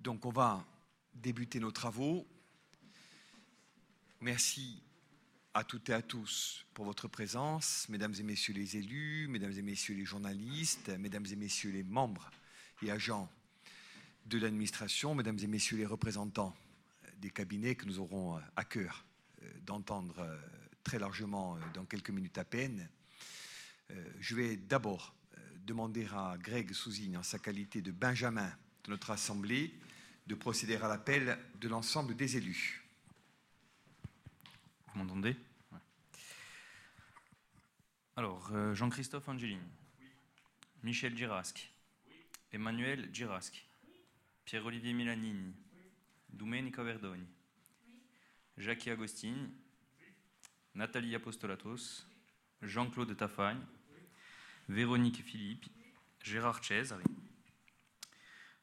Donc on va débuter nos travaux. Merci à toutes et à tous pour votre présence, mesdames et messieurs les élus, mesdames et messieurs les journalistes, mesdames et messieurs les membres et agents de l'administration, mesdames et messieurs les représentants des cabinets que nous aurons à cœur euh, d'entendre euh, très largement euh, dans quelques minutes à peine. Je vais d'abord demander à Greg Souzine, en sa qualité de Benjamin de notre Assemblée, de procéder à l'appel de l'ensemble des élus. Vous m'entendez? Alors, Jean-Christophe Angelini, Michel Girasque, Emmanuel Girasque, Pierre-Olivier Milanini, Domenica Verdoni, Jackie Agostini, Nathalie Apostolatos, Jean-Claude Tafagne, Véronique Philippe, Gérard Cesari,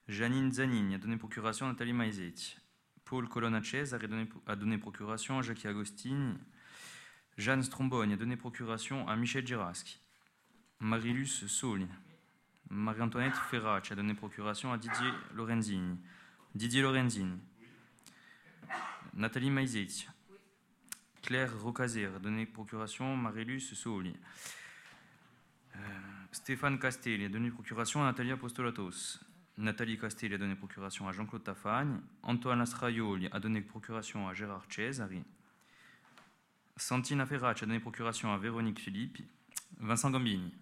Janine Zanini a donné procuration à Nathalie Maizetti, Paul Colonna Cesari a donné procuration à Jackie Agostini, Jeanne Stromboni a donné procuration à Michel Giraschi, Marilus Soli, Marie-Antoinette Ferracci a donné procuration à Didier Lorenzini. Didier Lorenzini. Nathalie Maizetti. Claire Rocazer a donné procuration à Marilus Souli. Euh, Stéphane Castelli a donné procuration à Nathalie Apostolatos. Nathalie Castelli a donné procuration à Jean-Claude Tafagne. Antoine Astraioli a donné procuration à Gérard Cesari. Santina Ferracci a donné procuration à Véronique Philippe. Vincent Gambini.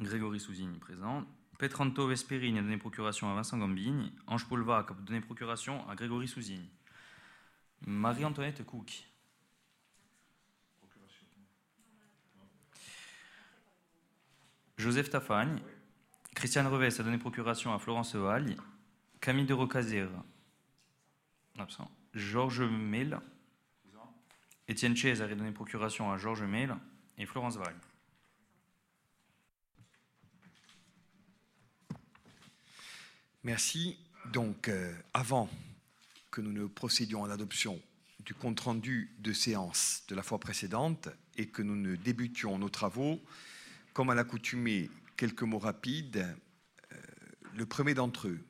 Grégory Souzini présent. Petranto Vesperini a donné procuration à Vincent Gambini. Ange Polvac a donné procuration à Grégory Souzini. Marie-Antoinette Cook. Joseph Tafagne. Christiane Reves a donné procuration à Florence Valle. Camille de Rocazer. Absent. Georges Mel. Étienne Chez a donné procuration à Georges Mel et Florence Valle. Merci. Donc, euh, avant que nous ne procédions à l'adoption du compte-rendu de séance de la fois précédente et que nous ne débutions nos travaux, comme à l'accoutumée, quelques mots rapides. Euh, le premier d'entre eux,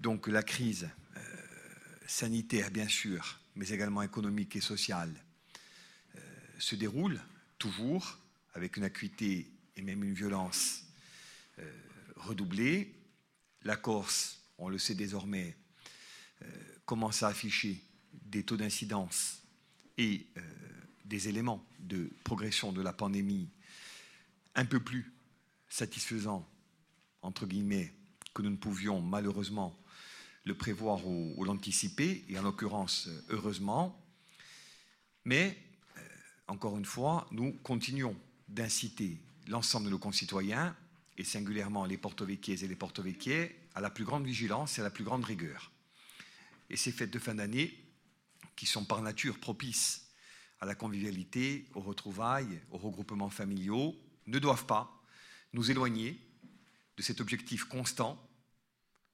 donc la crise euh, sanitaire, bien sûr, mais également économique et sociale, se déroule toujours avec une acuité et même une violence redoublée la Corse, on le sait désormais, euh, commence à afficher des taux d'incidence et euh, des éléments de progression de la pandémie un peu plus satisfaisants, entre guillemets, que nous ne pouvions malheureusement le prévoir ou, l'anticiper, et en l'occurrence, heureusement. Mais, euh, encore une fois, nous continuons d'inciter l'ensemble de nos concitoyens et singulièrement les porto-vecchies et les porto-vecchies, à la plus grande vigilance et à la plus grande rigueur. Et ces fêtes de fin d'année, qui sont par nature propices à la convivialité, aux retrouvailles, aux regroupements familiaux, ne doivent pas nous éloigner de cet objectif constant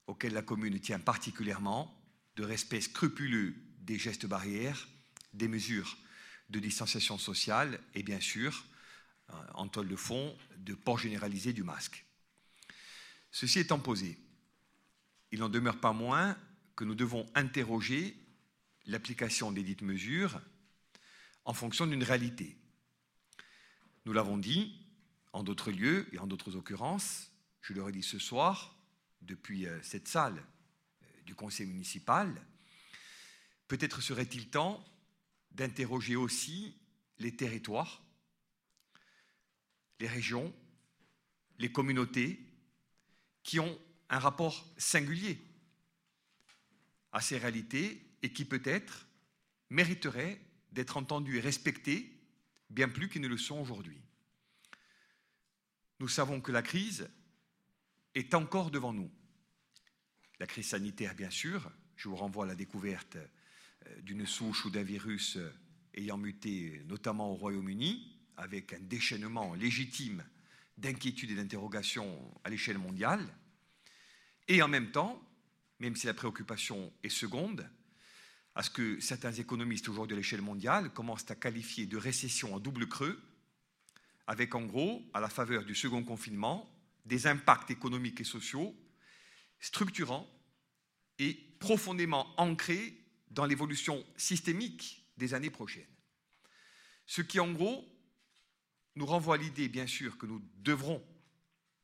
auquel la commune tient particulièrement, de respect scrupuleux des gestes barrières, des mesures de distanciation sociale et bien sûr en toile de fond de port généralisé du masque. Ceci étant posé, il n'en demeure pas moins que nous devons interroger l'application des dites mesures en fonction d'une réalité. Nous l'avons dit en d'autres lieux et en d'autres occurrences, je le redis ce soir, depuis euh, cette salle euh, du conseil municipal, peut-être serait-il temps d'interroger aussi les territoires les régions, les communautés qui ont un rapport singulier à ces réalités et qui peut-être mériteraient d'être entendus et respectés bien plus qu'ils ne le sont aujourd'hui. Nous savons que la crise est encore devant nous. La crise sanitaire, bien sûr, je vous renvoie à la découverte euh, d'une souche ou d'un virus euh, ayant muté notamment au Royaume-Uni, avec un déchaînement légitime d'inquiétude et d'interrogation à l'échelle mondiale, et en même temps, même si la préoccupation est seconde, à ce que certains économistes aujourd'hui à l'échelle mondiale commencent à qualifier de récession en double creux, avec en gros, à la faveur du second confinement, des impacts économiques et sociaux structurants est profondément ancré dans l'évolution systémique des années prochaines. Ce qui, en gros, nous renvoie à l'idée, bien sûr, que nous devrons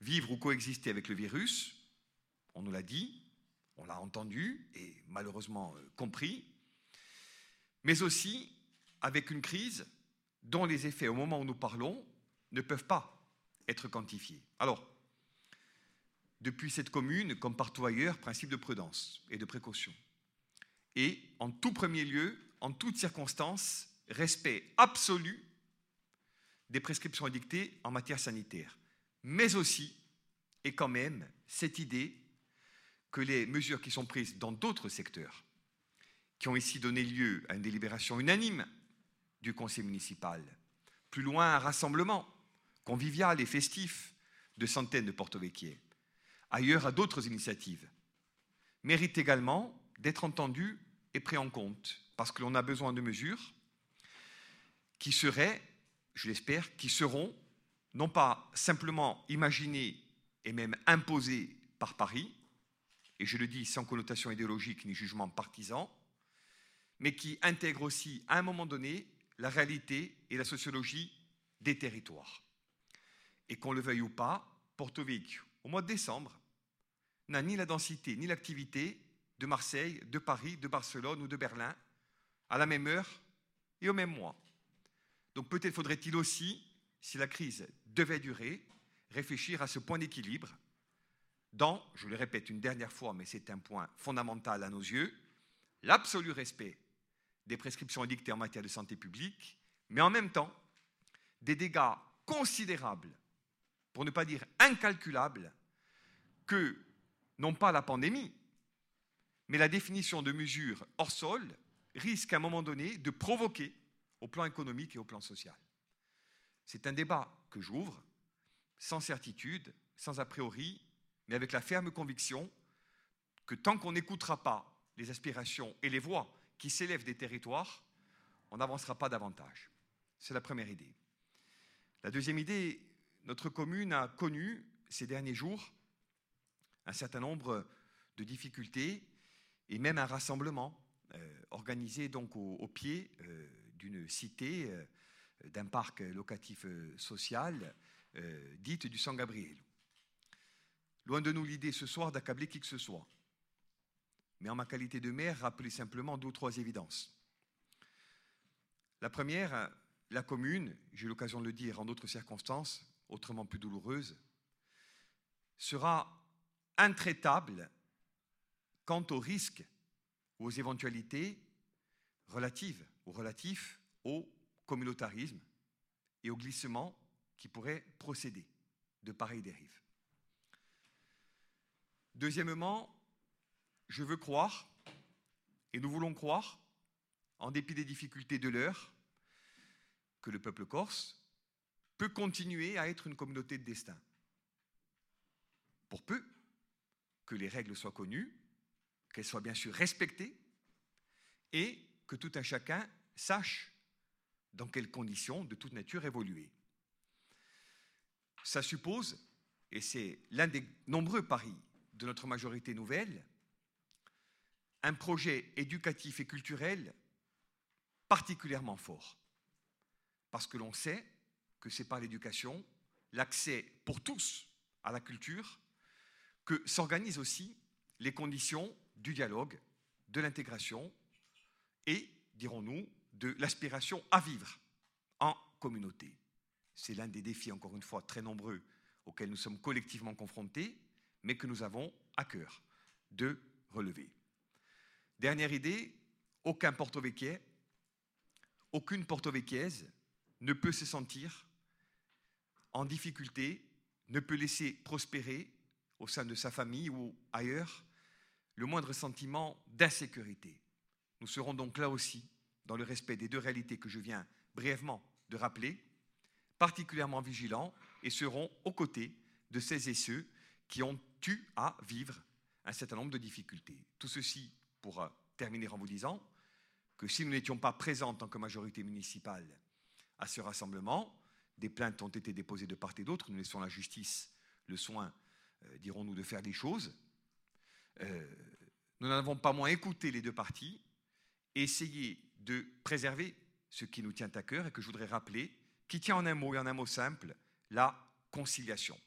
vivre ou coexister avec le virus. On nous l'a dit, on l'a entendu et malheureusement euh, compris, mais aussi avec une crise dont les effets, au moment où nous parlons, ne peuvent pas être quantifiés. Alors, depuis cette commune, comme partout ailleurs, principe de prudence et de précaution. Et en tout premier lieu, en toutes circonstances, respect absolu des prescriptions édictées en matière sanitaire. Mais aussi, et quand même, cette idée que les mesures qui sont prises dans d'autres secteurs, qui ont ici donné lieu à une délibération unanime du conseil municipal, plus loin un rassemblement convivial et festif de centaines de porto-véquiers, ailleurs à d'autres initiatives, méritent également d'être entendues et pris en compte, parce que l'on a besoin de mesures qui seraient, je l'espère, qui seront non pas simplement imaginées et même imposées par Paris, et je le dis sans connotation idéologique ni jugement partisan, mais qui intègrent aussi à un moment donné la réalité et la sociologie des territoires. Et qu'on le veuille ou pas, Porto Vecchio, au mois de décembre, n'a ni la densité ni l'activité de Marseille, de Paris, de Barcelone ou de Berlin à la même heure et au même mois. Donc peut-être faudrait-il aussi, si la crise devait durer, réfléchir à ce point d'équilibre dans, je le répète une dernière fois, mais c'est un point fondamental à nos yeux, l'absolu respect des prescriptions édictées en matière de santé publique, mais en même temps des dégâts considérables, pour ne pas dire incalculables, que non pas la pandémie, mais la définition de mesures hors sol risque à un moment donné de provoquer au plan économique et au plan social. C'est un débat que j'ouvre, sans certitude, sans a priori, mais avec la ferme conviction que tant qu'on n'écoutera pas les aspirations et les voix qui s'élèvent des territoires, on n'avancera pas davantage. C'est la première idée. La deuxième idée, notre commune a connu ces derniers jours un certain nombre de difficultés et même un rassemblement euh, organisé donc au, pied euh, d'une cité, euh, d'un parc locatif social, dite du San Gabriel. Loin de nous l'idée ce soir d'accabler qui que ce soit. Mais en ma qualité de maire, rappeler simplement deux ou trois évidences. La première, la commune, j'ai l'occasion de le dire en d'autres circonstances, autrement plus douloureuses, sera intraitable quant aux risques ou aux éventualités relatives ou relatifs au communautarisme et au glissement qui pourrait procéder de pareilles dérives. Deuxièmement, je veux croire, et nous voulons croire, en dépit des difficultés de l'heure, que le peuple corse peut continuer à être une communauté de destin. Pour peu que les règles soient connues, qu'elles soient bien sûr respectées, et que tout un chacun sache dans quelles conditions de toute nature évoluer. Ça suppose, et c'est l'un des nombreux paris de notre majorité nouvelle, un projet éducatif et culturel particulièrement fort. Parce que l'on sait que c'est par l'éducation, l'accès pour tous à la culture, que s'organisent aussi les conditions du dialogue, de l'intégration et, dirons-nous, de l'aspiration à vivre en communauté. C'est l'un des défis, encore une fois, très nombreux auxquels nous sommes collectivement confrontés mais que nous avons à cœur de relever. Dernière idée, aucun porto aucune porto ne peut se sentir en difficulté, ne peut laisser prospérer au sein de sa famille ou ailleurs le moindre sentiment d'insécurité. Nous serons donc là aussi, dans le respect des deux réalités que je viens brièvement de rappeler, particulièrement vigilants et serons aux côtés de celles et ceux qui ont eu à vivre un certain nombre de difficultés. Tout ceci pour euh, terminer en vous disant que si nous n'étions pas présents en tant que majorité municipale à ce rassemblement, des plaintes ont été déposées de part et d'autre, nous laissons la justice le soin, euh, dirons-nous, de faire des choses. Euh, nous n'avons pas moins écouté les deux parties et essayé de préserver ce qui nous tient à cœur et que je voudrais rappeler, qui tient en un mot et en un mot simple, la conciliation.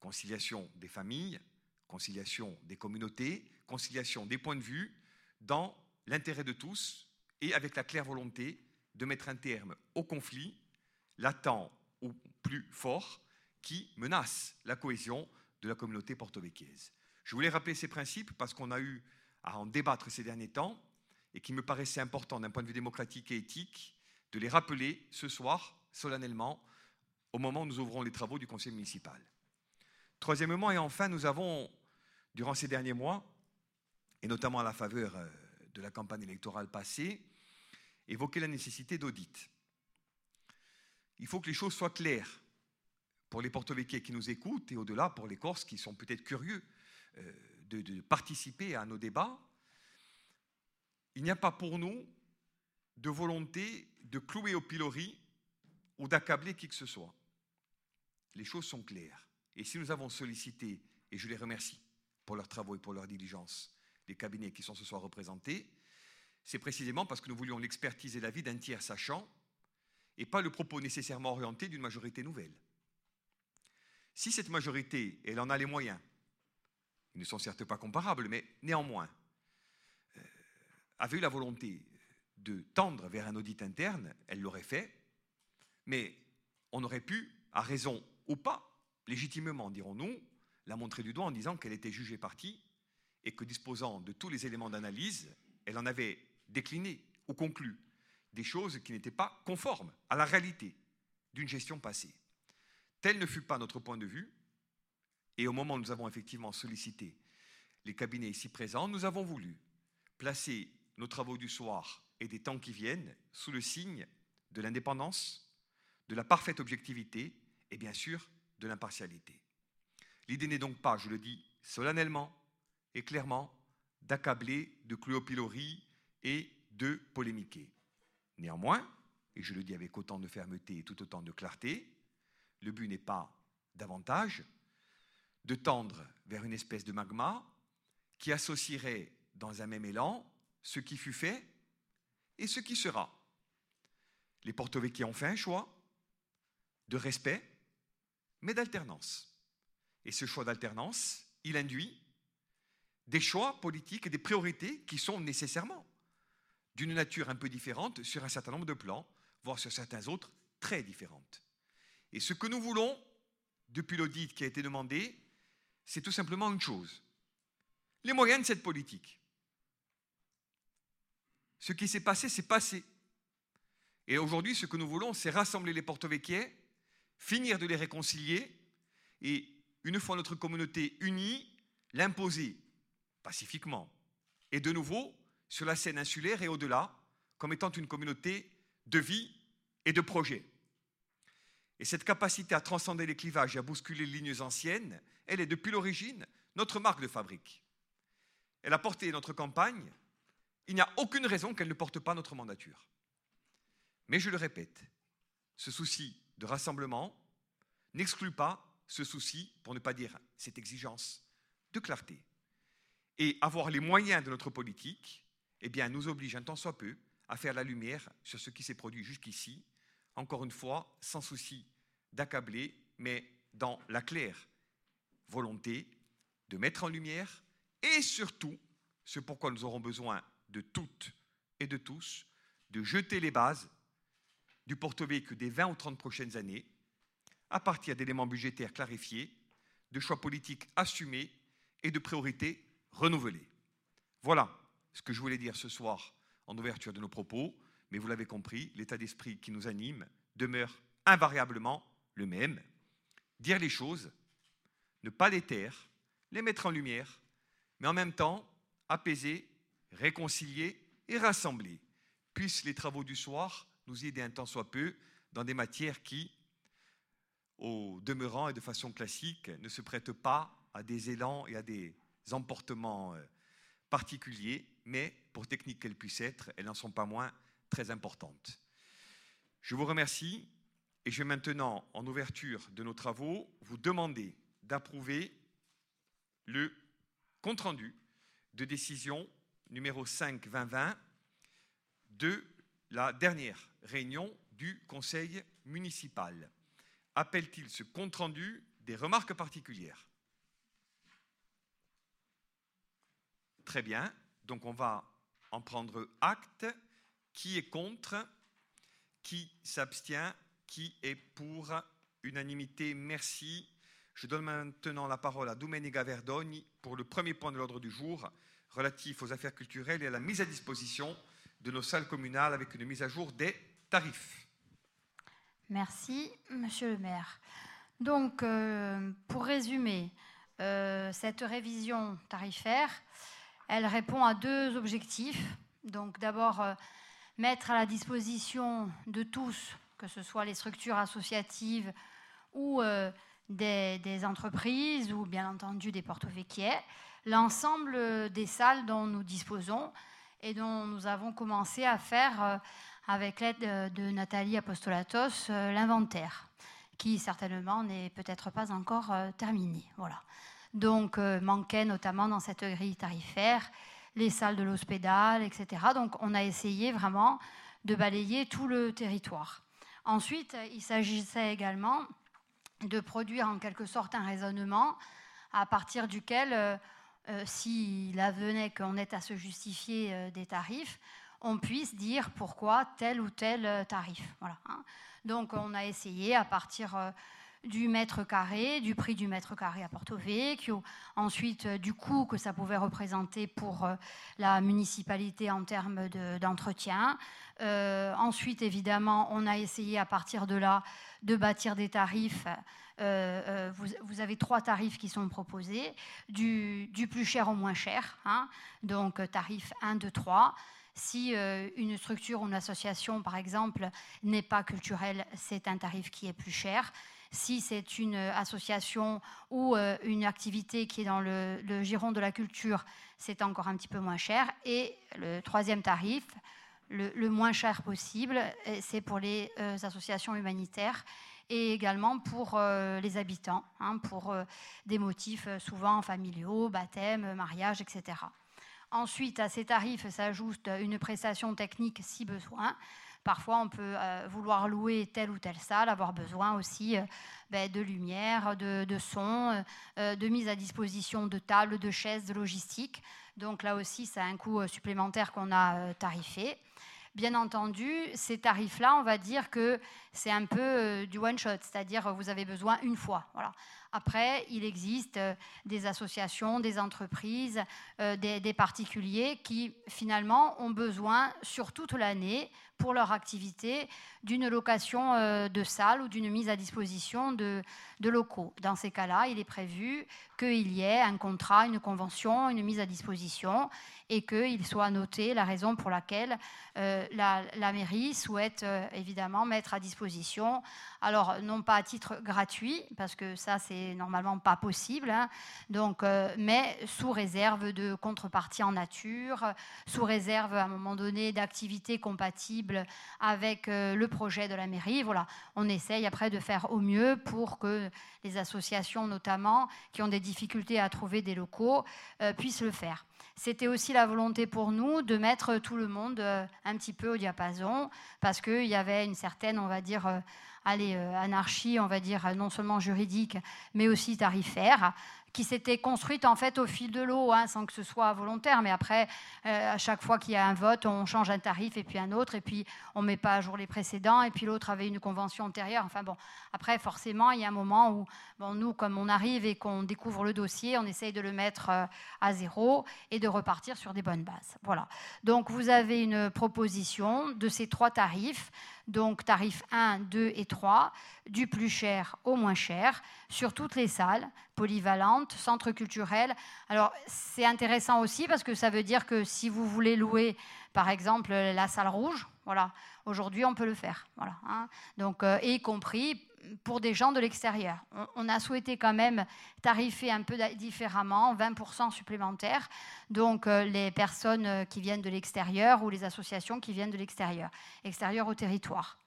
Conciliation des familles, conciliation des communautés, conciliation des points de vue dans l'intérêt de tous et avec la claire volonté de mettre un terme au conflit latent ou plus fort qui menace la cohésion de la communauté porto-véquiaise. Je voulais rappeler ces principes parce qu'on a eu à en débattre ces derniers temps et qu'il me paraissait important d'un point de vue démocratique et éthique de les rappeler ce soir solennellement au moment où nous ouvrons les travaux du conseil municipal. Troisièmement et enfin, nous avons, durant ces derniers mois, et notamment à la faveur euh, de la campagne électorale passée, évoqué la nécessité d'audit. Il faut que les choses soient claires pour les porto-véquiers qui nous écoutent et au-delà pour les Corses qui sont peut-être curieux euh, de, de participer à nos débats. Il n'y a pas pour nous de volonté de clouer au pilori ou d'accabler qui que ce soit. Les choses sont claires. Et si nous avons sollicité, et je les remercie pour leurs travaux et pour leur diligence, les cabinets qui sont ce soir représentés, c'est précisément parce que nous voulions l'expertise et l'avis d'un tiers sachant et pas le propos nécessairement orienté d'une majorité nouvelle. Si cette majorité, elle en a les moyens, ils ne sont certes pas comparables, mais néanmoins, euh, avait eu la volonté de tendre vers un audit interne, elle l'aurait fait, mais on aurait pu, à raison ou pas, légitimement, dirons-nous, la montrer du doigt en disant qu'elle était jugée partie et que disposant de tous les éléments d'analyse, elle en avait décliné ou conclu des choses qui n'étaient pas conformes à la réalité d'une gestion passée. Tel ne fut pas notre point de vue, et au moment où nous avons effectivement sollicité les cabinets ici présents, nous avons voulu placer nos travaux du soir et des temps qui viennent sous le signe de l'indépendance, de la parfaite objectivité et bien sûr de l'impartialité. L'idée n'est donc pas, je le dis solennellement et clairement, d'accabler, de clouer et de polémiquer. Néanmoins, et je le dis avec autant de fermeté et tout autant de clarté, le but n'est pas davantage de tendre vers une espèce de magma qui associerait dans un même élan ce qui fut fait et ce qui sera. Les qui ont fait un choix de respect, mais d'alternance. Et ce choix d'alternance, il induit des choix politiques et des priorités qui sont nécessairement d'une nature un peu différente sur un certain nombre de plans, voire sur certains autres très différentes. Et ce que nous voulons, depuis l'audit qui a été demandé, c'est tout simplement une chose. Les moyens de cette politique. Ce qui s'est passé, c'est passé. Et aujourd'hui, ce que nous voulons, c'est rassembler les porto-véquiers, finir de les réconcilier, et une fois notre communauté unie, l'imposer pacifiquement, et de nouveau sur la scène insulaire et au-delà, comme étant une communauté de vie et de projet. Et cette capacité à transcender les clivages et à bousculer les lignes anciennes, elle est depuis l'origine notre marque de fabrique. Elle a porté notre campagne, il n'y a aucune raison qu'elle ne porte pas notre mandature. Mais je le répète, ce souci de rassemblement n'exclut pas ce souci, pour ne pas dire cette exigence, de clarté. Et avoir les moyens de notre politique, eh bien, nous oblige un temps soit peu à faire la lumière sur ce qui s'est produit jusqu'ici, encore une fois, sans souci d'accabler, mais dans la claire volonté de mettre en lumière et surtout, ce pourquoi nous aurons besoin de toutes et de tous, de jeter les bases du porte-véhicule des 20 ou 30 prochaines années, à partir d'éléments budgétaires clarifiés, de choix politiques assumés et de priorités renouvelé. Voilà ce que je voulais dire ce soir en ouverture de nos propos, mais vous l'avez compris, l'état d'esprit qui nous anime demeure invariablement le même. Dire les choses, ne pas les taire, les mettre en lumière, mais en même temps apaiser, réconcilier et rassembler. Puissent les travaux du soir nous aider un temps soit peu dans des matières qui, au demeurant et de façon classique, ne se prêtent pas à des élans et à des emportements euh, particuliers, mais pour techniques qu'elles puissent être, elles n'en sont pas moins très importantes. Je vous remercie et je vais maintenant, en ouverture de nos travaux, vous demander d'approuver le compte-rendu de décision numéro 5-2020 de la dernière réunion du Conseil municipal. Appelle-t-il ce compte-rendu des remarques particulières? Très bien, donc on va en prendre acte. Qui est contre? Qui s'abstient? Qui est pour? Unanimité, merci. Je donne maintenant la parole à Domenica Verdogni pour le premier point de l'ordre du jour relatif aux affaires culturelles et à la mise à disposition de nos salles communales avec une mise à jour des tarifs. Merci, Monsieur le maire. Donc, euh, pour résumer, euh, cette révision tarifaire, elle répond à deux objectifs. Donc, d'abord, euh, mettre à la disposition de tous, que ce soit les structures associatives ou des, entreprises ou bien entendu des porto l'ensemble des salles dont nous disposons et dont nous avons commencé à faire, euh, avec l'aide de Nathalie Apostolatos, euh, l'inventaire, qui certainement n'est peut-être pas encore euh, terminé. Voilà. Donc, manquait notamment dans cette grille tarifaire les salles de l'hospital, etc. Donc, on a essayé vraiment de balayer tout le territoire. Ensuite, il s'agissait également de produire en quelque sorte un raisonnement à partir duquel, euh, euh, s'il advenait qu'on ait à se justifier euh, des tarifs, on puisse dire pourquoi tel ou tel tarif. Voilà, hein. Donc on a essayé à partir du mètre carré, du prix du mètre carré à Porto Vecchio, ensuite du coût que ça pouvait représenter pour la municipalité en termes d'entretien. ensuite, évidemment, on a essayé à partir de là de bâtir des tarifs. Euh, euh, vous, avez trois tarifs qui sont proposés, du, plus cher au moins cher, hein. donc euh, tarif 1, 2, 3. Si une structure ou une association, par exemple, n'est pas culturelle, c'est un tarif qui est plus cher. Si c'est une association ou une activité qui est dans le, giron de la culture, c'est encore un petit peu moins cher. Et le troisième tarif, le, moins cher possible, c'est pour les euh, associations humanitaires et également pour euh, les habitants, hein, pour euh, des motifs souvent familiaux, baptême, mariage, etc. Ensuite, à ces tarifs s'ajoute une prestation technique si besoin. Parfois, on peut vouloir louer telle ou telle salle, avoir besoin aussi ben, de lumière, de, son, de mise à disposition de tables, de chaises, de logistique. Donc là aussi, c'est un coût supplémentaire qu'on a tarifé. Bien entendu, ces tarifs-là, on va dire que c'est un peu euh, du one shot, c'est-à-dire vous avez besoin une fois. Voilà. Après, il existe euh, des associations, des entreprises, euh, des, particuliers qui finalement ont besoin sur toute l'année pour leur activité d'une location euh, de salle ou d'une mise à disposition de, locaux. Dans ces cas-là, il est prévu qu'il y ait un contrat, une convention, une mise à disposition et qu'il soit noté la raison pour laquelle la, mairie souhaite évidemment mettre à disposition, alors non pas à titre gratuit, parce que ça c'est normalement pas possible, hein. donc, euh, mais sous réserve de contrepartie en nature, sous réserve à un moment donné d'activités compatibles avec euh, le projet de la mairie. Voilà, on essaye après de faire au mieux pour que les associations notamment qui ont des difficultés à trouver des locaux euh, puissent le faire. C'était aussi la volonté pour nous de mettre tout le monde un petit peu au diapason parce qu'il y avait une certaine, on va dire, allez, euh, anarchie, on va dire, non seulement juridique, mais aussi tarifaire qui s'était construite en fait au fil de l'eau, hein, sans que ce soit volontaire. Mais après, euh, à chaque fois qu'il y a un vote, on change un tarif et puis un autre, et puis on ne met pas à jour les précédents, et puis l'autre avait une convention antérieure. Enfin bon, après, forcément, il y a un moment où, nous, comme on arrive et qu'on découvre le dossier, on essaye de le mettre euh, à zéro et de repartir sur des bonnes bases. Voilà. Donc, vous avez une proposition de ces trois tarifs donc tarif 1, 2 et 3, du plus cher au moins cher, sur toutes les salles, polyvalentes, centres culturels. Alors c'est intéressant aussi parce que ça veut dire que si vous voulez louer, par exemple, la salle rouge, voilà, aujourd'hui on peut le faire, voilà. Hein. donc euh, y compris pour des gens de l'extérieur. On, a souhaité quand même tarifer un peu différemment, 20% supplémentaires, donc euh, les personnes euh, qui viennent de l'extérieur ou les associations qui viennent de l'extérieur, extérieur au territoire.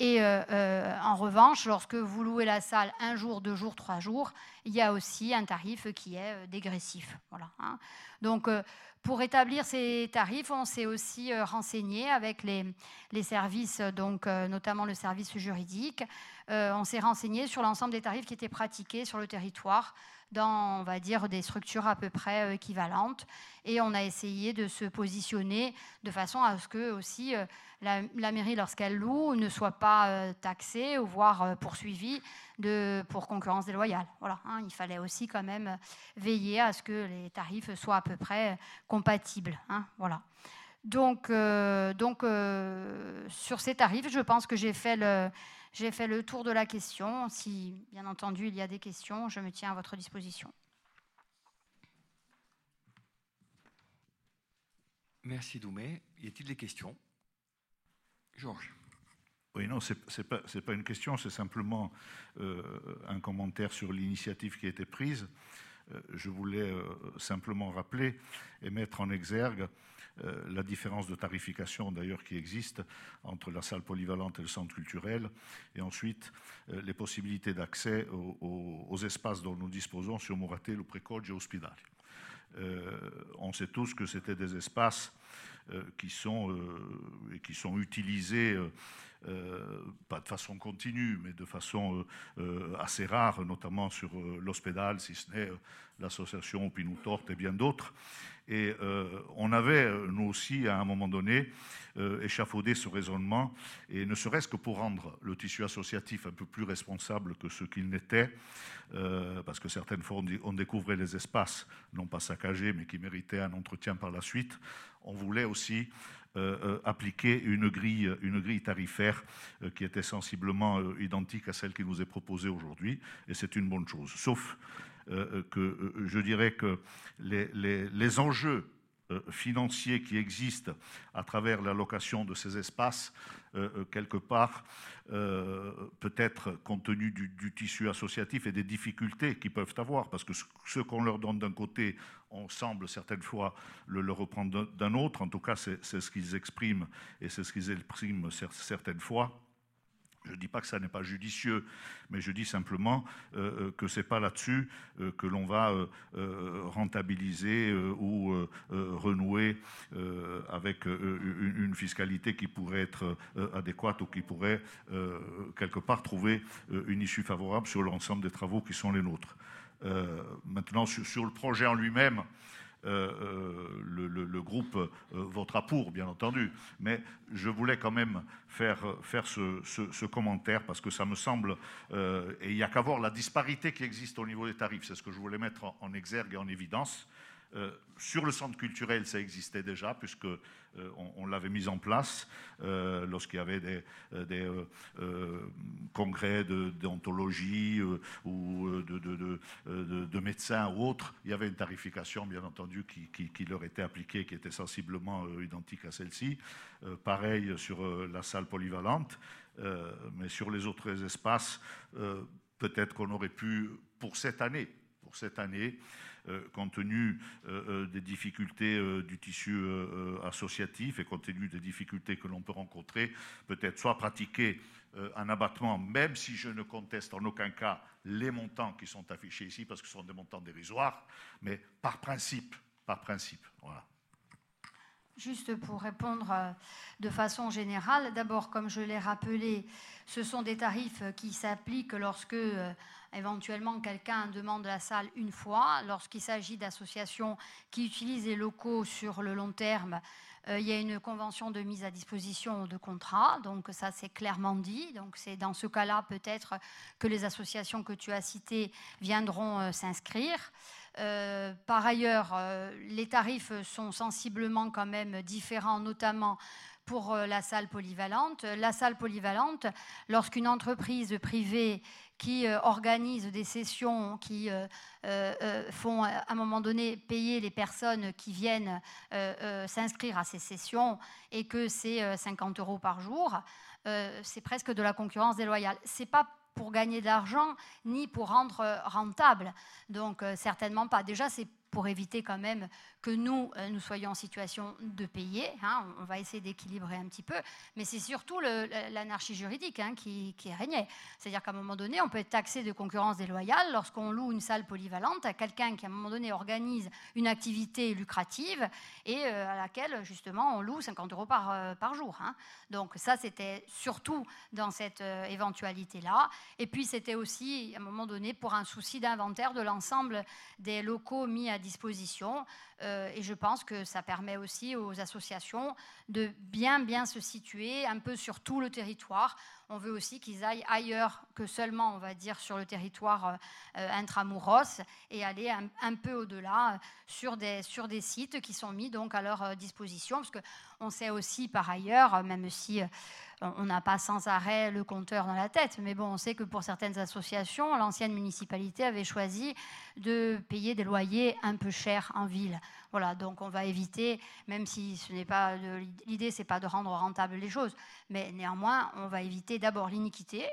Et en revanche, lorsque vous louez la salle un jour, deux jours, trois jours, il y a aussi un tarif qui est dégressif. Voilà, hein. Donc, pour établir ces tarifs, on s'est aussi renseigné avec les, les services, donc, notamment le service juridique. on s'est renseigné sur l'ensemble des tarifs qui étaient pratiqués sur le territoire dans, on va dire, des structures à peu près euh, équivalentes. Et on a essayé de se positionner de façon à ce que aussi euh, la, mairie, lorsqu'elle loue, ne soit pas euh, taxée ou voire poursuivie de, pour concurrence déloyale. Voilà, hein, il fallait aussi quand même veiller à ce que les tarifs soient à peu près compatibles. Hein, voilà. Donc, donc sur ces tarifs, je pense que j'ai fait le j'ai fait le tour de la question. Si, bien entendu, il y a des questions, je me tiens à votre disposition. Merci Doumé. Y a-t-il des questions? Georges. Oui, non, ce n'est pas, pas, une question, c'est simplement euh, un commentaire sur l'initiative qui a été prise. Euh, je voulais euh, simplement rappeler et mettre en exergue euh, la différence de tarification d'ailleurs qui existe entre la salle polyvalente et le centre culturel, et ensuite euh, les possibilités d'accès aux, espaces dont nous disposons sur Moraté, le Précoge et Hospital. Euh, on sait tous que c'était des espaces qui, sont, qui sont utilisés pas de façon continue, mais de façon assez rare, notamment sur l'hospital, si ce n'est l'association Pinou Torte et bien d'autres. Et euh, on avait, euh, nous aussi, à un moment donné, euh, échafaudé ce raisonnement, et ne serait-ce que pour rendre le tissu associatif un peu plus responsable que ce qu'il n'était, parce que certaines fois on découvrait les espaces, non pas saccagés, mais qui méritaient un entretien par la suite, on voulait aussi appliquer une grille, une grille tarifaire qui était sensiblement identique à celle qui nous est proposée aujourd'hui, et c'est une bonne chose. Sauf euh, euh, que euh, je dirais que les, enjeux financiers qui existent à travers la location de ces espaces, quelque part, peut-être compte tenu du, tissu associatif et des difficultés qu'ils peuvent avoir, parce que ce, qu'on leur donne d'un côté, on semble certaines fois le reprendre d'un autre, en tout cas c'est ce qu'ils expriment et c'est ce qu'ils expriment certaines fois. Je ne dis pas que ça n'est pas judicieux, mais je dis simplement euh, euh, que ce n'est pas là-dessus euh, que l'on va rentabiliser ou renouer avec une, fiscalité qui pourrait être adéquate ou qui pourrait quelque part trouver une issue favorable sur l'ensemble des travaux qui sont les nôtres. maintenant, sur, le projet en lui-même, euh, euh, le, groupe euh, votera pour, bien entendu. Mais je voulais quand même faire, faire ce, commentaire parce que ça me semble, et il n'y a qu'à voir la disparité qui existe au niveau des tarifs, c'est ce que je voulais mettre en exergue et en évidence. Euh, sur le centre culturel, ça existait déjà, puisque euh, on, l'avait mis en place euh, lorsqu'il y avait des, congrès de déontologie ou de, médecins ou autres. Il y avait une tarification, bien entendu, qui, leur était appliquée, qui était sensiblement identique à celle-ci. pareil sur la salle polyvalente, mais sur les autres espaces, peut-être qu'on aurait pu, pour cette année, pour cette année, compte tenu euh, euh, des difficultés du tissu associatif et compte tenu des difficultés que l'on peut rencontrer, peut-être soit pratiquer un abattement, même si je ne conteste en aucun cas les montants qui sont affichés ici, parce que ce sont des montants dérisoires, mais par principe, par principe. Voilà. Juste pour répondre de façon générale, d'abord, comme je l'ai rappelé, ce sont des tarifs qui s'appliquent lorsque Éventuellement, quelqu'un demande la salle une fois. Lorsqu'il s'agit d'associations qui utilisent les locaux sur le long terme, euh, il y a une convention de mise à disposition de contrat. Donc ça, c'est clairement dit. Donc c'est dans ce cas-là peut-être que les associations que tu as citées viendront euh, s'inscrire. Euh, par ailleurs, les tarifs sont sensiblement quand même différents, notamment pour la salle polyvalente. La salle polyvalente, lorsqu'une entreprise privée qui euh, organisent des sessions, qui euh, euh, font à un moment donné payer les personnes qui viennent s'inscrire à ces sessions et que c'est 50 euros par jour, c'est presque de la concurrence déloyale. C'est pas pour gagner de l'argent ni pour rendre rentable. Donc certainement pas. Déjà, c'est pour éviter quand même que nous, euh, nous soyons en situation de payer. Hein. on va essayer d'équilibrer un petit peu, mais c'est surtout l'anarchie juridique hein, qui, régnait. C'est-à-dire qu'à un moment donné, on peut être taxé de concurrence déloyale lorsqu'on loue une salle polyvalente à quelqu'un qui, à un moment donné, organise une activité lucrative et euh, à laquelle, justement, on loue 50 euros par, euh, jour. Hein. Donc ça, c'était surtout dans cette éventualité-là. Et puis, c'était aussi, à un moment donné, pour un souci d'inventaire de l'ensemble des locaux mis à disposition. Euh, et je pense que ça permet aussi aux associations de bien, bien se situer un peu sur tout le territoire. On veut aussi qu'ils aillent ailleurs que seulement, on va dire, sur le territoire euh, euh, intramuros et aller un, peu au-delà sur des, sur des sites qui sont mis donc à leur disposition. Parce qu'on sait aussi par ailleurs, même si on n'a pas sans arrêt le compteur dans la tête, mais bon, on sait que pour certaines associations, l'ancienne municipalité avait choisi de payer des loyers un peu chers en ville. Voilà, donc on va éviter, même si ce n'est pas l'idée, c'est pas de rendre rentables les choses, mais néanmoins, on va éviter d'abord l'iniquité,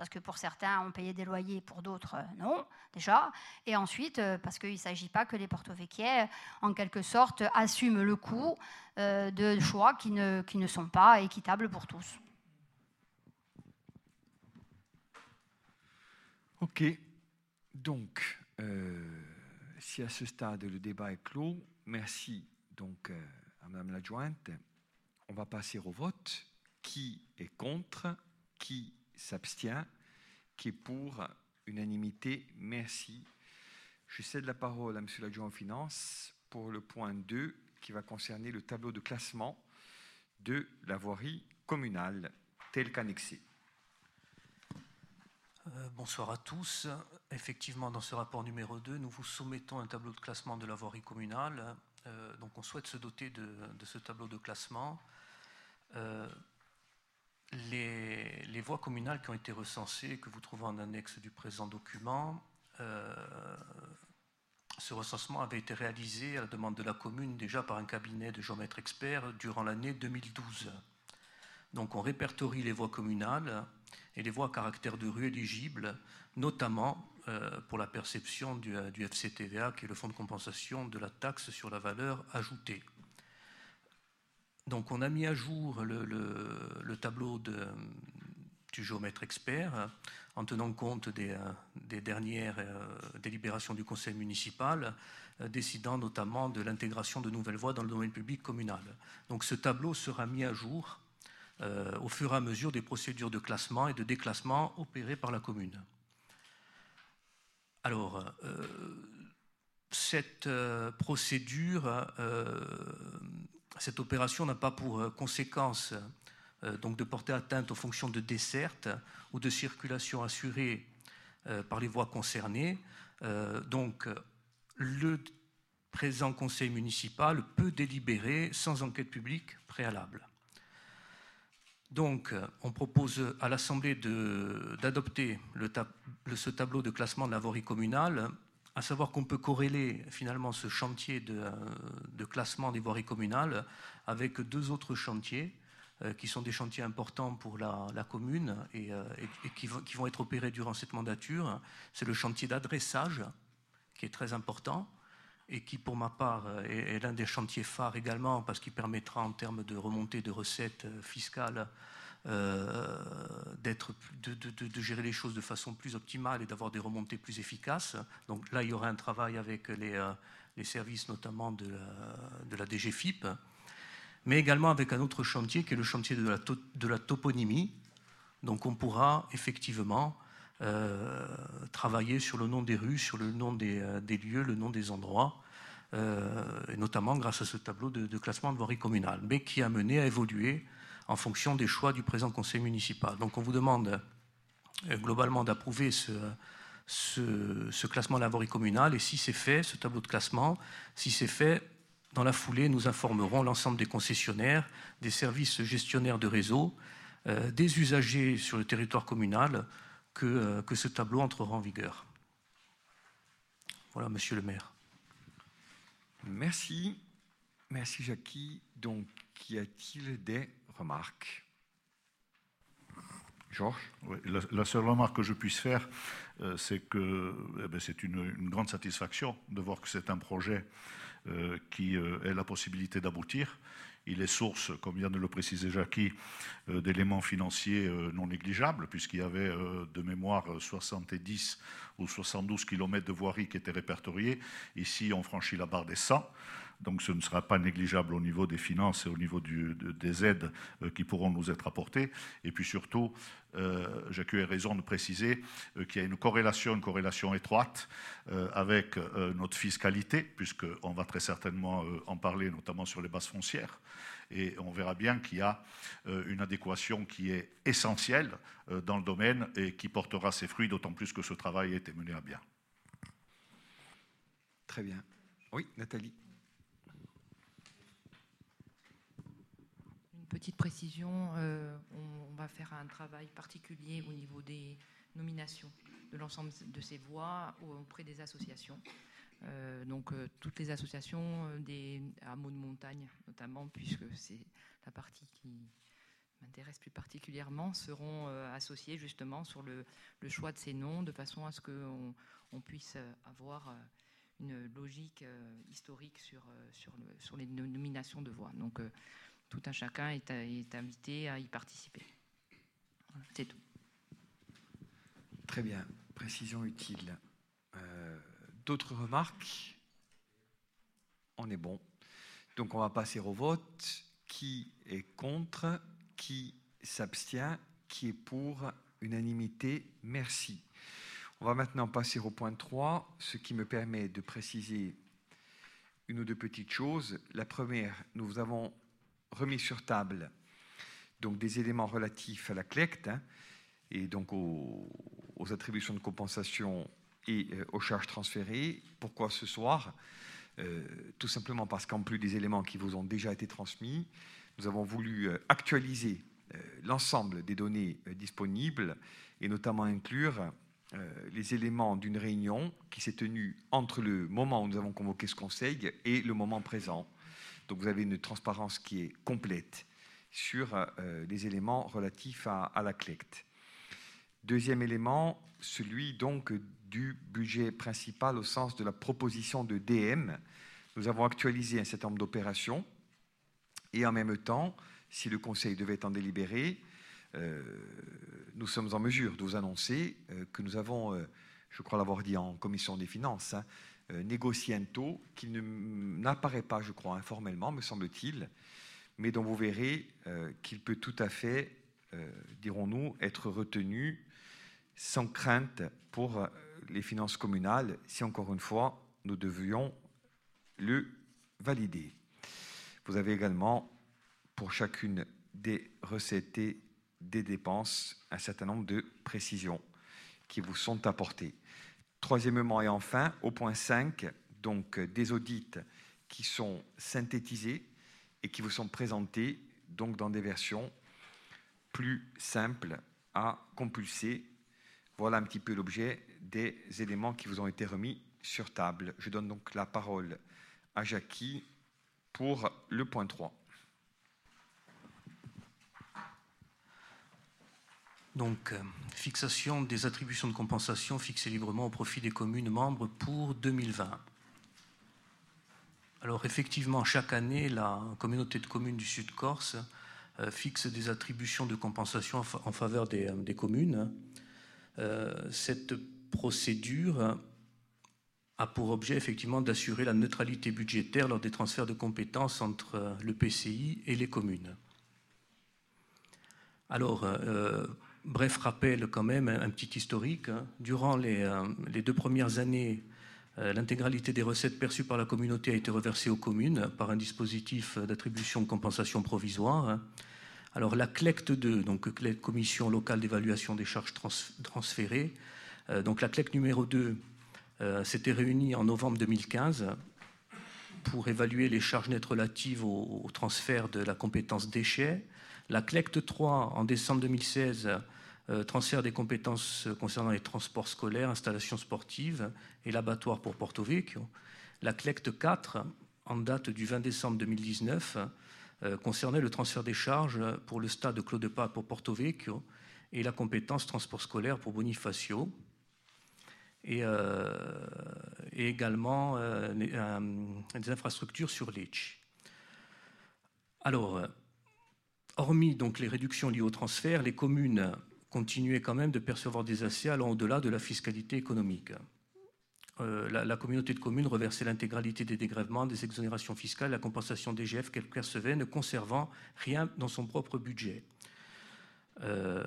parce que pour certains, on payait des loyers, pour d'autres, euh, non, déjà. Et ensuite, euh, parce qu'il ne s'agit pas que les Porto Vecchie, en quelque sorte, assument le coût euh, de choix qui ne, sont pas équitables pour tous. OK. Donc, si à ce stade le débat est clos, merci donc à Mme l'adjointe. On va passer au vote. Qui est contre? Qui s'abstient, qui est pour unanimité. Merci. Je cède la parole à M. l'adjoint aux finances pour le point 2 qui va concerner le tableau de classement de la voirie communale tel qu'annexé. Euh, bonsoir à tous. Effectivement, dans ce rapport numéro 2, nous vous soumettons un tableau de classement de la voirie communale. Euh, donc, on souhaite se doter de, ce tableau de classement. Euh, les, voies communales qui ont été recensées, que vous trouvez en annexe du présent document, euh, ce recensement avait été réalisé à la demande de la commune déjà par un cabinet de géomètres experts durant l'année 2012. Donc on répertorie les voies communales et les voies à caractère de rue éligibles, notamment euh, pour la perception du, du FCTVA, qui est le fonds de compensation de la taxe sur la valeur ajoutée. Donc on a mis à jour le, tableau du géomètre expert en tenant compte des, dernières euh, délibérations du conseil municipal, euh, décidant notamment de l'intégration de nouvelles voies dans le domaine public communal. Donc ce tableau sera mis à jour euh, au fur et à mesure des procédures de classement et de déclassement opérées par la commune. Alors, cette procédure cette opération n'a pas pour euh, conséquence euh, donc de porter atteinte aux fonctions de desserte ou de circulation assurées euh, par les voies concernées. donc, le présent conseil municipal peut délibérer sans enquête publique préalable. Donc, on propose à l'Assemblée d'adopter ce tableau de classement de la voirie communale à savoir qu'on peut corréler finalement ce chantier de, classement des voiries communales avec deux autres chantiers euh, qui sont des chantiers importants pour la, commune et, euh, qui, vont être opérés durant cette mandature. C'est le chantier d'adressage qui est très important et qui, pour ma part, est, l'un des chantiers phares également parce qu'il permettra en termes de remontée de recettes fiscales euh, d'être, de, gérer les choses de façon plus optimale et d'avoir des remontées plus efficaces. Donc là, il y aura un travail avec les, euh, les services notamment de la, DGFIP, mais également avec un autre chantier qui est le chantier de la, toponymie. Donc on pourra effectivement euh, travailler sur le nom des rues, sur le nom des, lieux, le nom des endroits, et notamment grâce à ce tableau de, de classement de voirie communale, mais qui a mené à évoluer en fonction des choix du présent conseil municipal. Donc on vous demande euh, globalement d'approuver ce, classement de la voirie communale et si c'est fait, ce tableau de classement, si c'est fait, dans la foulée, nous informerons l'ensemble des concessionnaires, des services gestionnaires de réseau, euh, des usagers sur le territoire communal que, euh, que ce tableau entrera en vigueur. Voilà, monsieur le maire. Merci. Merci, Jackie. Donc, y a-t-il des remarques Georges? La, seule remarque que je puisse faire, euh, c'est que eh ben, c'est une, grande satisfaction de voir que c'est un projet euh, qui euh, ait la possibilité d'aboutir. Il est source, comme vient de le préciser Jackie, d'éléments financiers non négligeables, puisqu'il y avait de mémoire 70 ou 72 km de voirie qui étaient répertoriés. Ici, on franchit la barre des 100. Donc ce ne sera pas négligeable au niveau des finances et au niveau des aides euh, qui pourront nous être apportées. Et puis surtout, euh, Jacques a raison de préciser euh, qu'il y a une corrélation, une corrélation étroite avec notre fiscalité, puisqu'on va très certainement en parler, notamment sur les bases foncières. Et on verra bien qu'il y a une adéquation qui est essentielle dans le domaine et qui portera ses fruits, d'autant plus que ce travail a été mené à bien. Très bien. Oui, Nathalie. Petite précision, euh, on, va faire un travail particulier au niveau des nominations de l'ensemble de ces voix auprès des associations. Euh, donc euh, toutes les associations des hameaux de montagne notamment, puisque c'est la partie qui m'intéresse plus particulièrement, seront associées justement sur le, choix de ces noms, de façon à ce qu'on on puisse avoir une logique historique sur, sur, le, sur, les nominations de voix. Donc tout un chacun est, invité à y participer. C'est tout. Très bien, précision utile. Euh, d'autres remarques? On est bon. Donc on va passer au vote. Qui est contre? Qui s'abstient? Qui est pour? Unanimité Merci. On va maintenant passer au point 3, ce qui me permet de préciser une ou deux petites choses. La première, nous avons remis sur table donc des éléments relatifs à la collecte hein, et donc aux, attributions de compensation et euh, aux charges transférées. Pourquoi ce soir? Euh, Tout simplement parce qu'en plus des éléments qui vous ont déjà été transmis, nous avons voulu euh, actualiser l'ensemble des données disponibles et notamment inclure les éléments d'une réunion qui s'est tenue entre le moment où nous avons convoqué ce conseil et le moment présent. Donc vous avez une transparence qui est complète sur euh, les éléments relatifs à, la CLECT. Deuxième élément, celui donc du budget principal au sens de la proposition de DM. Nous avons actualisé un certain nombre d'opérations et en même temps, si le Conseil devait en délibérer, euh, nous sommes en mesure de vous annoncer euh, que nous avons, je crois l'avoir dit en commission des finances, hein, négocier un taux qui n'apparaît pas, je crois, informellement, me semble-t-il, mais dont vous verrez euh, qu'il peut tout à fait, euh, dirons-nous, être retenu sans crainte pour les finances communales, si encore une fois, nous devions le valider. Vous avez également, pour chacune des recettes et des dépenses, un certain nombre de précisions qui vous sont apportées. Troisièmement et enfin, au point 5, donc euh, des audits qui sont synthétisés et qui vous sont présentés donc dans des versions plus simples à compulser. Voilà un petit peu l'objet des éléments qui vous ont été remis sur table. Je donne donc la parole à Jackie pour le point 3. Donc, euh, fixation des attributions de compensation fixées librement au profit des communes membres pour 2020. Alors, effectivement, chaque année, la communauté de communes du Sud-Corse euh, fixe des attributions de compensation en faveur des, euh, communes. cette procédure a pour objet effectivement d'assurer la neutralité budgétaire lors des transferts de compétences entre le PCI et les communes. Alors, bref rappel quand même, un petit historique. Hein. Durant euh, les, deux premières années, euh, l'intégralité des recettes perçues par la communauté a été reversée aux communes par un dispositif d'attribution de compensation provisoire. Hein. Alors la CLECT 2, donc Commission locale d'évaluation des charges transférées, euh, donc la CLECT numéro 2 s'était réunie en novembre 2015 pour évaluer les charges nettes relatives au, au transfert de la compétence déchets la CLECT 3, en décembre 2016, euh, transfert des compétences concernant les transports scolaires, installations sportives et l'abattoir pour Porto Vecchio. La CLECT 4, en date du 20 décembre 2019, euh, concernait le transfert des charges pour le stade Claude Pas pour Porto Vecchio et la compétence transport scolaire pour Bonifacio, et, également des infrastructures sur Lecce. Alors, hormis donc les réductions liées au transfert, les communes continuaient quand même de percevoir des assais allant au-delà de la fiscalité économique. Euh, la, communauté de communes reversait l'intégralité des dégrèvements, des exonérations fiscales, la compensation DGF qu'elle percevait, ne conservant rien dans son propre budget. Euh,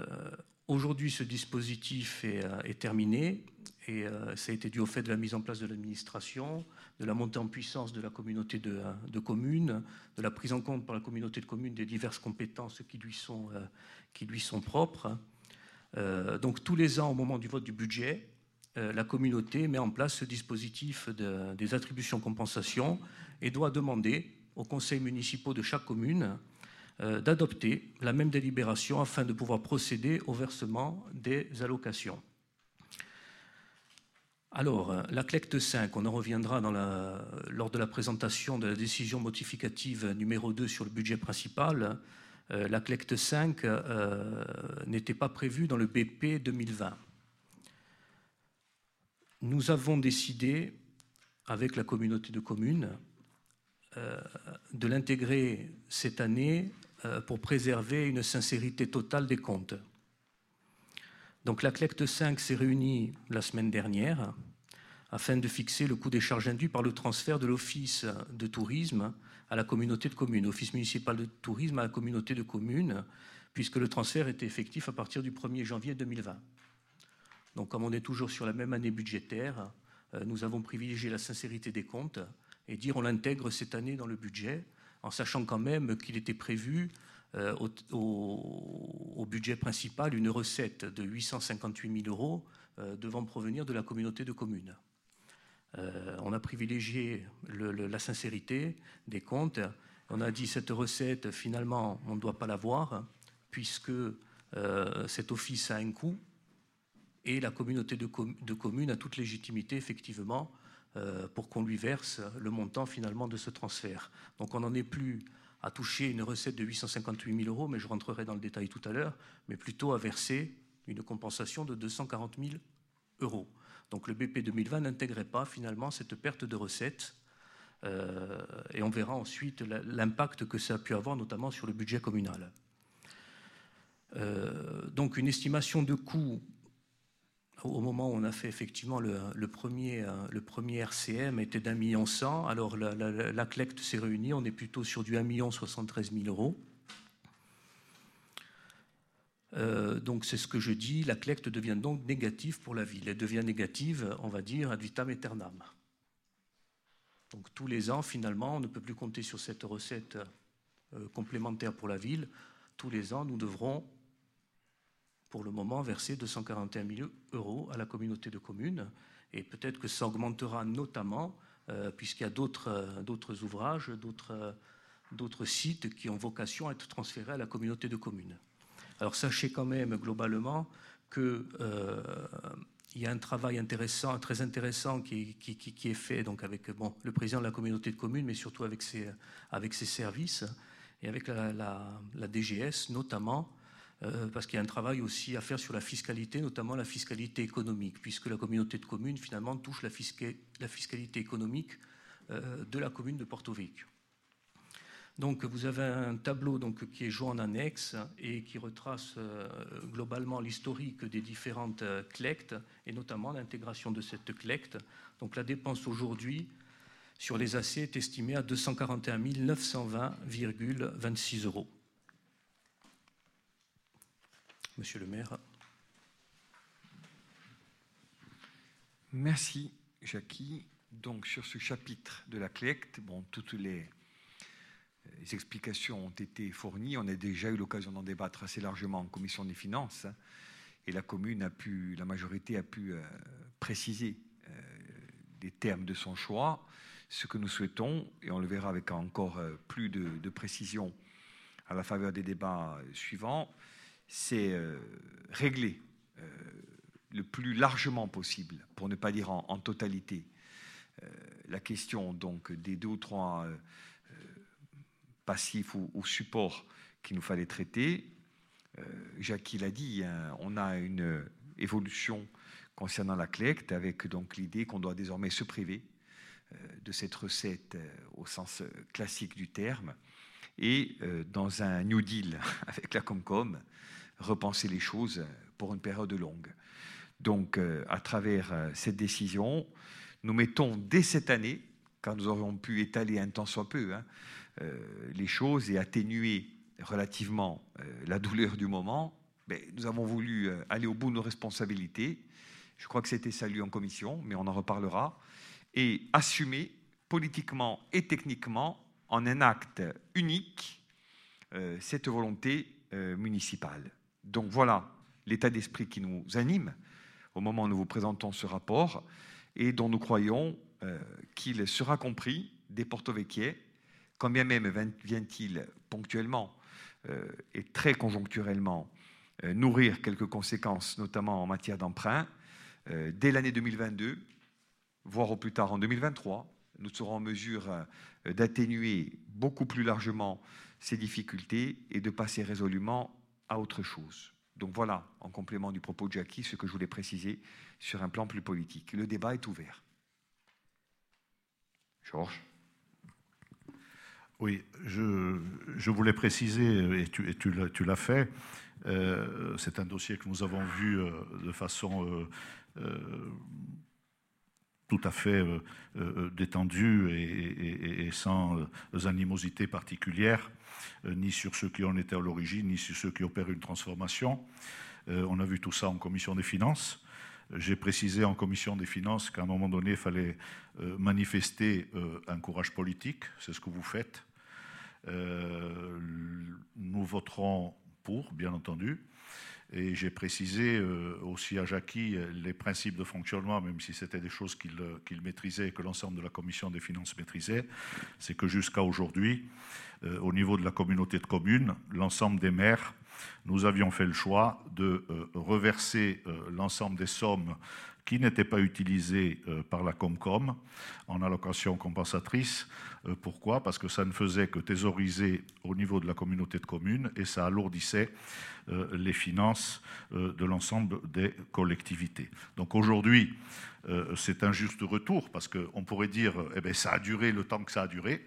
aujourd'hui, ce dispositif est, euh, terminé et ça a été dû au fait de la mise en place de l'administration, de la montée en puissance de la communauté de, communes, de la prise en compte par la communauté de communes des diverses compétences qui lui sont, sont propres. donc tous les ans, au moment du vote du budget, euh, la communauté met en place ce dispositif des attributions compensation et doit demander aux conseils municipaux de chaque commune euh, d'adopter la même délibération afin de pouvoir procéder au versement des allocations. Alors, euh, la CLECT 5, on en reviendra lors de la présentation de la décision modificative numéro 2 sur le budget principal. la CLECT 5 n'était pas prévue dans le BP 2020 nous avons décidé, avec la communauté de communes, euh, de l'intégrer cette année euh, pour préserver une sincérité totale des comptes. Donc la CLECT 5 s'est réunie la semaine dernière afin de fixer le coût des charges induites par le transfert de l'Office de tourisme à la communauté de communes, Office municipal de tourisme à la communauté de communes, puisque le transfert était effectif à partir du 1er janvier 2020. Donc comme on est toujours sur la même année budgétaire, euh, nous avons privilégié la sincérité des comptes et dire on l'intègre cette année dans le budget, en sachant quand même qu'il était prévu euh, au, budget principal une recette de 858 000 euros euh, devant provenir de la communauté de communes. on a privilégié la sincérité des comptes. On a dit cette recette, finalement, on ne doit pas l'avoir, puisque cet office a un coût et la communauté de, communes a toute légitimité, effectivement, euh, pour qu'on lui verse le montant finalement de ce transfert. Donc on n'en est plus à toucher une recette de 858 000 euros, mais je rentrerai dans le détail tout à l'heure, mais plutôt à verser une compensation de 240 000 euros. Donc le BP 2020 n'intégrait pas finalement cette perte de recettes, euh, et on verra ensuite l'impact que ça a pu avoir, notamment sur le budget communal. Euh, donc une estimation de coût au moment où on a fait effectivement le, premier, euh, RCM était d'un million cent. Alors la, la, collecte s'est réunie, on est plutôt sur du 1 million 73 000 euros. Euh, donc c'est ce que je dis, la collecte devient donc négative pour la ville. Elle devient négative, on va dire, ad vitam aeternam. Donc tous les ans, finalement, on ne peut plus compter sur cette recette euh, complémentaire pour la ville. Tous les ans, nous devrons pour le moment verser 241 000 euros à la communauté de communes. Et peut-être que ça augmentera notamment, euh, puisqu'il y a d'autres euh, ouvrages, euh, d'autres sites qui ont vocation à être transférés à la communauté de communes. Alors sachez quand même globalement qu'il y a un travail intéressant, très intéressant qui, est fait donc avec bon, le président de la communauté de communes, mais surtout avec ses, avec ses services et avec la DGS notamment, euh, parce qu'il y a un travail aussi à faire sur la fiscalité, notamment la fiscalité économique, puisque la communauté de communes, finalement, touche la, fiscalité économique euh, de la commune de Porto Vecchio. Donc, vous avez un tableau donc, qui est joint en annexe et qui retrace euh, globalement l'historique des différentes CLECT et notamment l'intégration de cette CLECT. Donc, la dépense aujourd'hui sur les AC est estimée à 241 920,26 euros. Monsieur le maire. Merci, Jackie. Donc, sur ce chapitre de la CLECT, bon, toutes les, explications ont été fournies. On a déjà eu l'occasion d'en débattre assez largement en commission des finances. et la commune a pu, la majorité a pu euh, préciser euh, des termes de son choix. Ce que nous souhaitons, et on le verra avec encore euh, plus de précision à la faveur des débats suivants, c'est euh, régler euh, le plus largement possible, pour ne pas dire en, totalité, euh, la question donc des deux ou trois passifs ou, supports qu'il nous fallait traiter, Jacques l'a dit, hein, on a une évolution concernant la collecte, avec donc l'idée qu'on doit désormais se priver de cette recette au sens classique du terme, et dans un New Deal avec la Comcom, repenser les choses pour une période longue. Donc, à travers cette décision, nous mettons dès cette année, quand nous aurions pu étaler un temps soit peu hein, les choses et atténuer relativement la douleur du moment, ben, nous avons voulu aller au bout de nos responsabilités. Je crois que c'était salué en commission, mais on en reparlera. Et assumer politiquement et techniquement en un acte unique cette volonté municipale. Donc voilà l'état d'esprit qui nous anime au moment où nous vous présentons ce rapport et dont nous croyons qu'il sera compris des porto-vecchiais, quand bien même vient-il ponctuellement et très conjoncturellement nourrir quelques conséquences, notamment en matière d'emprunt, dès l'année 2022, voire au plus tard en 2023, nous serons en mesure d'atténuer beaucoup plus largement ces difficultés et de passer résolument à autre chose. Donc voilà, en complément du propos de Jackie, ce que je voulais préciser sur un plan plus politique. Le débat est ouvert. Georges? Oui, je, voulais préciser, et tu, l'as fait, euh, c'est un dossier que nous avons vu euh, de façon euh, tout à fait détendue et, sans animosité particulière, ni sur ceux qui en étaient à l'origine, ni sur ceux qui opèrent une transformation. on a vu tout ça en commission des finances. J'ai précisé en commission des finances qu'à un moment donné, il fallait manifester un courage politique. C'est ce que vous faites. nous voterons pour, bien entendu. Et j'ai précisé aussi à Jackie les principes de fonctionnement, même si c'était des choses qu'il qu maîtrisait et que l'ensemble de la commission des finances maîtrisait, c'est que jusqu'à aujourd'hui, au niveau de la communauté de communes, l'ensemble des maires, nous avions fait le choix de reverser l'ensemble des sommes qui n'étaient pas utilisées par la Comcom en allocation compensatrice. Pourquoi? Parce que ça ne faisait que thésauriser au niveau de la communauté de communes et ça alourdissait les finances de l'ensemble des collectivités. Donc aujourd'hui, c'est un juste retour parce qu'on pourrait dire eh bien, ça a duré le temps que ça a duré.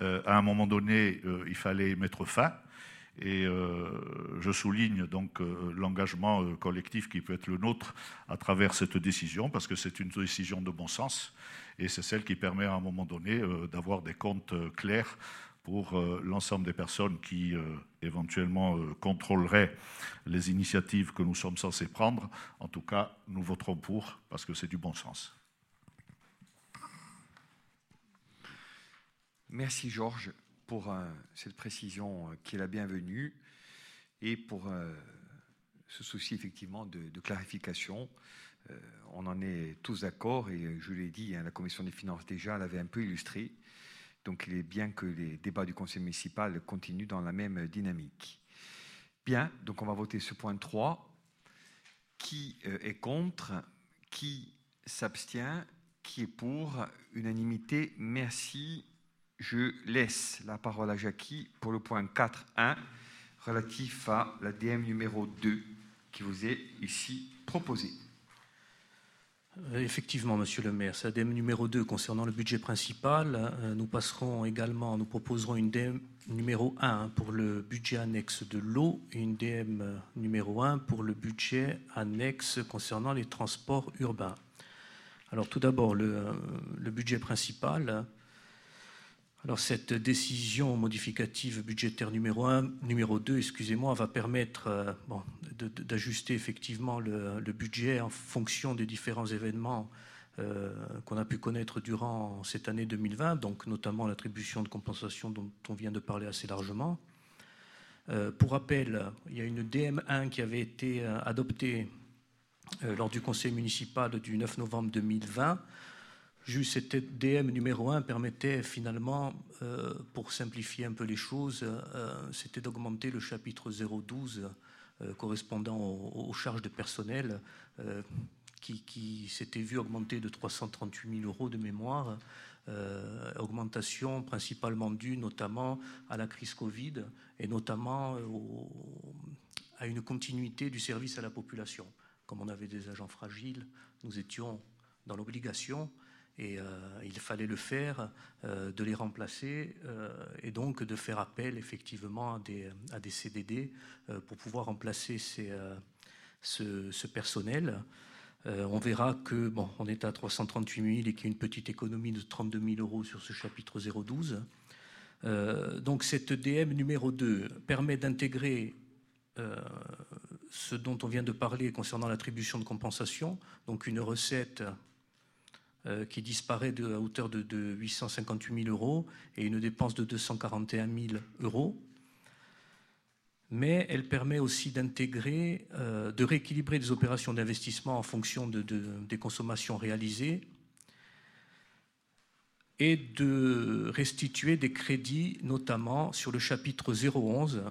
À un moment donné, il fallait mettre fin. Et euh, je souligne donc euh, l'engagement euh, collectif qui peut être le nôtre à travers cette décision, parce que c'est une décision de bon sens, et c'est celle qui permet à un moment donné d'avoir des comptes clairs pour l'ensemble des personnes qui éventuellement contrôleraient les initiatives que nous sommes censés prendre. En tout cas, nous voterons pour, parce que c'est du bon sens. Merci Georges pour euh, cette précision qui est la bienvenue et pour euh, ce souci effectivement de, clarification. Euh, on en est tous d'accord et je l'ai dit, hein, la commission des finances déjà l'avait un peu illustré. Donc il est bien que les débats du conseil municipal continuent dans la même dynamique. Bien, donc on va voter ce point 3. Qui est contre? Qui s'abstient? Qui est pour? Unanimité Merci je laisse la parole à Jackie pour le point 4.1 relatif à la DM numéro 2 qui vous est ici proposé. Effectivement, Monsieur le maire, c'est la DM numéro 2 concernant le budget principal. Nous passerons également, nous proposerons une DM numéro 1 pour le budget annexe de l'eau et une DM numéro 1 pour le budget annexe concernant les transports urbains. Alors tout d'abord, le, le budget principal alors cette décision modificative budgétaire numéro 1, numéro 2, excusez-moi, va permettre euh, d'ajuster effectivement le, budget en fonction des différents événements euh, qu'on a pu connaître durant cette année 2020, donc notamment l'attribution de compensation dont on vient de parler assez largement. Euh, pour rappel, il y a une DM1 qui avait été adoptée lors du conseil municipal du 9 novembre 2020 Juste cette DM numéro 1 permettait finalement, euh, pour simplifier un peu les choses, euh, c'était d'augmenter le chapitre 012 euh, correspondant aux, charges de personnel qui, qui s'était vu augmenter de 338 000 euros de mémoire, augmentation principalement due notamment à la crise Covid et notamment à une continuité du service à la population. Comme on avait des agents fragiles, nous étions dans l'obligation et euh, il fallait le faire, euh, de les remplacer euh, et donc de faire appel effectivement à des, CDD pour pouvoir remplacer ce, personnel. on verra que bon, on est à 338 000 et qu'il y a une petite économie de 32 000 euros sur ce chapitre 012. donc cette DM numéro 2 permet d'intégrer ce dont on vient de parler concernant l'attribution de compensation, donc une recette euh, qui disparaît de, à hauteur de, 858 000 euros et une dépense de 241 000 euros. Mais elle permet aussi d'intégrer, euh, de rééquilibrer des opérations d'investissement en fonction de, des consommations réalisées et de restituer des crédits, notamment sur le chapitre 011,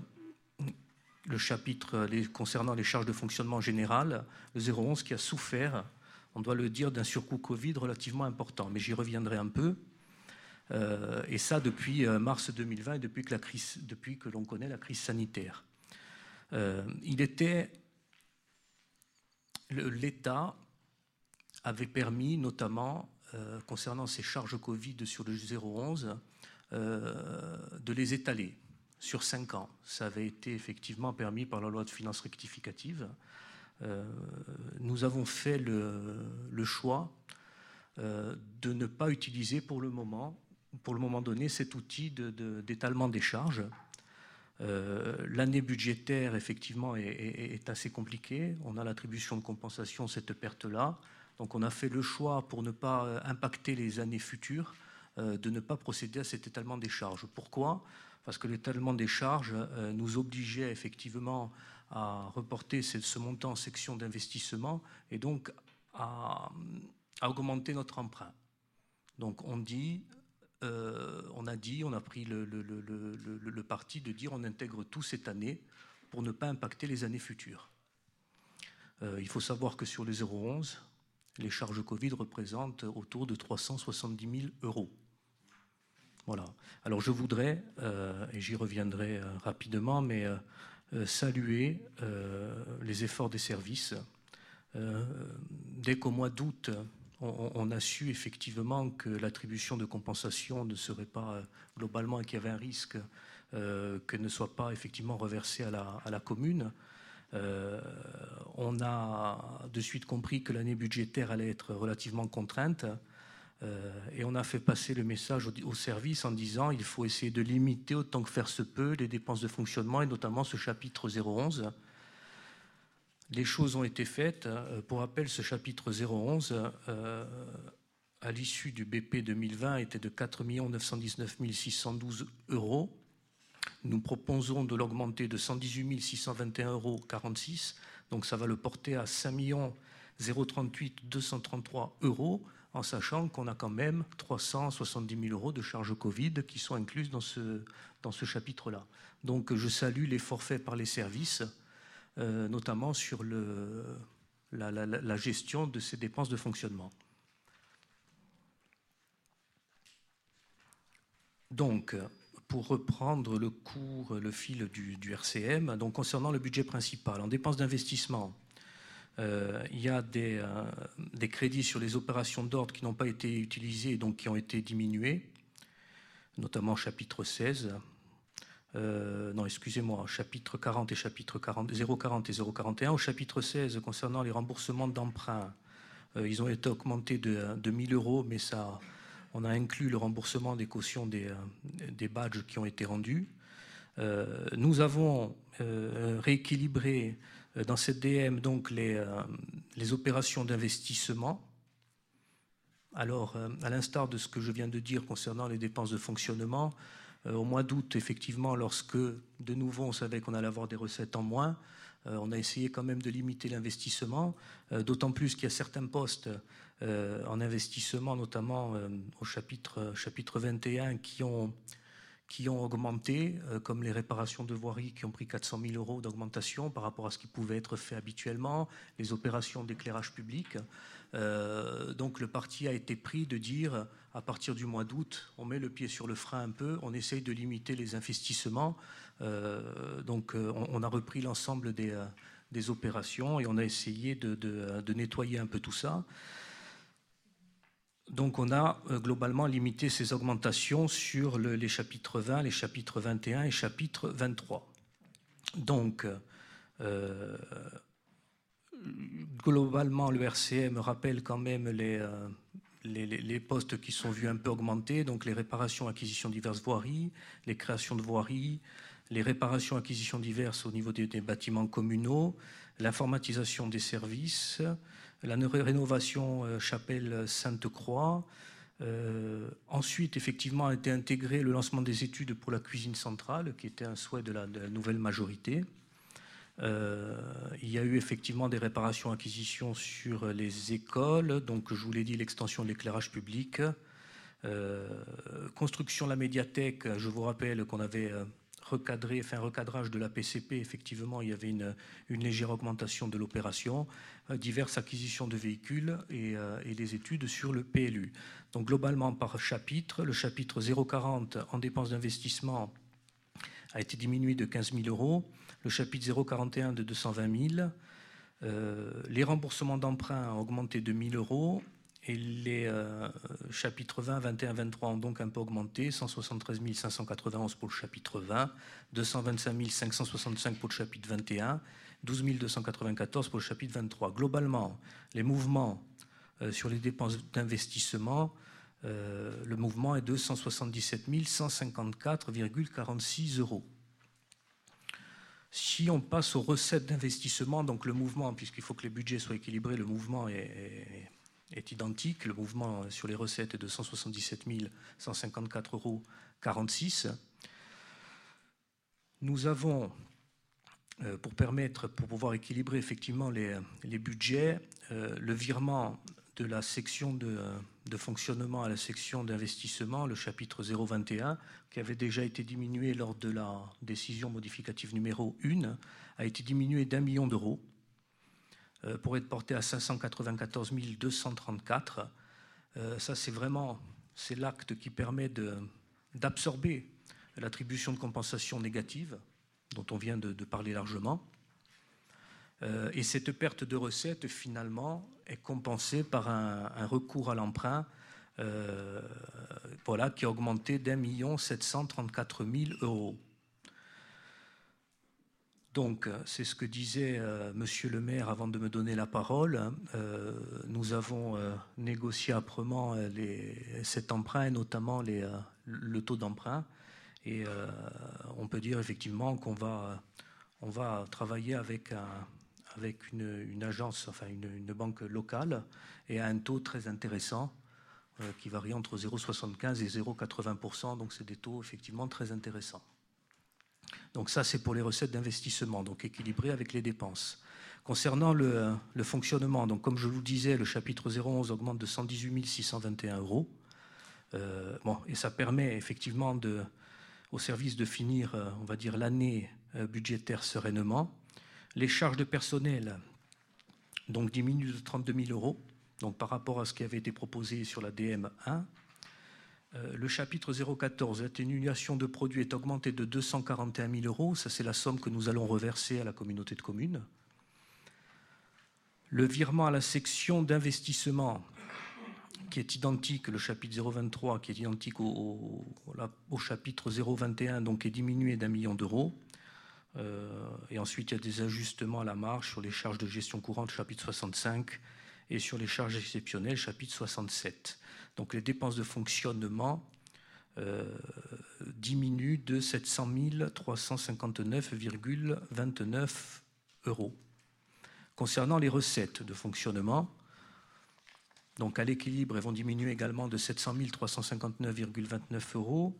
le chapitre concernant les charges de fonctionnement général, le 011 qui a souffert on doit le dire, d'un surcoût Covid relativement important. Mais j'y reviendrai un peu. Euh, et ça depuis euh, mars 2020 et depuis que, l'on connaît la crise sanitaire. Euh, il était. L'État avait permis, notamment concernant ces charges Covid sur le 011, de les étaler sur cinq ans. Ça avait été effectivement permis par la loi de finances rectificative. Euh, nous avons fait le, choix euh, de ne pas utiliser pour le moment, pour le moment donné, cet outil d'étalement des charges. Euh, l'année budgétaire, effectivement, est, assez compliquée. On a l'attribution de compensation, cette perte-là. Donc on a fait le choix, pour ne pas impacter les années futures, de ne pas procéder à cet étalement des charges. Pourquoi? Parce que l'étalement des charges nous obligeait effectivement à reporter ce montant en section d'investissement et donc à, augmenter notre emprunt. Donc on dit, euh, on a dit, on a pris le, parti de dire on intègre tout cette année pour ne pas impacter les années futures. Euh, il faut savoir que sur les 011, les charges Covid représentent autour de 370 000 euros. Voilà. Alors je voudrais, euh, et j'y reviendrai rapidement, mais saluer euh, les efforts des services. Euh, dès qu'au mois d'août, on, a su effectivement que l'attribution de compensation ne serait pas globalement et qu'il y avait un risque qu'elle ne soit pas effectivement reversée à la commune. on a de suite compris que l'année budgétaire allait être relativement contrainte. Euh, et on a fait passer le message au, service en disant il faut essayer de limiter autant que faire se peut les dépenses de fonctionnement et notamment ce chapitre 011. Les choses ont été faites. Euh, pour rappel, ce chapitre 011, euh, à l'issue du BP 2020, était de 4 919 612 euros. Nous proposons de l'augmenter de 118 621 euros 46. Donc ça va le porter à 5 038 233 euros en sachant qu'on a quand même 370 000 euros de charges Covid qui sont incluses dans ce, chapitre-là. Donc je salue l'effort fait par les services, euh, notamment sur la, gestion de ces dépenses de fonctionnement. Donc, pour reprendre le cours, le fil du, du RCM, donc concernant le budget principal, en dépenses d'investissement, euh, il y a des, euh, des, crédits sur les opérations d'ordre qui n'ont pas été utilisés et donc qui ont été diminués, notamment chapitre 16. Euh, non, excusez-moi, chapitre 40 et chapitre 40, 040 et 041. Au chapitre 16, concernant les remboursements d'emprunts, ils ont été augmentés de, de 1000 euros, mais ça, on a inclus le remboursement des cautions des, badges qui ont été rendus. nous avons rééquilibré dans cette DM donc les, euh, les opérations d'investissement. Alors, euh, à l'instar de ce que je viens de dire concernant les dépenses de fonctionnement, au mois d'août, effectivement, lorsque de nouveau on savait qu'on allait avoir des recettes en moins, on a essayé quand même de limiter l'investissement, d'autant plus qu'il y a certains postes en investissement, notamment au chapitre, chapitre 21, qui ont, qui ont augmenté, euh, comme les réparations de voirie qui ont pris 400 000 euros d'augmentation par rapport à ce qui pouvait être fait habituellement, les opérations d'éclairage public. Euh, donc le parti a été pris de dire, à partir du mois d'août, on met le pied sur le frein un peu, on essaye de limiter les investissements. Euh, donc on, a repris l'ensemble des, des, opérations et on a essayé de, de, de nettoyer un peu tout ça. Donc on a euh, globalement limité ces augmentations sur les chapitres 20, les chapitres 21 et chapitre 23. Donc, euh, globalement, le RCM rappelle quand même euh, les, les, postes qui sont vus un peu augmenter, donc les réparations, acquisitions diverses voiries, les créations de voiries, les réparations, acquisitions diverses au niveau des bâtiments communaux, l'informatisation des services, la rénovation euh, chapelle Sainte-Croix. Euh, ensuite, effectivement, a été intégré le lancement des études pour la cuisine centrale, qui était un souhait de la, nouvelle majorité. Euh, il y a eu effectivement des réparations acquisitions sur les écoles, donc je vous l'ai dit, l'extension de l'éclairage public. construction de la médiathèque, je vous rappelle qu'on avait recadré, fait un recadrage de la PCP, effectivement, il y avait une, légère augmentation de l'opération, euh, diverses acquisitions de véhicules euh, et, des études sur le PLU. Donc globalement, par chapitre, le chapitre 040 en dépenses d'investissement a été diminué de 15 000 euros, le chapitre 041 de 220 000, euh, les remboursements d'emprunts ont augmenté de 1 000 euros et les euh, chapitres 20, 21, 23 ont donc un peu augmenté, 173 591 pour le chapitre 20, 225 565 pour le chapitre 21, 12 294 pour le chapitre 23. Globalement, les mouvements euh, sur les dépenses d'investissement, euh, le mouvement est de 177 154,46 euros. Si on passe aux recettes d'investissement, donc le mouvement, puisqu'il faut que les budgets soient équilibrés, le mouvement est est identique. Le mouvement sur les recettes est de 177 154,46 euros. Nous avons, euh, pour permettre, pour pouvoir équilibrer effectivement les, budgets, euh, le virement de la section de, de, fonctionnement à la section d'investissement, le chapitre 021, qui avait déjà été diminué lors de la décision modificative numéro 1, a été diminué d'un million d'euros. Euh, pour être porté à 594 234. Euh, ça, c'est vraiment l'acte qui permet d'absorber l'attribution de compensation négative, dont on vient de, parler largement. Euh, et cette perte de recettes, finalement, est compensée par un, recours à l'emprunt voilà, qui a augmenté d'un million 734 000 euros. Donc, c'est ce que disait euh, Monsieur le maire avant de me donner la parole. Euh, nous avons euh, négocié âprement cet emprunt et notamment le taux d'emprunt. Et on peut dire effectivement qu'on va, travailler avec, avec une, agence, enfin une, banque locale et à un taux très intéressant qui varie entre 0,75 et 0,80%. Donc, c'est des taux effectivement très intéressants. Donc ça, c'est pour les recettes d'investissement, donc équilibrées avec les dépenses. Concernant le, fonctionnement, donc comme je vous disais, le chapitre 011 augmente de 118 621 euros. Euh, bon, et ça permet effectivement au service de finir, euh, on va dire, l'année euh, budgétaire sereinement. Les charges de personnel donc, diminuent de 32 000 euros par rapport à ce qui avait été proposé sur la DM1. Euh, le chapitre 014, l'atténuation de produits est augmenté de 241 000 euros. Ça, c'est la somme que nous allons reverser à la communauté de communes. Le virement à la section d'investissement, qui est identique, le chapitre 023, qui est identique au, chapitre 021, donc est diminué d'un million d'euros. Euh, et ensuite, il y a des ajustements à la marge sur les charges de gestion courante, chapitre 65, et sur les charges exceptionnelles, chapitre 67. Donc les dépenses de fonctionnement euh, diminuent de 700 359,29 euros. Concernant les recettes de fonctionnement, donc à l'équilibre, elles vont diminuer également de 700 359,29 euros.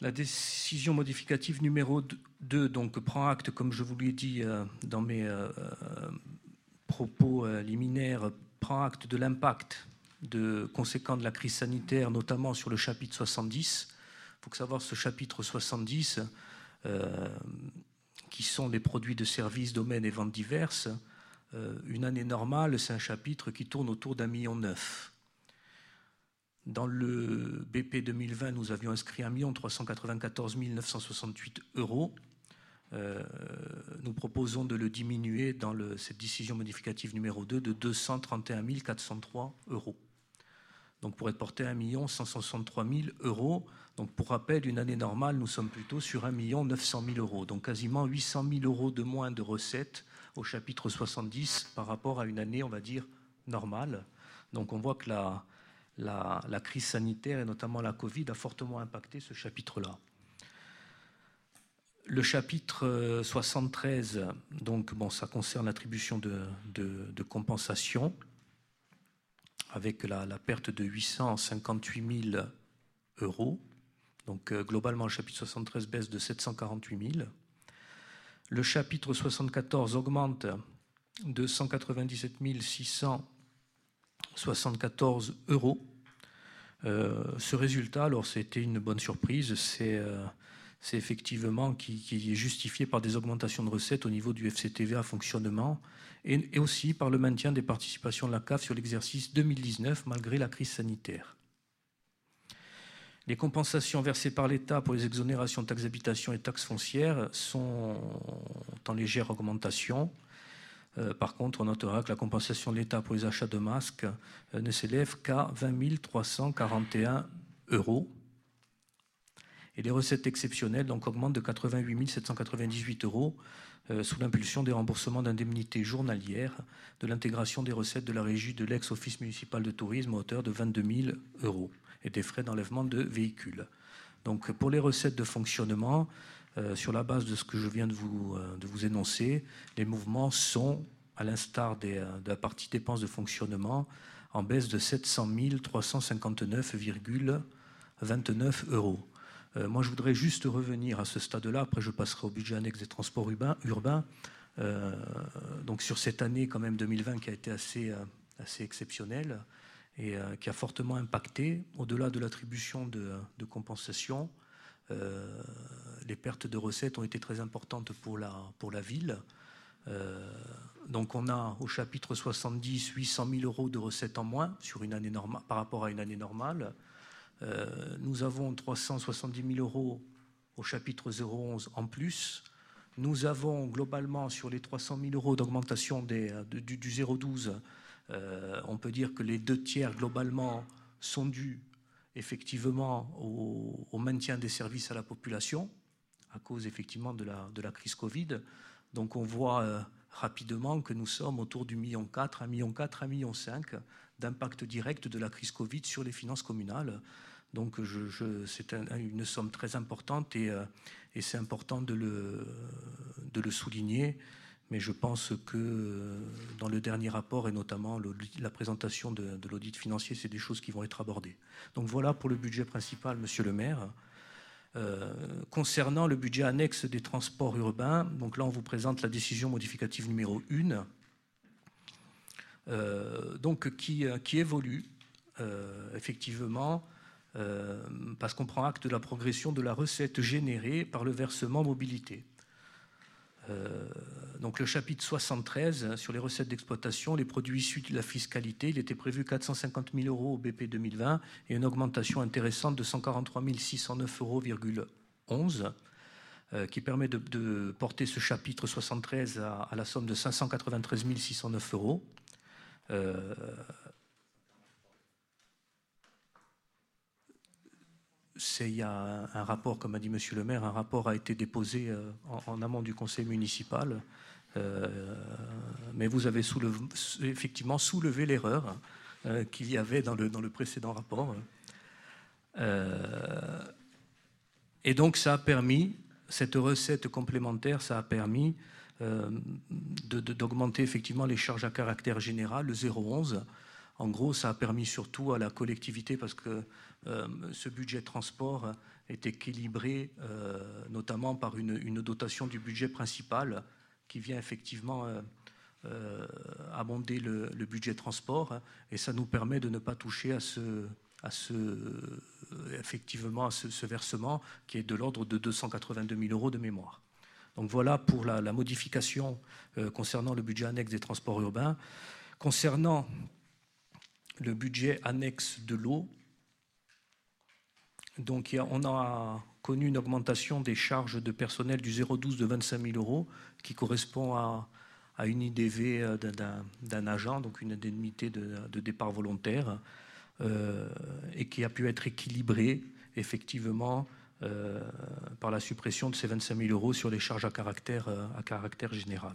La décision modificative numéro 2 donc, prend acte, comme je vous l'ai dit euh, dans mes euh, propos liminaires, prend acte de l'impact de conséquents de la crise sanitaire, notamment sur le chapitre 70. Il faut savoir ce chapitre 70, qui sont les produits de services, domaines et ventes diverses. une année normale, c'est un chapitre qui tourne autour d'un million neuf. Dans le BP 2020, nous avions inscrit 1 394 968 euros. Euh, nous proposons de le diminuer dans cette décision modificative numéro 2 de 231 403 euros. Donc pour être porté à 1 163 000 euros. Donc pour rappel, une année normale, nous sommes plutôt sur 1 900 000 euros. Donc quasiment 800 000 euros de moins de recettes au chapitre 70 par rapport à une année, on va dire, normale. Donc on voit que la, la, crise sanitaire et notamment la Covid a fortement impacté ce chapitre-là. Le chapitre 73, euh, donc bon, ça concerne l'attribution de, de, compensation avec la, perte de 858 000 euros. Donc euh, globalement, le chapitre 73 baisse de 748 000. Le chapitre 74 augmente de 197 600 74 euros. Euh, ce résultat, alors c'était une bonne surprise, c'est euh, effectivement qui, est justifié par des augmentations de recettes au niveau du FCTVA fonctionnement et, aussi par le maintien des participations de la CAF sur l'exercice 2019 malgré la crise sanitaire. Les compensations versées par l'État pour les exonérations de taxes d'habitation et taxes foncières sont en légère augmentation. Euh, par contre, on notera que la compensation de l'État pour les achats de masques euh, ne s'élève qu'à 20 341 euros. Et les recettes exceptionnelles donc, augmentent de 88 798 euros sous l'impulsion des remboursements d'indemnités journalières, de l'intégration des recettes de la régie de l'ex-office municipal de tourisme à hauteur de 22 000 euros et des frais d'enlèvement de véhicules. Donc pour les recettes de fonctionnement, euh, sur la base de ce que je viens de vous, euh, énoncer, les mouvements sont, à l'instar euh, de la partie dépenses de fonctionnement, en baisse de 700 359,29 euros. Moi, je voudrais juste revenir à ce stade-là, après je passerai au budget annexe des transports urbains. donc sur cette année quand même 2020 qui a été assez, assez exceptionnelle et qui a fortement impacté, au-delà de l'attribution de, de compensation, euh, les pertes de recettes ont été très importantes pour la, pour la ville. Euh, donc on a au chapitre 70 800 000 euros de recettes en moins sur une année normale, par rapport à une année normale. Euh, nous avons 370 000 euros au chapitre 011 en plus. Nous avons globalement sur les 300 000 euros d'augmentation du, du 012, on peut dire que les deux tiers globalement sont dus effectivement au, maintien des services à la population à cause effectivement de la, crise Covid. Donc on voit euh, rapidement que nous sommes autour du million 4, 1 million 4, 1 million 5 d'impact direct de la crise Covid sur les finances communales. Donc c'est une somme très importante et, euh, c'est important de le, souligner mais je pense que euh, dans le dernier rapport, et notamment la présentation de, l'audit financier, c'est des choses qui vont être abordées. Donc voilà pour le budget principal, monsieur le maire. Euh, concernant le budget annexe des transports urbains, donc là on vous présente la décision modificative numéro 1, euh, donc qui évolue effectivement parce qu'on prend acte de la progression de la recette générée par le versement mobilité. Euh, donc le chapitre 73 hein, sur les recettes d'exploitation, les produits issus de la fiscalité, il était prévu 450 000 euros au BP 2020 et une augmentation intéressante de 143 609,11 euros euh, qui permet de, porter ce chapitre 73 à, la somme de 593 609 euros. Euh, il y a un, rapport, comme a dit Monsieur le maire, un rapport a été déposé euh, en, amont du conseil municipal. Euh, mais vous avez effectivement soulevé l'erreur euh, qu'il y avait dans le, dans le précédent rapport. et donc ça a permis, cette recette complémentaire, ça a permis d'augmenter effectivement les charges à caractère général, le 0,11. En gros, ça a permis surtout à la collectivité, parce que euh, ce budget transport est équilibré euh, notamment par une, dotation du budget principal qui vient effectivement euh, abonder le, budget transport et ça nous permet de ne pas toucher à ce, effectivement, à ce, versement qui est de l'ordre de 282 000 euros de mémoire. Donc voilà pour la, modification concernant le budget annexe des transports urbains. Concernant le budget annexe de l'eau, donc on a connu une augmentation des charges de personnel du 0,12 de 25 000 euros, qui correspond à, une IDV euh, d'un agent, donc une indemnité de, départ volontaire, euh, et qui a pu être équilibrée effectivement euh, par la suppression de ces 25 000 euros sur les charges à caractère, à caractère général.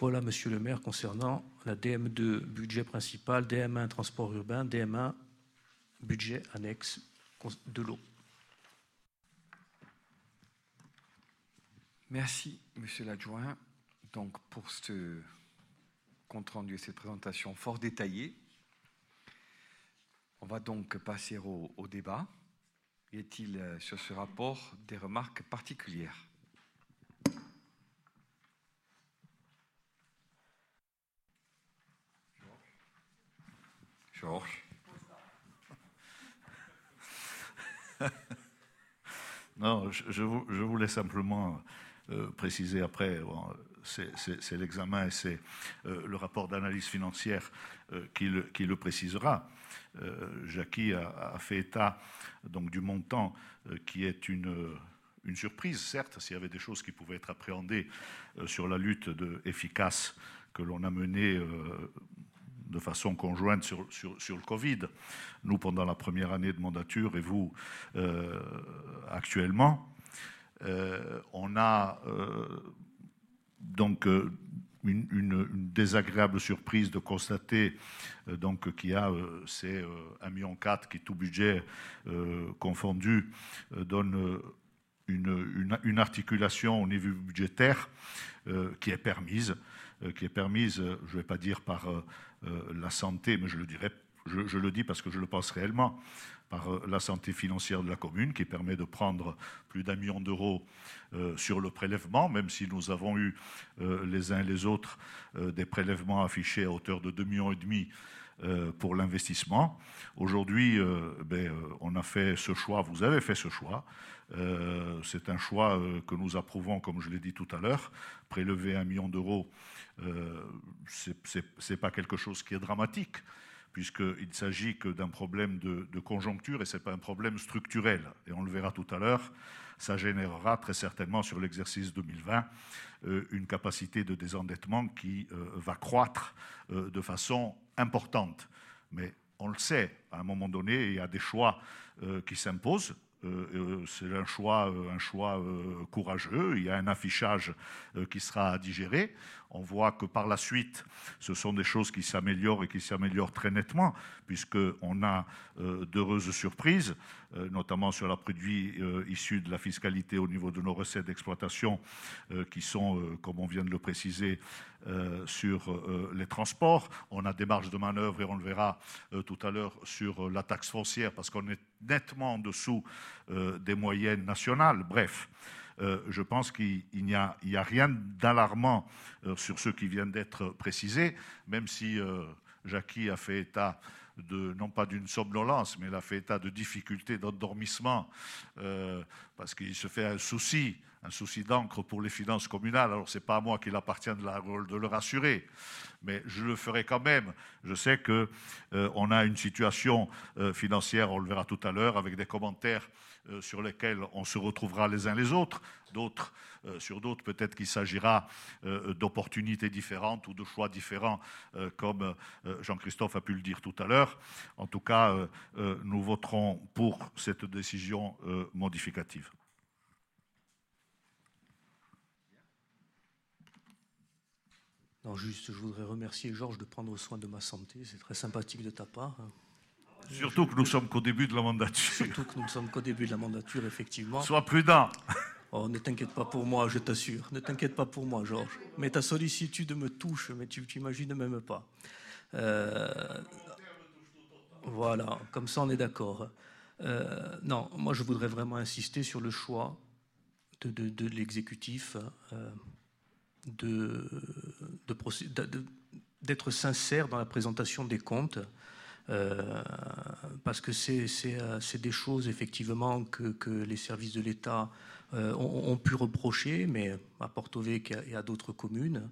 Voilà, monsieur le maire, concernant la DM2 budget principal, DM1 transport urbain, DM1 budget annexe de l'eau. Merci, monsieur l'adjoint. Donc, pour ce compte rendu et cette présentation fort détaillée, on va donc passer au, débat. Y a-t-il euh, sur ce rapport des remarques particulières? Georges non, je, voulais simplement euh, préciser après, c'est l'examen et c'est euh, le rapport d'analyse financière euh, qui, le, précisera. Jackie a, fait état donc, du montant qui est une, surprise, certes, s'il y avait des choses qui pouvaient être appréhendées sur la lutte de, efficace que l'on a menée de façon conjointe sur, sur, le Covid. Nous, pendant la première année de mandature, et vous, euh, actuellement, euh, on a euh, donc une, désagréable surprise de constater donc qu'il y a ces 1,4 million qui, tout budget confondu, donne une, une, articulation au niveau budgétaire qui est permise, qui est permise, je ne vais pas dire par la santé, mais je le, dirais, je, le dis parce que je le pense réellement, par euh, la santé financière de la commune, qui permet de prendre plus d'un million d'euros euh, sur le prélèvement, même si nous avons eu les uns et les autres des prélèvements affichés à hauteur de 2,5 millions et demi pour l'investissement. Aujourd'hui, ben, on a fait ce choix, vous avez fait ce choix. C'est un choix que nous approuvons, comme je l'ai dit tout à l'heure, prélever un million d'euros euh, ce n'est pas quelque chose qui est dramatique, puisqu'il ne s'agit que d'un problème de, conjoncture et ce n'est pas un problème structurel. Et on le verra tout à l'heure, ça générera très certainement sur l'exercice 2020 euh, une capacité de désendettement qui euh, va croître de façon importante. Mais on le sait, à un moment donné, il y a des choix qui s'imposent euh, euh, c'est un choix, euh, un choix courageux. Il y a un affichage qui sera à digérer. On voit que par la suite, ce sont des choses qui s'améliorent et qui s'améliorent très nettement, puisqu'on a d'heureuses surprises, notamment sur la produit issu de la fiscalité au niveau de nos recettes d'exploitation, qui sont, comme on vient de le préciser, sur les transports. On a des marges de manœuvre, et on le verra tout à l'heure, sur la taxe foncière, parce qu'on est nettement en dessous euh, des moyennes nationales. Bref, euh, je pense qu'il n'y a, rien d'alarmant euh, sur ce qui vient d'être précisé, même si Jackie a fait état de, non pas d'une somnolence, mais il a fait état de difficultés d'endormissement, parce qu'il se fait un souci, un souci d'encre pour les finances communales. Alors, ce n'est pas à moi qu'il appartient de, de, le rassurer, mais je le ferai quand même. Je sais qu'on a une situation financière, on le verra tout à l'heure, avec des commentaires euh, sur lesquels on se retrouvera les uns les autres. D'autres, euh, sur d'autres, peut-être qu'il s'agira euh, d'opportunités différentes ou de choix différents, comme Jean-Christophe a pu le dire tout à l'heure. En tout cas, nous voterons pour cette décision modificative. Non, juste, je voudrais remercier Georges de prendre soin de ma santé. C'est très sympathique de ta part. Surtout que nous sommes qu'au début de la mandature. Surtout que nous ne sommes qu'au début de la mandature, effectivement. Sois prudent. Oh, ne t'inquiète pas pour moi, je t'assure. Ne t'inquiète pas pour moi, Georges. Mais ta sollicitude me touche, mais tu t'imagines même pas. Euh, voilà, comme ça on est d'accord. Euh, non, moi je voudrais vraiment insister sur le choix de, de, l'exécutif euh, de, d'être sincère dans la présentation des comptes parce que c'est des choses effectivement que, les services de l'État ont, pu reprocher, mais à Porto Vecchio et à d'autres communes,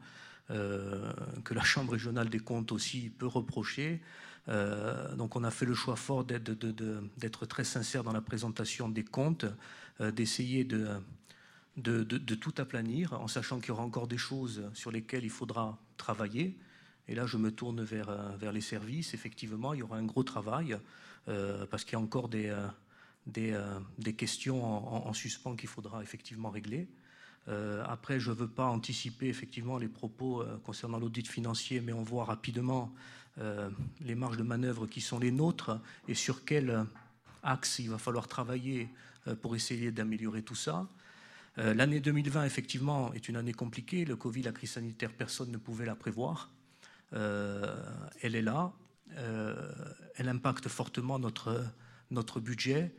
que la Chambre régionale des comptes aussi peut reprocher. donc on a fait le choix fort d'être très sincère dans la présentation des comptes, d'essayer de de, tout aplanir, en sachant qu'il y aura encore des choses sur lesquelles il faudra travailler. Et là, je me tourne vers, euh, vers les services. Effectivement, il y aura un gros travail, euh, parce qu'il y a encore des, euh, des, questions en, suspens qu'il faudra effectivement régler. après, je ne veux pas anticiper effectivement les propos concernant l'audit financier, mais on voit rapidement les marges de manœuvre qui sont les nôtres et sur quel axe il va falloir travailler pour essayer d'améliorer tout ça. L'année 2020, effectivement, est une année compliquée. Le Covid, la crise sanitaire, personne ne pouvait la prévoir. Euh, elle est là. Euh, elle impacte fortement notre, notre budget.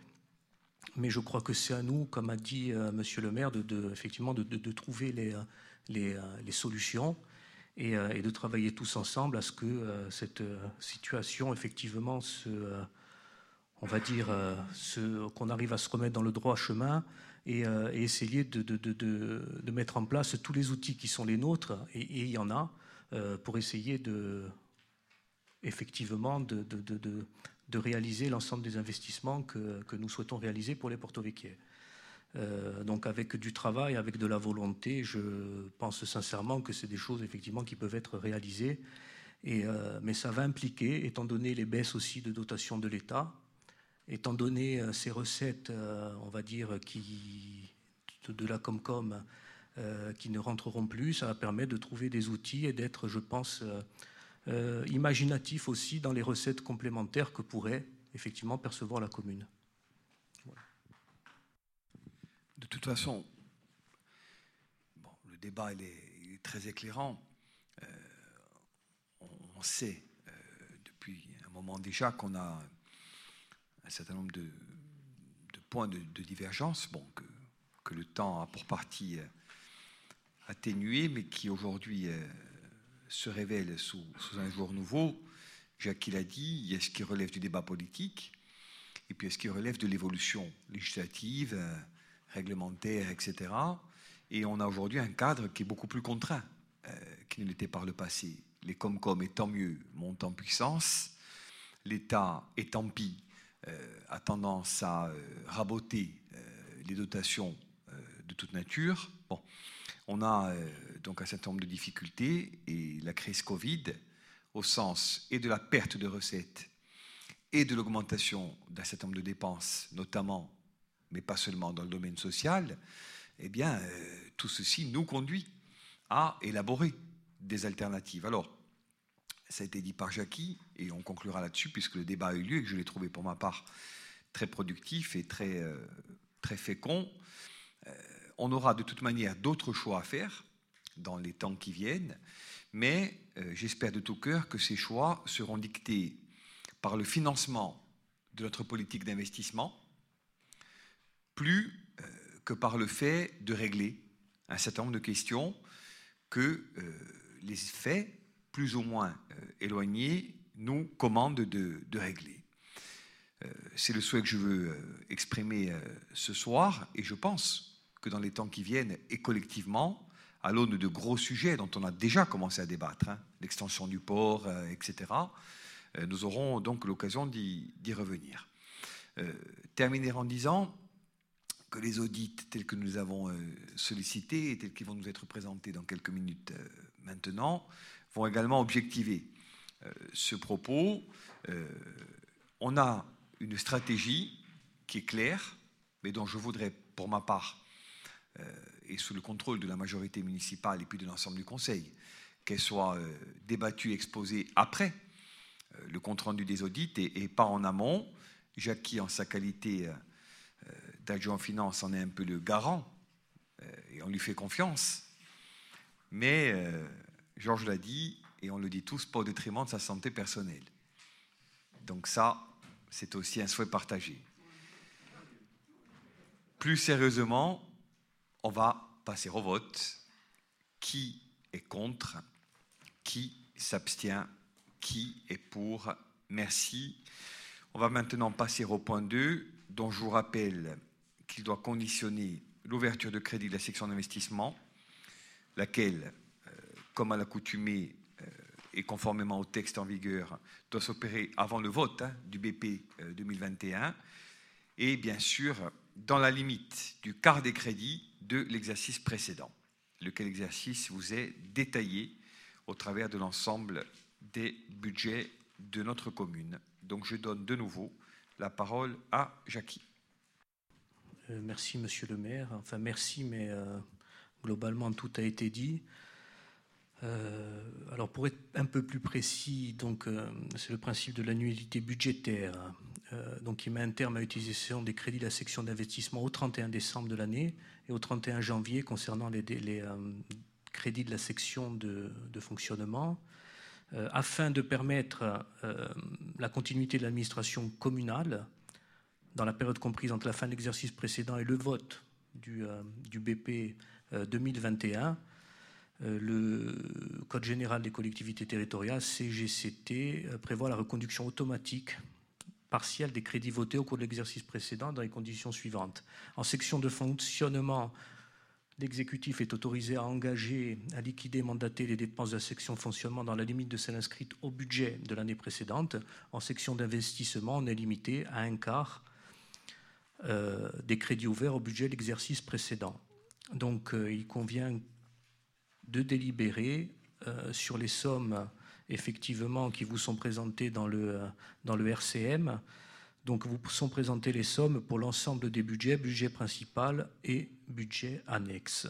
Mais je crois que c'est à nous, comme a dit Monsieur le maire, de, effectivement, de, trouver les, les, solutions et, de travailler tous ensemble à ce que cette situation, effectivement, se, on va dire, qu'on arrive à se remettre dans le droit chemin euh, et, essayer de, mettre en place tous les outils qui sont les nôtres, et, il y en a, euh, pour essayer de, effectivement de, réaliser l'ensemble des investissements que, que, nous souhaitons réaliser pour les Porto euh, donc avec du travail, avec de la volonté, je pense sincèrement que c'est des choses effectivement qui peuvent être réalisées. Et, mais ça va impliquer, étant donné les baisses aussi de dotation de l'État, étant donné euh, ces recettes, euh, on va dire, qui, de la Comcom, euh, qui ne rentreront plus, ça va permettre de trouver des outils et d'être, je pense, imaginatif aussi dans les recettes complémentaires que pourrait effectivement percevoir la commune. De toute façon, le débat est, très éclairant. on, sait depuis un moment déjà qu'on a un certain nombre de, points de, divergence, bon, que, le temps a pour partie euh, atténué, mais qui aujourd'hui euh, se révèlent sous, un jour nouveau. Jacques l'a dit, il y a ce qui relève du débat politique, et puis il y a ce qui relève de l'évolution législative, euh, réglementaire, etc. Et on a aujourd'hui un cadre qui est beaucoup plus contraint qu'il ne l'était par le passé. Les Comcom, étant mieux, montent en puissance. L'État, étant pis, euh, a tendance à euh, raboter euh, les dotations de toute nature. Bon, on a donc un certain nombre de difficultés et la crise Covid, au sens et de la perte de recettes et de l'augmentation d'un certain nombre de dépenses, notamment, mais pas seulement dans le domaine social, eh bien, tout ceci nous conduit à élaborer des alternatives. Alors, ça a été dit par Jackie, et on conclura là-dessus, puisque le débat a eu lieu et que je l'ai trouvé pour ma part très productif et très, euh, très fécond. Euh, on aura de toute manière d'autres choix à faire dans les temps qui viennent, mais euh, j'espère de tout cœur que ces choix seront dictés par le financement de notre politique d'investissement, plus que par le fait de régler un certain nombre de questions que les faits plus ou moins euh, éloignés nous commandent de, régler. Euh, c'est le souhait que je veux euh, exprimer ce soir et je pense dans les temps qui viennent et collectivement, à l'aune de gros sujets dont on a déjà commencé à débattre, hein, l'extension du port, etc., nous aurons donc l'occasion d'y revenir. terminer en disant que les audits tels que nous avons sollicités et tels qu'ils vont nous être présentés dans quelques minutes maintenant vont également objectiver euh, ce propos. Euh, on a une stratégie qui est claire, mais dont je voudrais, pour ma part, euh, et sous le contrôle de la majorité municipale et puis de l'ensemble du Conseil, qu'elle soit débattue, exposée après le compte-rendu des audits et, pas en amont. Jackie, en sa qualité d'adjoint en finance, en est un peu le garant, et on lui fait confiance. Mais Georges l'a dit, et on le dit tous, pas au détriment de sa santé personnelle. Donc ça, c'est aussi un souhait partagé. Plus sérieusement, on va passer au vote. Qui est contre? Qui s'abstient? Qui est pour? Merci. On va maintenant passer au point 2, dont je vous rappelle qu'il doit conditionner l'ouverture de crédit de la section d'investissement, laquelle, euh, comme à l'accoutumée euh, et conformément au texte en vigueur, doit s'opérer avant le vote hein, du BP 2021, et bien sûr dans la limite du quart des crédits de l'exercice précédent, lequel exercice vous est détaillé au travers de l'ensemble des budgets de notre commune. Donc je donne de nouveau la parole à Jackie. Euh, merci, monsieur le maire. Enfin, merci, mais euh, globalement, tout a été dit. Euh, alors, pour être un peu plus précis, donc, c'est le principe de l'annualité budgétaire, donc, qui met un terme à l'utilisation des crédits de la section d'investissement au 31 décembre de l'année et au 31 janvier concernant les, crédits de la section de, fonctionnement. afin de permettre la continuité de l'administration communale, dans la période comprise entre la fin de l'exercice précédent et le vote du, euh, BP 2021, euh, euh, le Code général des collectivités territoriales, CGCT, prévoit la reconduction automatique partielle des crédits votés au cours de l'exercice précédent dans les conditions suivantes. En section de fonctionnement, l'exécutif est autorisé à engager, à liquider, mandater les dépenses de la section fonctionnement dans la limite de celles inscrites au budget de l'année précédente. En section d'investissement, on est limité à un quart euh, des crédits ouverts au budget de l'exercice précédent. Donc euh, il convient de délibérer euh, sur les sommes effectivement qui vous sont présentées dans le, dans le RCM. Donc vous sont présentées les sommes pour l'ensemble des budgets, budget principal et budget annexe.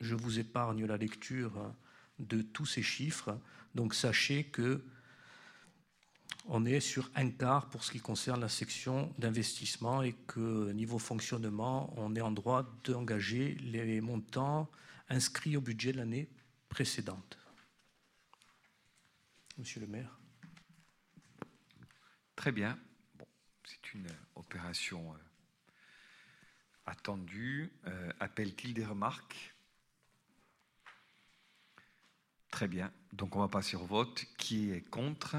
Je vous épargne la lecture de tous ces chiffres. Donc sachez que on est sur un quart pour ce qui concerne la section d'investissement et que niveau fonctionnement, on est en droit d'engager les montants inscrits au budget de l'année précédente. Monsieur le maire. Très bien. c'est une opération euh, attendue. Euh, Appelle-t-il des remarques? Très bien. Donc on va passer au vote. Qui est contre?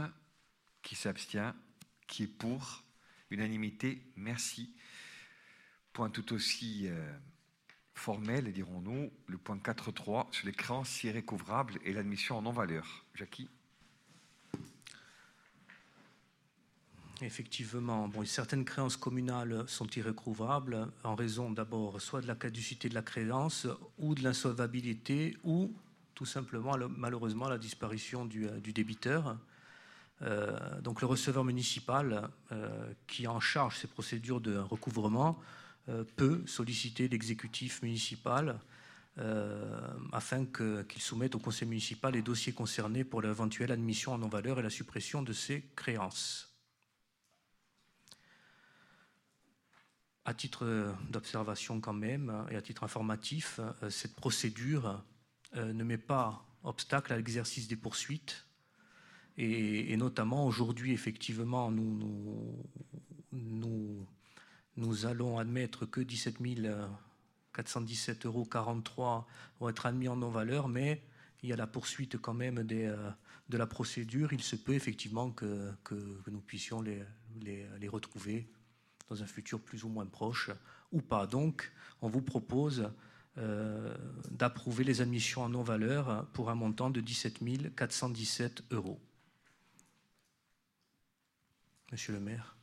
Qui s'abstient, qui est pour, unanimité, merci. Point tout aussi euh, formel, dirons-nous, le point 4.3 sur les créances irrécouvrables et l'admission en non-valeur. Jackie Effectivement, certaines créances communales sont irrécouvrables en raison d'abord soit de la caducité de la créance ou de l'insolvabilité ou tout simplement malheureusement la disparition du, euh, débiteur. Euh, donc le receveur municipal euh, qui en charge ces procédures de recouvrement peut solliciter l'exécutif municipal afin qu'il soumette au conseil municipal les dossiers concernés pour l'éventuelle admission en non-valeur et la suppression de ces créances. À titre d'observation quand même et à titre informatif, cette procédure ne met pas obstacle à l'exercice des poursuites et, notamment aujourd'hui, effectivement, nous, nous, allons admettre que 17 417,43 euros vont être admis en non-valeur, mais il y a la poursuite quand même euh, de la procédure. Il se peut effectivement que, nous puissions les, retrouver dans un futur plus ou moins proche ou pas. Donc, on vous propose euh, d'approuver les admissions en non-valeur pour un montant de 17 417 euros. Monsieur le maire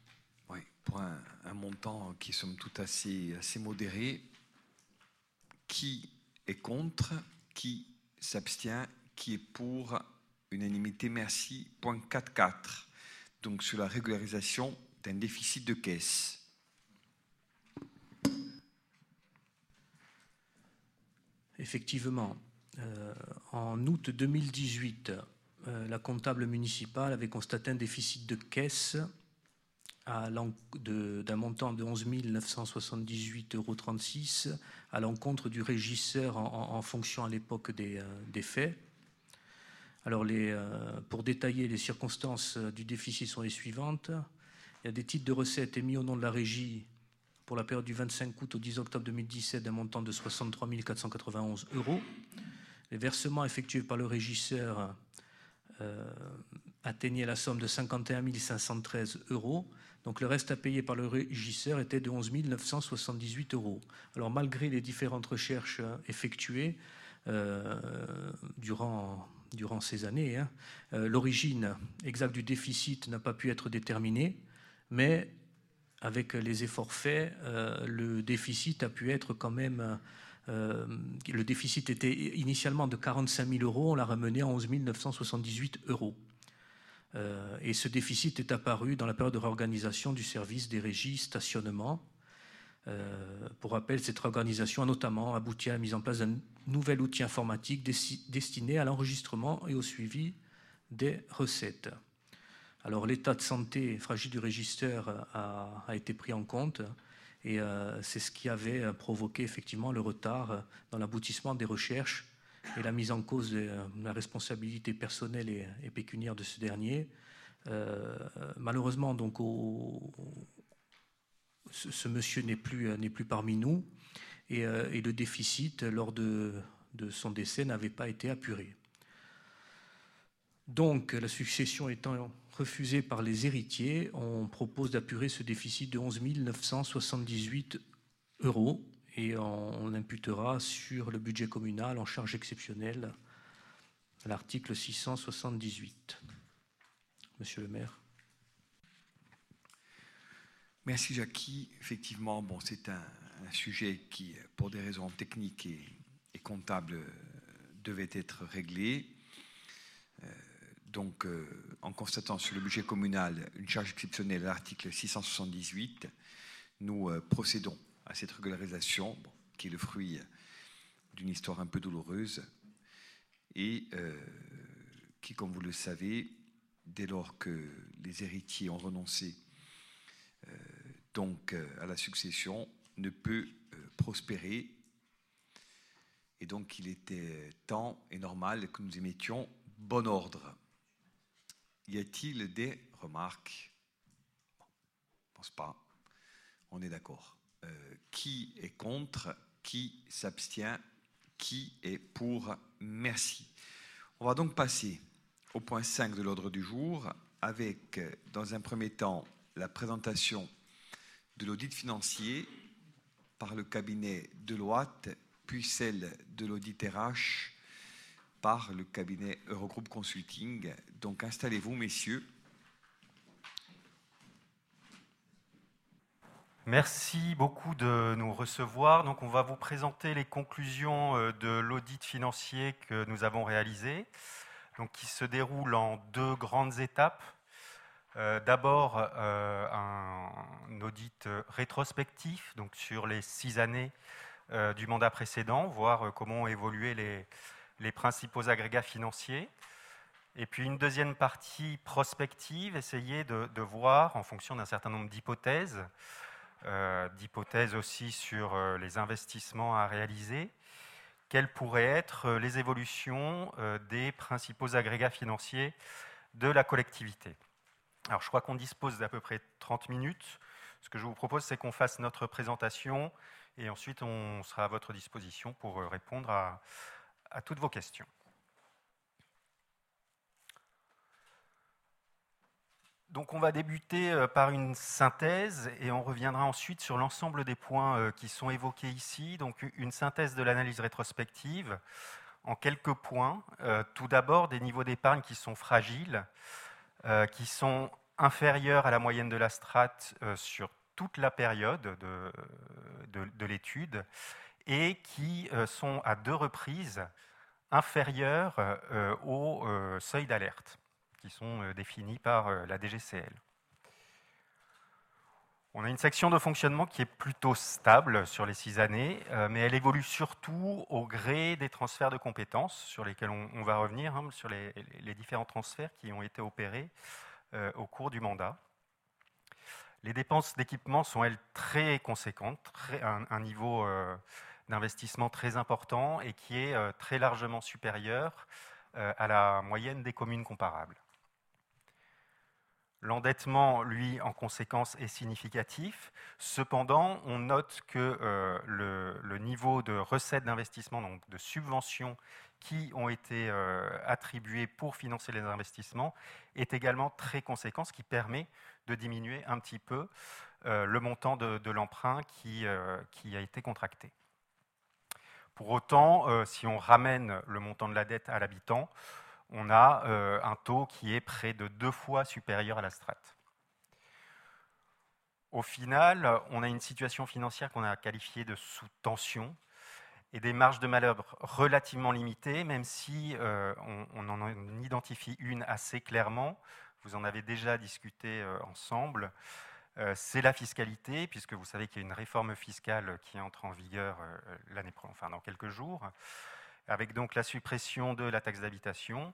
pour un, montant qui somme toute assez, assez modéré. Qui est contre? Qui s'abstient? Qui est pour? Unanimité, merci. Point 4.4. Donc sur la régularisation d'un déficit de caisse. Effectivement, euh, en août 2018, euh, la comptable municipale avait constaté un déficit de caisse d'un montant de 11 978,36 euros à l'encontre du régisseur en, fonction à l'époque des, euh, faits. Alors, euh, pour détailler les circonstances du déficit sont les suivantes. Il y a des titres de recettes émis au nom de la régie pour la période du 25 août au 10 octobre 2017 d'un montant de 63 491 euros. Les versements effectués par le régisseur euh, atteignait la somme de 51 513 euros. Donc le reste à payer par le régisseur était de 11 978 euros. Alors malgré les différentes recherches effectuées durant, durant ces années, hein, l'origine exacte du déficit n'a pas pu être déterminée, mais avec les efforts faits, le déficit a pu être quand même euh, le déficit était initialement de 45 000 euros, on l'a ramené à 11 978 euros. Euh, et ce déficit est apparu dans la période de réorganisation du service des régies stationnement. Euh, pour rappel, cette réorganisation a notamment abouti à la mise en place d'un nouvel outil informatique destiné à l'enregistrement et au suivi des recettes. Alors l'état de santé fragile du régisseur a, été pris en compte et euh, c'est ce qui avait provoqué effectivement le retard dans l'aboutissement des recherches et la mise en cause de la responsabilité personnelle et, pécuniaire de ce dernier. malheureusement, donc, ce, monsieur n'est plus, n'est plus parmi nous et, le déficit lors de, de son décès n'avait pas été apuré. Donc, la succession étant refusé par les héritiers, on propose d'apurer ce déficit de 11 978 euros et on imputera sur le budget communal en charge exceptionnelle l'article 678. Monsieur le maire. Merci Jackie. Effectivement, bon, c'est un, sujet qui, pour des raisons techniques et, comptables, devait être réglé. Euh, donc, euh, en constatant sur le budget communal une charge exceptionnelle à l'article 678, nous euh, procédons à cette régularisation, qui est le fruit d'une histoire un peu douloureuse, et euh, qui, comme vous le savez, dès lors que les héritiers ont renoncé donc à la succession, ne peut prospérer. Et donc, il était temps et normal que nous émettions bon ordre y a-t-il des remarques? Je ne pense pas. On est d'accord. Euh, qui est contre Qui s'abstient Qui est pour Merci. On va donc passer au point 5 de l'ordre du jour avec, dans un premier temps, la présentation de l'audit financier par le cabinet Deloitte, puis celle de l'audit RH par le cabinet Eurogroup Consulting. Donc installez-vous, messieurs. Merci beaucoup de nous recevoir. Donc, on va vous présenter les conclusions euh, de l'audit financier que nous avons réalisé, donc qui se déroule en deux grandes étapes. Euh, d'abord, euh, un audit rétrospectif, donc sur les six années du mandat précédent, voir comment ont évolué les, principaux agrégats financiers. Et puis une deuxième partie prospective, essayer de, voir, en fonction d'un certain nombre d'hypothèses, d'hypothèses aussi sur euh, les investissements à réaliser, quelles pourraient être euh, les évolutions des principaux agrégats financiers de la collectivité? Alors je crois qu'on dispose d'à peu près 30 minutes. Ce que je vous propose, c'est qu'on fasse notre présentation et ensuite on sera à votre disposition pour répondre à, à toutes vos questions. Donc on va débuter euh, par une synthèse et on reviendra ensuite sur l'ensemble des points euh, qui sont évoqués ici. Donc une synthèse de l'analyse rétrospective en quelques points. Euh, tout d'abord des niveaux d'épargne qui sont fragiles, qui sont inférieurs à la moyenne de la strate sur toute la période de, de l'étude et qui sont à deux reprises inférieurs au seuil d'alerte sont définis par la DGCL. On a une section de fonctionnement qui est plutôt stable sur les six années, mais elle évolue surtout au gré des transferts de compétences sur lesquels on, va revenir, hein, sur les, différents transferts qui ont été opérés au cours du mandat. Les dépenses d'équipement sont, elles, très conséquentes, un, niveau d'investissement très important et qui est euh, très largement supérieur euh, à la moyenne des communes comparables. L'endettement, lui, en conséquence, est significatif. Cependant, on note que euh, le, niveau de recettes d'investissement, donc de subventions qui ont été euh, attribuées pour financer les investissements, est également très conséquent, ce qui permet de diminuer un petit peu euh, le montant de, l'emprunt qui, qui, a été contracté. Pour autant, si on ramène le montant de la dette à l'habitant, on a euh, un taux qui est près de deux fois supérieur à la strate. Au final, on a une situation financière qu'on a qualifiée de sous tension et des marges de manœuvre relativement limitées, même si euh, on, en identifie une assez clairement. Vous en avez déjà discuté euh, ensemble. c'est la fiscalité, puisque vous savez qu'il y a une réforme fiscale qui entre en vigueur l'année, enfin, dans quelques jours avec donc la suppression de la taxe d'habitation.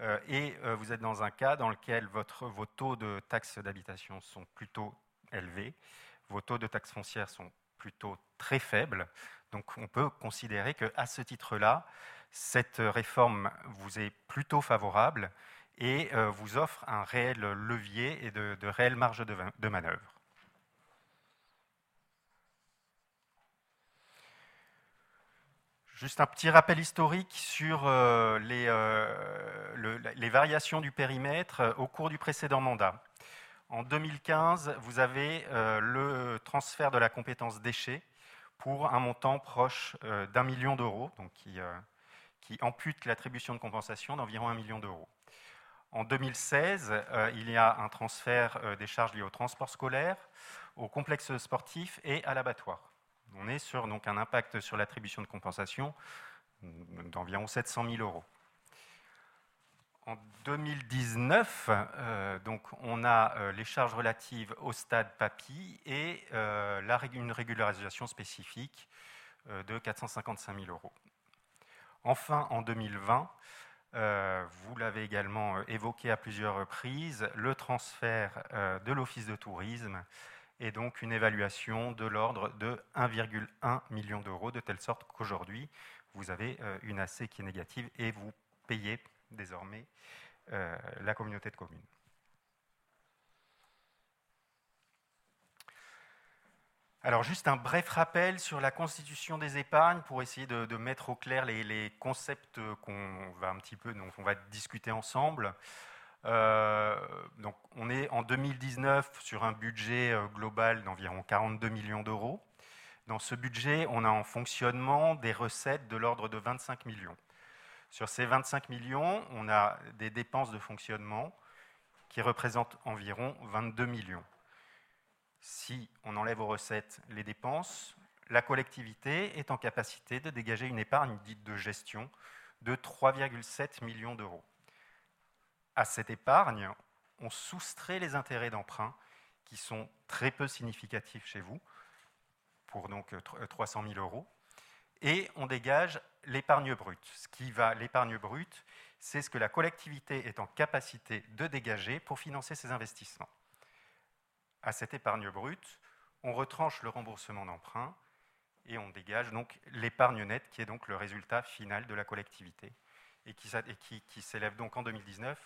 Euh, et euh, vous êtes dans un cas dans lequel vos taux de taxes d'habitation sont plutôt élevés, vos taux de taxes foncières sont plutôt très faibles. Donc on peut considérer qu'à ce titre-là, cette réforme vous est plutôt favorable et euh, vous offre un réel levier et de, réelles marges de manœuvre. Juste un petit rappel historique sur euh, euh, les, variations du périmètre euh, au cours du précédent mandat. En 2015, vous avez le transfert de la compétence déchets pour un montant proche d'un million d'euros, donc qui, qui, ampute l'attribution de compensation d'environ un million d'euros. En 2016, il y a un transfert des charges liées au transport scolaire, au complexe sportif et à l'abattoir. On est sur donc, un impact sur l'attribution de compensation d'environ 700 000 euros. En 2019, euh, donc, on a euh, les charges relatives au stade PAPI et euh, une régularisation spécifique de 455 000 euros. Enfin, en 2020, vous l'avez également évoqué à plusieurs reprises, le transfert de l'Office de tourisme et donc une évaluation de l'ordre de 1,1 million d'euros, de telle sorte qu'aujourd'hui, vous avez euh, une AC qui est négative et vous payez désormais euh, la communauté de communes. Alors juste un bref rappel sur la constitution des épargnes pour essayer de, mettre au clair les, les concepts qu'on va un petit peu, donc on va discuter ensemble. Euh, donc on est en 2019 sur un budget euh, global d'environ 42 millions d'euros. Dans ce budget, on a en fonctionnement des recettes de l'ordre de 25 millions. Sur ces 25 millions, on a des dépenses de fonctionnement qui représentent environ 22 millions. Si on enlève aux recettes les dépenses, la collectivité est en capacité de dégager une épargne dite de gestion de 3,7 millions d'euros à cette épargne, on soustrait les intérêts d'emprunt qui sont très peu significatifs chez vous, pour donc 300 000 euros, et on dégage l'épargne brute. Ce qui va, l'épargne brute, c'est ce que la collectivité est en capacité de dégager pour financer ses investissements. À cette épargne brute, on retranche le remboursement d'emprunt et on dégage donc l'épargne nette qui est donc le résultat final de la collectivité et qui, s'élève donc en 2019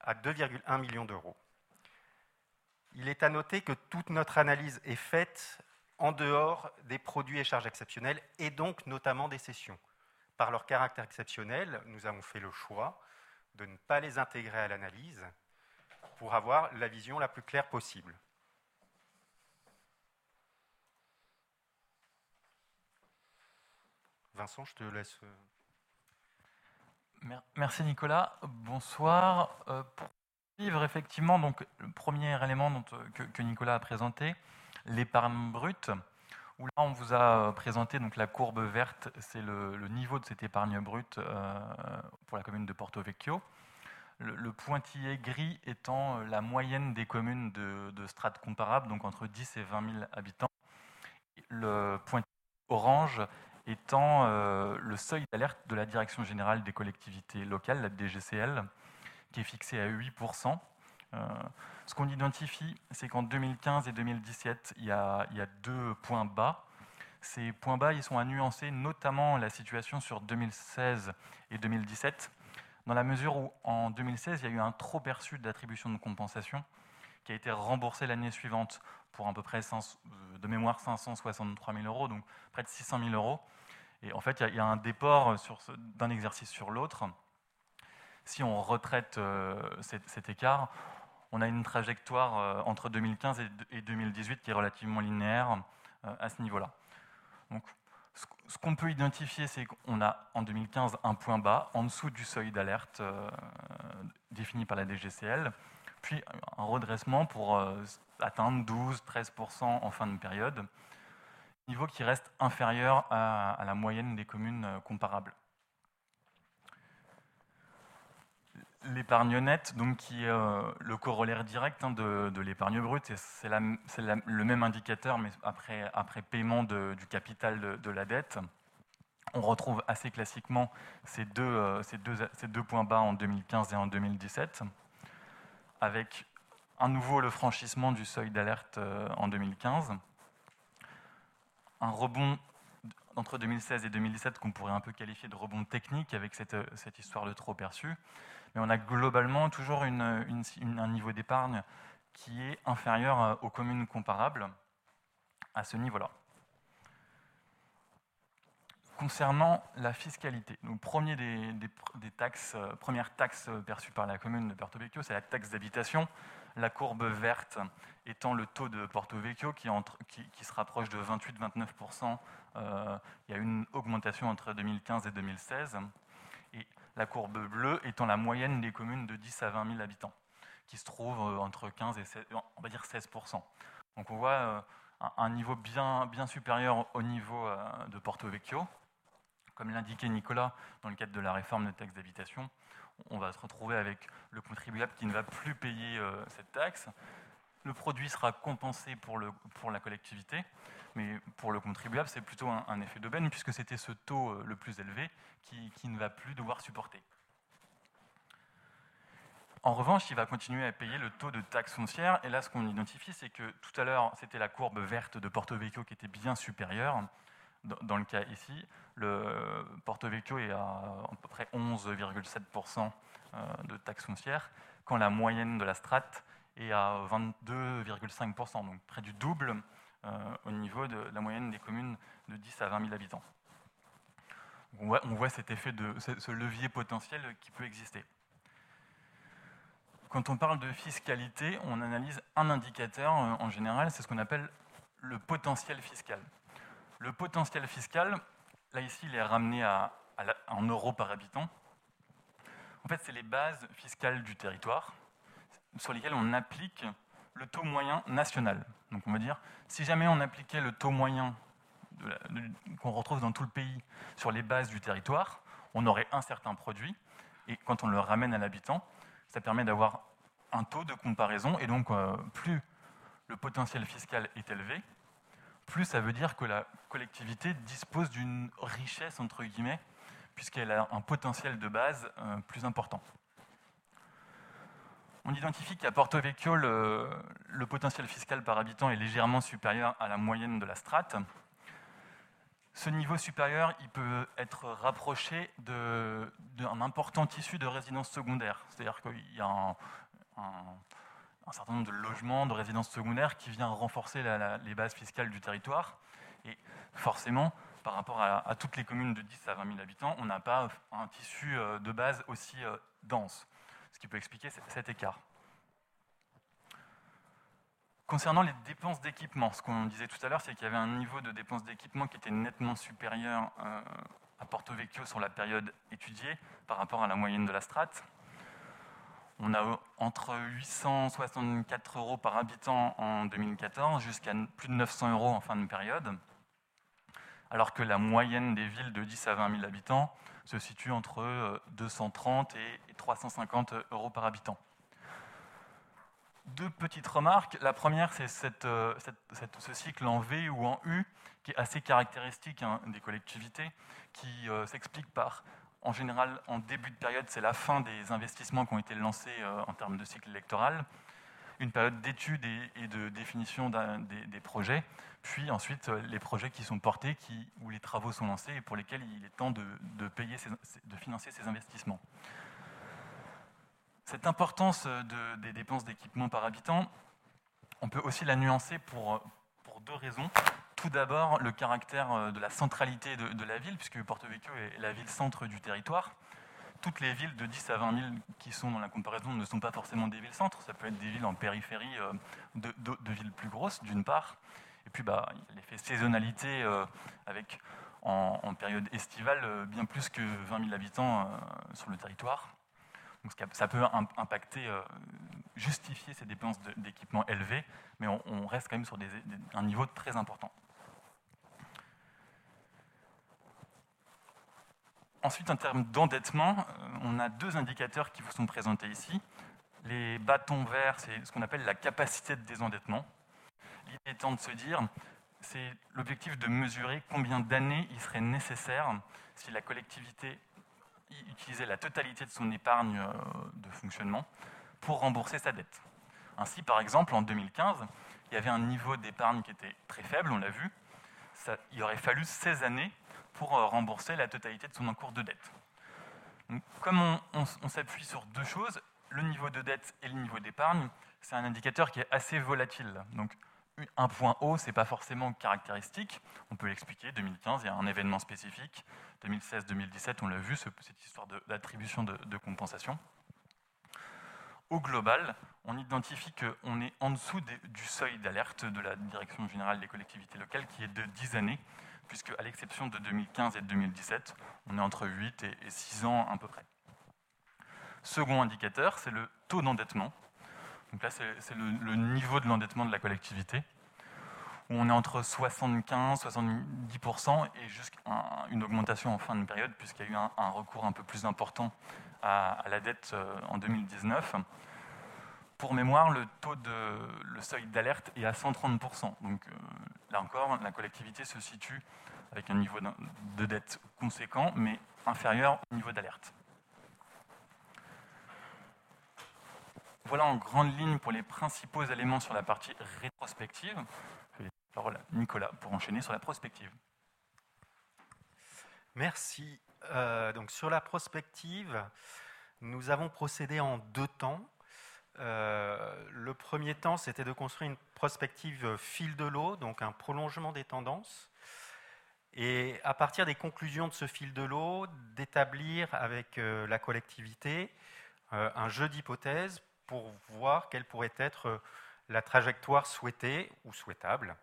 à 2,1 millions d'euros. Il est à noter que toute notre analyse est faite en dehors des produits et charges exceptionnels et donc notamment des cessions. Par leur caractère exceptionnel, nous avons fait le choix de ne pas les intégrer à l'analyse pour avoir la vision la plus claire possible. Vincent, je te laisse. Euh, Merci Nicolas. Bonsoir. Euh, pour suivre effectivement donc, le premier élément euh, que, Nicolas a présenté, l'épargne brute, où là on vous a présenté donc, la courbe verte, c'est le, niveau de cette épargne brute euh, pour la commune de Porto Vecchio. Le, pointillé gris étant la moyenne des communes de, de strates comparables, donc entre 10 et 20 000 habitants. Le pointillé orange étant euh, le seuil d'alerte de la Direction générale des collectivités locales, la DGCL, qui est fixé à 8%. Euh, ce qu'on identifie, c'est qu'en 2015 et 2017, il y, a, il y, a, deux points bas. Ces points bas, ils sont à nuancer, notamment la situation sur 2016 et 2017. dans la mesure où en 2016, il y a eu un trop perçu d'attribution de compensation qui a été remboursé l'année suivante pour à peu près euh, de mémoire 563 000 euros, donc près de 600 000 euros. Et en fait, il y a, un déport d'un exercice sur l'autre. Si on retraite euh, cet, écart, on a une trajectoire euh, entre 2015 et 2018 qui est relativement linéaire à ce niveau-là. Donc, ce qu'on peut identifier, c'est qu'on a en 2015 un point bas en dessous du seuil d'alerte défini par la DGCL, puis un redressement pour euh, atteindre 12-13% en fin de période, niveau qui reste inférieur à, la moyenne des communes euh, comparables. L'épargne nette, donc, qui est euh, le corollaire direct hein, de, l'épargne brute, c'est le même indicateur, mais après, après paiement du capital de, la dette. On retrouve assez classiquement ces deux, ces deux, ces deux points bas en 2015 et en 2017 avec un nouveau le franchissement du seuil d'alerte euh, en 2015, un rebond entre 2016 et 2017 qu'on pourrait un peu qualifier de rebond technique avec cette, cette histoire de trop perçu, mais on a globalement toujours un niveau d'épargne qui est inférieur euh, aux communes comparables à ce niveau-là. Concernant la fiscalité, donc premier des, taxes, euh, première taxe perçue par la commune de Porto Vecchio, c'est la taxe d'habitation. La courbe verte étant le taux de Porto Vecchio qui, qui, se rapproche de 28-29%. Euh, il y a une augmentation entre 2015 et 2016. Et la courbe bleue étant la moyenne des communes de 10 à 20 000 habitants, qui se trouve euh, entre 15 et on va dire 16%. Donc on voit un niveau bien, bien supérieur au niveau de Porto Vecchio. Comme l'indiquait Nicolas dans le cadre de la réforme de taxe d'habitation, on va se retrouver avec le contribuable qui ne va plus payer euh, cette taxe. Le produit sera compensé pour, la collectivité, mais pour le contribuable, c'est plutôt un, effet d'aubaine, puisque c'était ce taux euh, le plus élevé qui, qui ne va plus devoir supporter. En revanche, il va continuer à payer le taux de taxe foncière. Et là, ce qu'on identifie, c'est que tout à l'heure, c'était la courbe verte de Porto Vecchio qui était bien supérieure dans le cas ici, le Porto Vecchio est à à peu près 11,7% euh, de taxes foncières, quand la moyenne de la strate est à 22,5%, donc près du double euh, au niveau de la moyenne des communes de 10 à 20 000 habitants. On voit, cet effet de ce levier potentiel qui peut exister. Quand on parle de fiscalité, on analyse un indicateur euh, en général, c'est ce qu'on appelle le potentiel fiscal. Le potentiel fiscal, là ici, il est ramené à, en euros par habitant. En fait, c'est les bases fiscales du territoire sur lesquelles on applique le taux moyen national. Donc on va dire, si jamais on appliquait le taux moyen qu'on retrouve dans tout le pays sur les bases du territoire, on aurait un certain produit, et quand on le ramène à l'habitant, ça permet d'avoir un taux de comparaison, et donc euh, plus le potentiel fiscal est élevé, plus ça veut dire que la collectivité dispose d'une richesse, entre guillemets, puisqu'elle a un potentiel de base euh, plus important. On identifie qu'à Porto Vecchio, le, potentiel fiscal par habitant est légèrement supérieur à la moyenne de la strate. Ce niveau supérieur, il peut être rapproché d'un important tissu de résidence secondaire. C'est-à-dire qu'il y a un, un certain nombre de logements, de résidences secondaires qui vient renforcer les bases fiscales du territoire. Et forcément, par rapport à, toutes les communes de 10 à 20 000 habitants, on n'a pas un tissu euh, de base aussi euh, dense, ce qui peut expliquer cet écart. Concernant les dépenses d'équipement, ce qu'on disait tout à l'heure, c'est qu'il y avait un niveau de dépenses d'équipement qui était nettement supérieur euh, à Porto Vecchio sur la période étudiée par rapport à la moyenne de la strate. On a entre 864 euros par habitant en 2014 jusqu'à plus de 900 euros en fin de période, alors que la moyenne des villes de 10 à 20 000 habitants se situe entre 230 et 350 euros par habitant. Deux petites remarques. La première, c'est ce cycle en V ou en U qui est assez caractéristique hein, des collectivités, qui euh, s'explique par en général, en début de période, c'est la fin des investissements qui ont été lancés euh, en termes de cycle électoral, une période d'étude et, de définition des, projets, puis ensuite euh, les projets qui sont portés, où les travaux sont lancés et pour lesquels il est temps de, payer de financer ces investissements. Cette importance des dépenses d'équipement par habitant, on peut aussi la nuancer pour deux raisons. Tout d'abord, le caractère de la centralité de, la ville, puisque Porto Vecchio est la ville centre du territoire toutes les villes de 10 à 20 000 qui sont dans la comparaison ne sont pas forcément des villes-centres. Ça peut être des villes en périphérie euh, de, villes plus grosses, d'une part. Et puis, bah, l'effet saisonnalité euh, avec, en, période estivale, euh, bien plus que 20 000 habitants sur le territoire. Donc, ça peut impacter, justifier ces dépenses d'équipement élevées, mais on, reste quand même sur un niveau très important. Ensuite, en termes d'endettement, euh, on a deux indicateurs qui vous sont présentés ici. Les bâtons verts, c'est ce qu'on appelle la capacité de désendettement. L'idée étant de se dire, c'est l'objectif de mesurer combien d'années il serait nécessaire si la collectivité utilisait la totalité de son épargne euh, de fonctionnement pour rembourser sa dette. Ainsi, par exemple, en 2015, il y avait un niveau d'épargne qui était très faible, on l'a vu. il aurait fallu 16 années pour euh, rembourser la totalité de son encours de dette. comme on, s'appuie sur deux choses, le niveau de dette et le niveau d'épargne, c'est un indicateur qui est assez volatile. Donc, un point haut, ce n'est pas forcément caractéristique. On peut l'expliquer. 2015, il y a un événement spécifique. 2016-2017, on l'a vu, cette histoire d'attribution de, de, compensation. Au global, on identifie qu'on est en dessous du seuil d'alerte de la Direction générale des collectivités locales, qui est de 10 années puisque à l'exception de 2015 et de 2017, on est entre 8 et 6 ans à peu près. Second indicateur, c'est le taux d'endettement. Donc là, c'est le, niveau de l'endettement de la collectivité, où on est entre 75, 70% et jusqu'à une augmentation en fin de période, puisqu'il y a eu un, recours un peu plus important à, la dette euh, en 2019. Pour mémoire, le taux de seuil d'alerte est à 130%. Donc euh, là encore, la collectivité se situe avec un niveau de dette conséquent, mais inférieur au niveau d'alerte. Voilà en grande ligne pour les principaux éléments sur la partie rétrospective. Je vais la parole à Nicolas pour enchaîner sur la prospective. Merci. Euh, donc sur la prospective, nous avons procédé en deux temps. Euh, le premier temps, c'était de construire une prospective fil de l'eau, donc un prolongement des tendances, et à partir des conclusions de ce fil de l'eau, d'établir avec euh, la collectivité euh, un jeu d'hypothèses pour voir quelle pourrait être la trajectoire souhaitée ou souhaitable.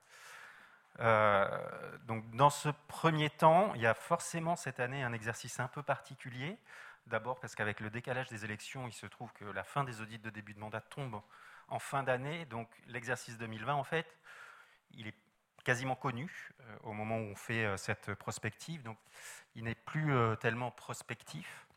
donc dans ce premier temps, il y a forcément cette année un exercice un peu particulier D'abord parce qu'avec le décalage des élections, il se trouve que la fin des audits de début de mandat tombe en fin d'année. Donc l'exercice 2020, en fait, il est quasiment connu euh, au moment où on fait euh, cette prospective. Donc il n'est plus euh, tellement prospectif.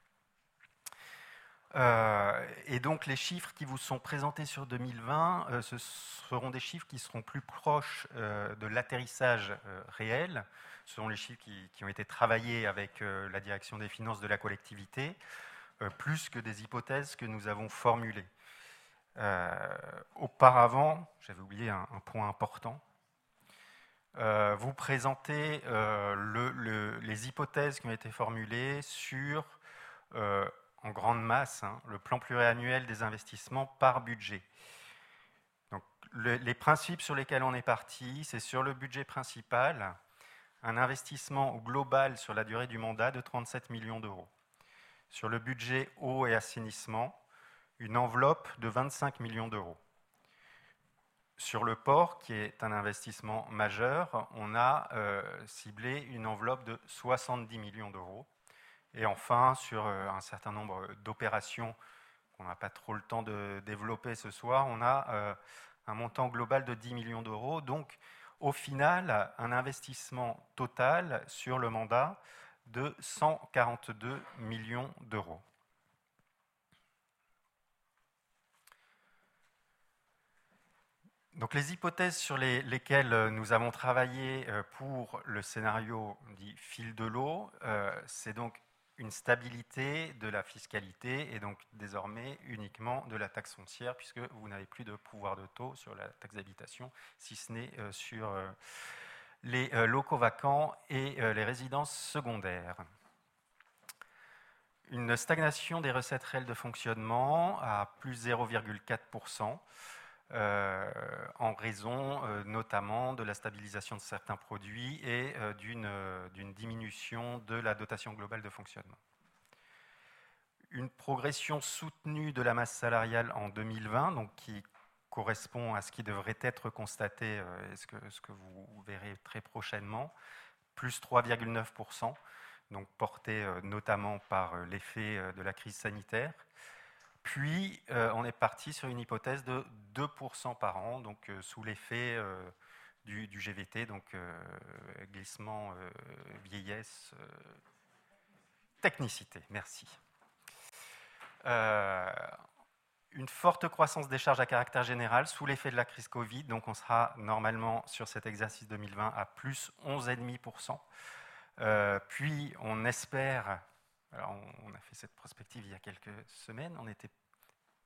et donc les chiffres qui vous sont présentés sur 2020, ce seront des chiffres qui seront plus proches de l'atterrissage réel, ce sont les chiffres qui, ont été travaillés avec euh, la direction des finances de la collectivité, euh, plus que des hypothèses que nous avons formulées. Euh, auparavant, j'avais oublié un, point important, vous présentez les hypothèses qui ont été formulées sur, en grande masse, hein, le plan pluriannuel des investissements par budget. Donc, les principes sur lesquels on est parti, c'est sur le budget principal, un investissement global sur la durée du mandat de 37 millions d'euros. Sur le budget eau et assainissement, une enveloppe de 25 millions d'euros. Sur le port, qui est un investissement majeur, on a euh, ciblé une enveloppe de 70 millions d'euros. Et enfin, sur euh, un certain nombre d'opérations qu'on n'a pas trop le temps de développer ce soir, on a euh, un montant global de 10 millions d'euros. Donc, au final un investissement total sur le mandat de 142 millions d'euros. Donc les hypothèses sur lesquelles nous avons travaillé euh, pour le scénario dit fil de l'eau, euh, c'est donc une stabilité de la fiscalité et donc désormais uniquement de la taxe foncière puisque vous n'avez plus de pouvoir de taux sur la taxe d'habitation si ce n'est euh, sur euh, les euh, locaux vacants et les résidences secondaires. une stagnation des recettes réelles de fonctionnement à plus 0,4%. Euh, en raison euh, notamment de la stabilisation de certains produits et euh, d'une diminution de la dotation globale de fonctionnement. Une progression soutenue de la masse salariale en 2020, donc qui correspond à ce qui devrait être constaté, et ce que, vous verrez très prochainement, plus 3,9%, donc porté notamment par l'effet de la crise sanitaire. Puis, euh, on est parti sur une hypothèse de 2% par an, donc euh, sous l'effet euh, du, GVT, donc glissement, vieillesse, technicité. Merci. une forte croissance des charges à caractère général sous l'effet de la crise Covid, donc on sera normalement sur cet exercice 2020 à plus 11,5%. puis, on espère on a fait cette prospective il y a quelques semaines, on était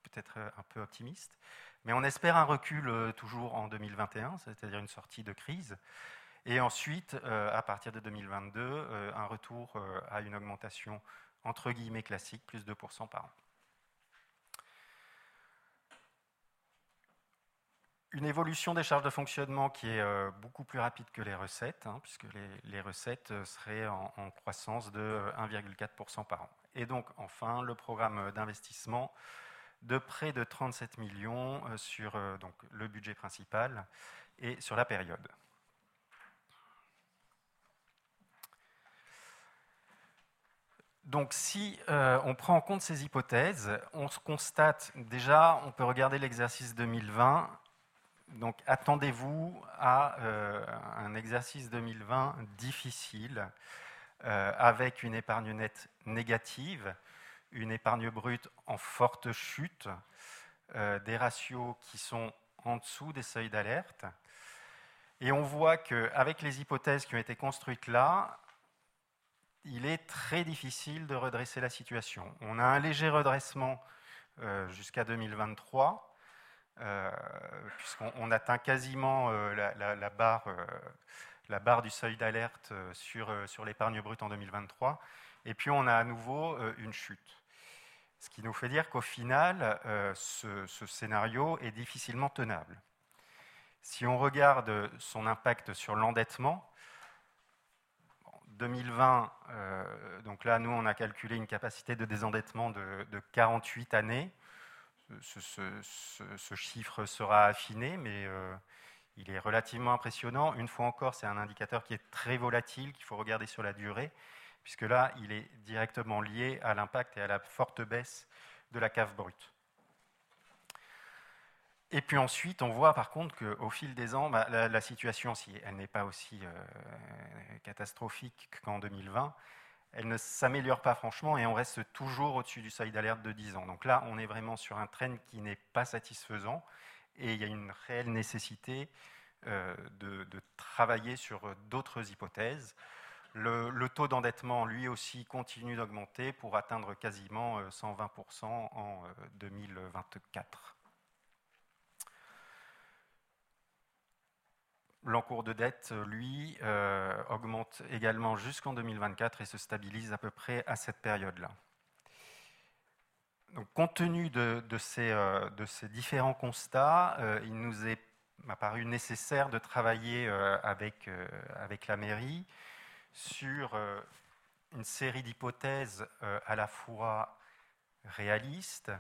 peut-être un peu optimiste, mais on espère un recul euh, toujours en 2021, c'est-à-dire une sortie de crise, et ensuite, euh, à partir de 2022, euh, un retour à une augmentation entre guillemets classique, plus 2% par an. Une évolution des charges de fonctionnement qui est euh, beaucoup plus rapide que les recettes, hein, puisque les, recettes euh, seraient en, croissance de 1,4% euh, par an. Et donc, enfin, le programme d'investissement de près de 37 millions sur le budget principal et sur la période. Donc si on prend en compte ces hypothèses, on se constate déjà, on peut regarder l'exercice 2020 donc attendez-vous à euh, un exercice 2020 difficile, euh, avec une épargne nette négative, une épargne brute en forte chute, euh, des ratios qui sont en dessous des seuils d'alerte. Et on voit qu'avec les hypothèses qui ont été construites là, il est très difficile de redresser la situation. On a un léger redressement jusqu'à 2023, euh, puisqu'on atteint quasiment euh, la, barre, euh, la, barre, du seuil d'alerte sur, sur l'épargne brute en 2023, et puis on a à nouveau une chute. Ce qui nous fait dire qu'au final, ce, scénario est difficilement tenable. Si on regarde son impact sur l'endettement, 2020, donc là, nous, on a calculé une capacité de désendettement de, de 48 années ce, chiffre sera affiné, mais euh, il est relativement impressionnant. Une fois encore, c'est un indicateur qui est très volatile, qu'il faut regarder sur la durée, puisque là, il est directement lié à l'impact et à la forte baisse de la cave brute. Et puis ensuite, on voit par contre qu'au fil des ans, bah, la, situation, si elle n'est pas aussi euh, catastrophique qu'en 2020, elle ne s'améliore pas franchement et on reste toujours au-dessus du seuil d'alerte de 10 ans. Donc là, on est vraiment sur un trend qui n'est pas satisfaisant et il y a une réelle nécessité euh, de, travailler sur d'autres hypothèses. Le, taux d'endettement, lui aussi, continue d'augmenter pour atteindre quasiment 120% euh, en 2024. L'encours de dette, lui, euh, augmente également jusqu'en 2024 et se stabilise à peu près à cette période-là. Donc, compte tenu de, ces, euh, ces, différents constats, euh, il nous est apparu nécessaire de travailler avec, la mairie sur une série d'hypothèses à la fois réalistes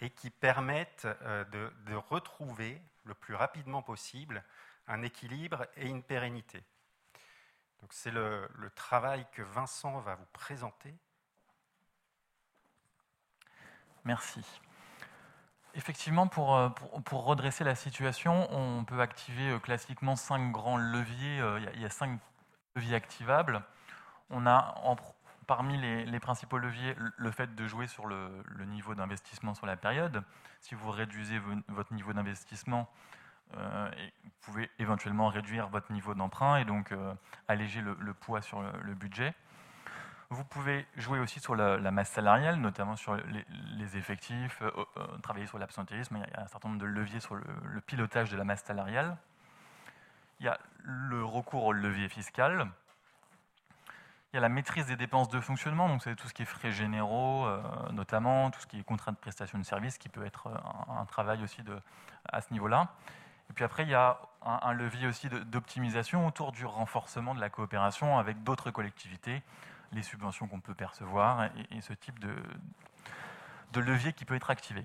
et qui permettent de retrouver le plus rapidement possible un équilibre et une pérennité. Donc c'est le, travail que Vincent va vous présenter. Merci. Effectivement, pour, pour, redresser la situation, on peut activer euh, classiquement cinq grands leviers. Euh, il y a cinq leviers activables. On a parmi les, principaux leviers le fait de jouer sur le, niveau d'investissement sur la période. Si vous réduisez votre niveau d'investissement, euh, et vous pouvez éventuellement réduire votre niveau d'emprunt et donc euh, alléger le, poids sur le, budget. Vous pouvez jouer aussi sur la, masse salariale, notamment sur les, effectifs, euh, travailler sur l'absentéisme. Il y a un certain nombre de leviers sur le, pilotage de la masse salariale. Il y a le recours au levier fiscal. Il y a la maîtrise des dépenses de fonctionnement, donc c'est tout ce qui est frais généraux, notamment tout ce qui est contrat de prestation de service, qui peut être un, travail aussi à ce niveau-là. Puis après, il y a un, levier aussi d'optimisation autour du renforcement de la coopération avec d'autres collectivités, les subventions qu'on peut percevoir et, ce type de, levier qui peut être activé.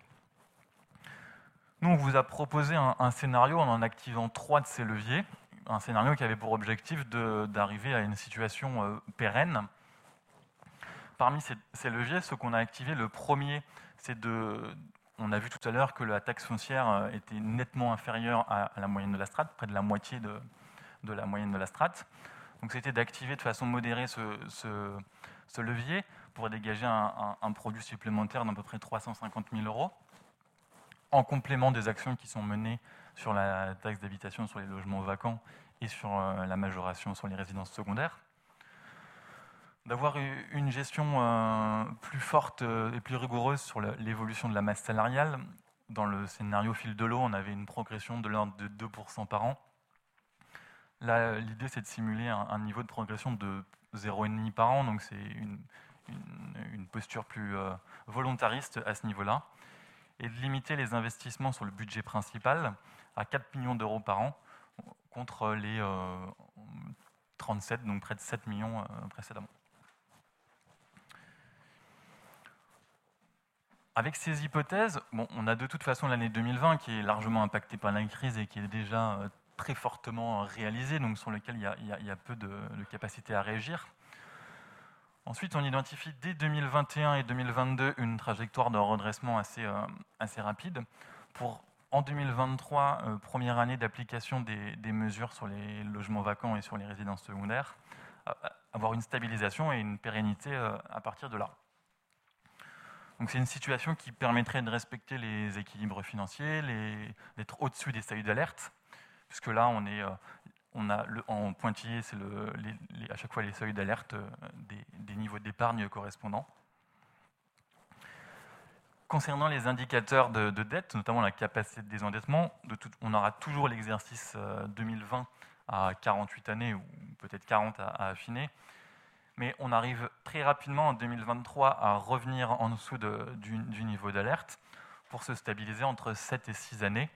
Nous, on vous a proposé un, scénario en en activant trois de ces leviers. Un scénario qui avait pour objectif d'arriver à une situation euh, pérenne. Parmi ces, leviers, ce qu'on a activé, le premier, c'est de... On a vu tout à l'heure que la taxe foncière euh, était nettement inférieure à, la moyenne de la strate, près de la moitié de, la moyenne de la strate. Donc c'était d'activer de façon modérée ce, ce, levier pour dégager un, un produit supplémentaire d'à peu près 350 000 euros en complément des actions qui sont menées sur la taxe d'habitation sur les logements vacants et sur euh, la majoration sur les résidences secondaires. D'avoir une gestion euh, plus forte euh, et plus rigoureuse sur l'évolution de la masse salariale. Dans le scénario fil de l'eau, on avait une progression de l'ordre de 2% par an. Là, l'idée, c'est de simuler un, niveau de progression de 0,5 par an, donc c'est une, posture plus volontariste à ce niveau-là et de limiter les investissements sur le budget principal à 4 millions d'euros par an contre les 37, euh, donc près de 7 millions euh, précédemment. Avec ces hypothèses, bon, on a de toute façon l'année 2020 qui est largement impactée par la crise et qui est déjà euh, très fortement réalisée, donc sur lequel il y a, peu de, capacité à réagir. Ensuite, on identifie dès 2021 et 2022 une trajectoire de redressement assez, euh, rapide pour, en 2023, euh, première année d'application des, mesures sur les logements vacants et sur les résidences secondaires, avoir une stabilisation et une pérennité euh, à partir de là. C'est une situation qui permettrait de respecter les équilibres financiers, d'être au-dessus des seuils d'alerte, puisque là, on on a le, en pointillé, c'est à chaque fois les seuils d'alerte euh, des, niveaux d'épargne correspondants. Concernant les indicateurs de, dette, notamment la capacité de désendettement, on aura toujours l'exercice 2020 euh, à 48 années ou peut-être 40 à, affiner. Mais on arrive très rapidement en 2023 à revenir en dessous du, niveau d'alerte pour se stabiliser entre 7 et 6 années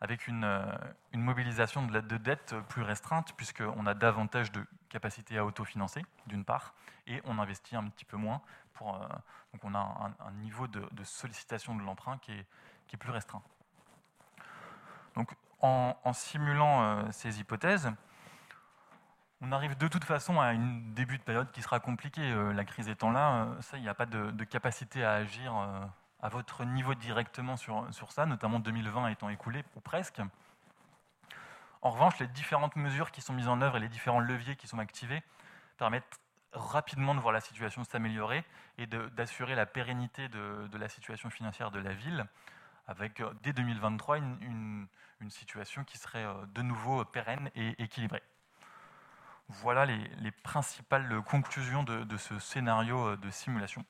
avec euh, une, mobilisation de, de dette plus restreinte, puisqu'on a davantage de capacité à autofinancer, d'une part, et on investit un petit peu moins. Euh, donc on a un, niveau de, sollicitation de l'emprunt qui est, qui est, plus restreint. Donc en, simulant euh, ces hypothèses, on arrive de toute façon à un début de période qui sera compliqué. la crise étant là, ça, il n'y a pas de, capacité à agir à votre niveau directement sur, ça, notamment 2020 étant écoulé, ou presque. En revanche, les différentes mesures qui sont mises en œuvre et les différents leviers qui sont activés permettent rapidement de voir la situation s'améliorer et d'assurer la pérennité de, la situation financière de la ville, avec euh, dès 2023 une, situation qui serait euh, de nouveau pérenne et équilibrée. Voilà les, les principales conclusions de, ce scénario euh, de simulation.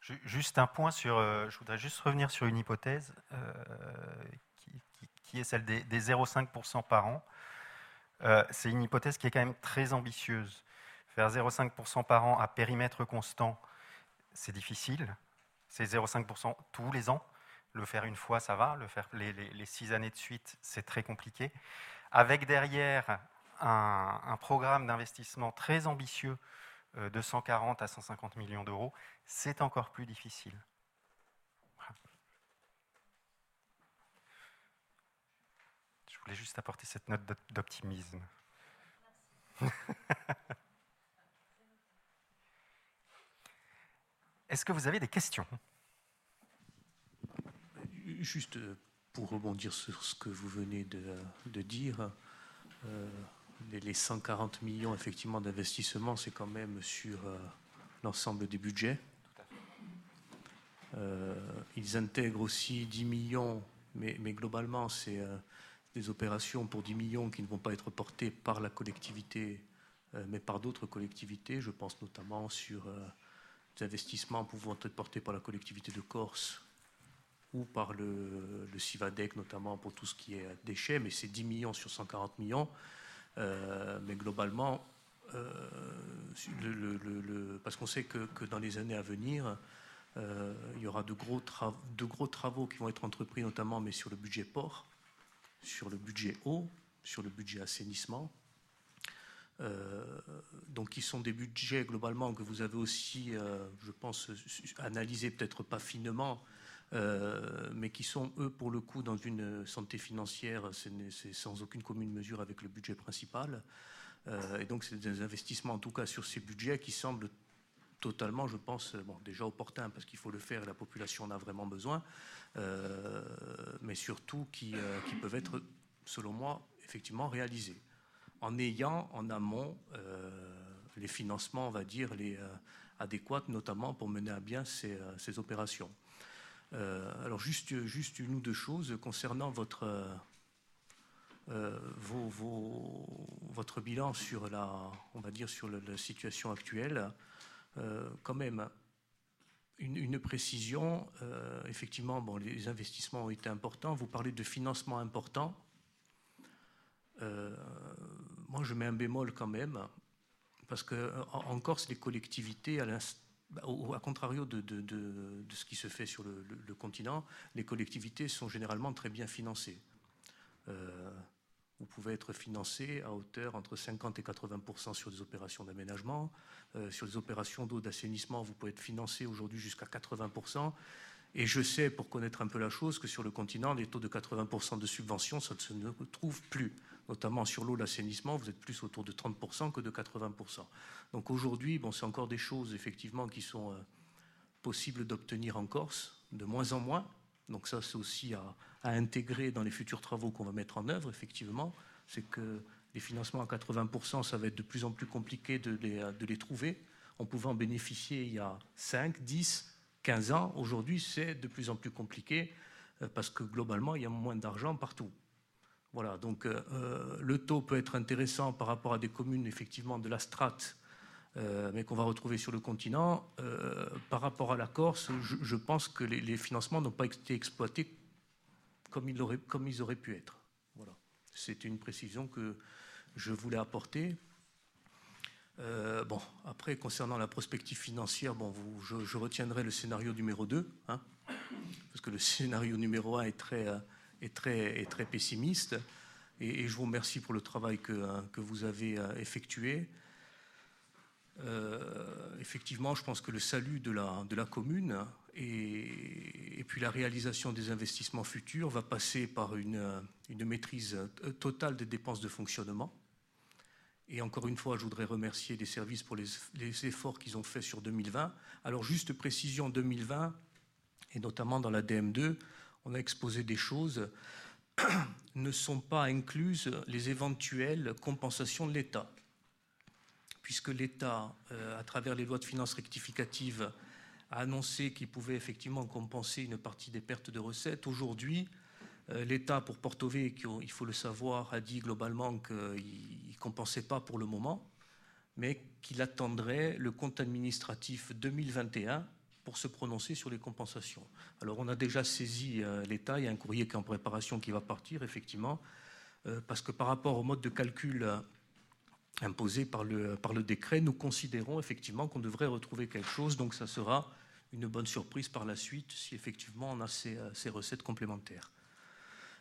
Juste un point sur. Euh, je voudrais juste revenir sur une hypothèse euh, qui, est celle des, 0,5% par an. C'est une hypothèse qui est quand même très ambitieuse. Faire 0,5% par an à périmètre constant, c'est difficile. C'est 0,5% tous les ans. Le faire une fois, ça va. Le faire les, six années de suite, c'est très compliqué. Avec derrière un, programme d'investissement très ambitieux de 140 à 150 millions d'euros, c'est encore plus difficile. Je voulais juste apporter cette note d'optimisme. Est-ce que vous avez des questions? Juste euh, pour rebondir sur ce que vous venez de, dire, euh, les 140 millions effectivement d'investissement, c'est quand même sur euh, l'ensemble des budgets. Euh, ils intègrent aussi 10 millions, mais, globalement, c'est des opérations pour 10 millions qui ne vont pas être portées par la collectivité, mais par d'autres collectivités. Je pense notamment sur des investissements pouvant être portés par la collectivité de Corse ou par le, CIVADEC, notamment pour tout ce qui est déchets, mais c'est 10 millions sur 140 millions. mais globalement, parce qu'on sait que, dans les années à venir, il y aura de gros, travaux qui vont être entrepris, notamment mais sur le budget port, sur le budget eau, sur le budget assainissement. Euh, donc, qui sont des budgets globalement que vous avez aussi, euh, je pense, analysés peut-être pas finement, euh, mais qui sont eux pour le coup dans une santé financière, c'est sans aucune commune mesure avec le budget principal. et donc, c'est des investissements en tout cas sur ces budgets qui semblent totalement, je pense, bon, déjà opportuns parce qu'il faut le faire et la population en a vraiment besoin, mais surtout qui, peuvent être, selon moi, effectivement réalisés en ayant en amont euh, les financements, on va dire, les, euh, adéquats, notamment pour mener à bien ces, euh, opérations. Alors juste, juste une ou deux choses concernant votre, votre bilan sur la, on va dire, sur la, situation actuelle. quand même, une, précision, effectivement, bon, les investissements ont été importants. Vous parlez de financement important. Euh, moi, je mets un bémol quand même, parce qu'en Corse, les collectivités, à, bah, contrario de, ce qui se fait sur le, continent, les collectivités sont généralement très bien financées. Euh, vous pouvez être financé à hauteur entre 50 et 80% sur des opérations d'aménagement. Euh, sur des opérations d'eau d'assainissement, vous pouvez être financé aujourd'hui jusqu'à 80 et je sais, pour connaître un peu la chose, que sur le continent, les taux de 80% de subvention, ça ne se trouve plus. Notamment sur l'eau, l'assainissement, vous êtes plus autour de 30% que de 80%. Donc aujourd'hui, bon, c'est encore des choses, effectivement, qui sont euh, possibles d'obtenir en Corse, de moins en moins. Donc ça, c'est aussi à, intégrer dans les futurs travaux qu'on va mettre en œuvre, effectivement. C'est que les financements à 80%, ça va être de plus en plus compliqué de les, de les trouver. On pouvait en bénéficier il y a 5, 10, 15 ans. Aujourd'hui, c'est de plus en plus compliqué euh, parce que globalement, il y a moins d'argent partout. Voilà, donc euh, euh, le taux peut être intéressant par rapport à des communes effectivement de la strate, mais qu'on va retrouver sur le continent. par rapport à la Corse, je, pense que les, financements n'ont pas été exploités comme ils, auraient, pu être. Voilà, c'était une précision que je voulais apporter. Euh, bon, après, concernant la prospective financière, bon, je, retiendrai le scénario numéro 2, hein, parce que le scénario numéro 1 est très, euh, est très, est très pessimiste. Et, je vous remercie pour le travail que, hein, que vous avez euh, effectué. effectivement, je pense que le salut de la, de la commune et, et, puis la réalisation des investissements futurs va passer par une, une maîtrise totale des dépenses de fonctionnement et encore une fois, je voudrais remercier les services pour les, efforts qu'ils ont faits sur 2020. Alors, juste précision, 2020, et notamment dans la DM2, on a exposé des choses, ne sont pas incluses les éventuelles compensations de l'État. Puisque l'État, euh, à travers les lois de finances rectificatives, a annoncé qu'il pouvait effectivement compenser une partie des pertes de recettes. Aujourd'hui, euh, L'État, pour Porto Vecchio, il faut le savoir, a dit globalement qu'il ne compensait pas pour le moment, mais qu'il attendrait le compte administratif 2021 pour se prononcer sur les compensations. Alors on a déjà saisi euh, l'État, il y a un courrier qui est en préparation qui va partir, effectivement, euh, parce que par rapport au mode de calcul imposé par le, décret, nous considérons effectivement qu'on devrait retrouver quelque chose, donc ça sera une bonne surprise par la suite si effectivement on a ces recettes complémentaires.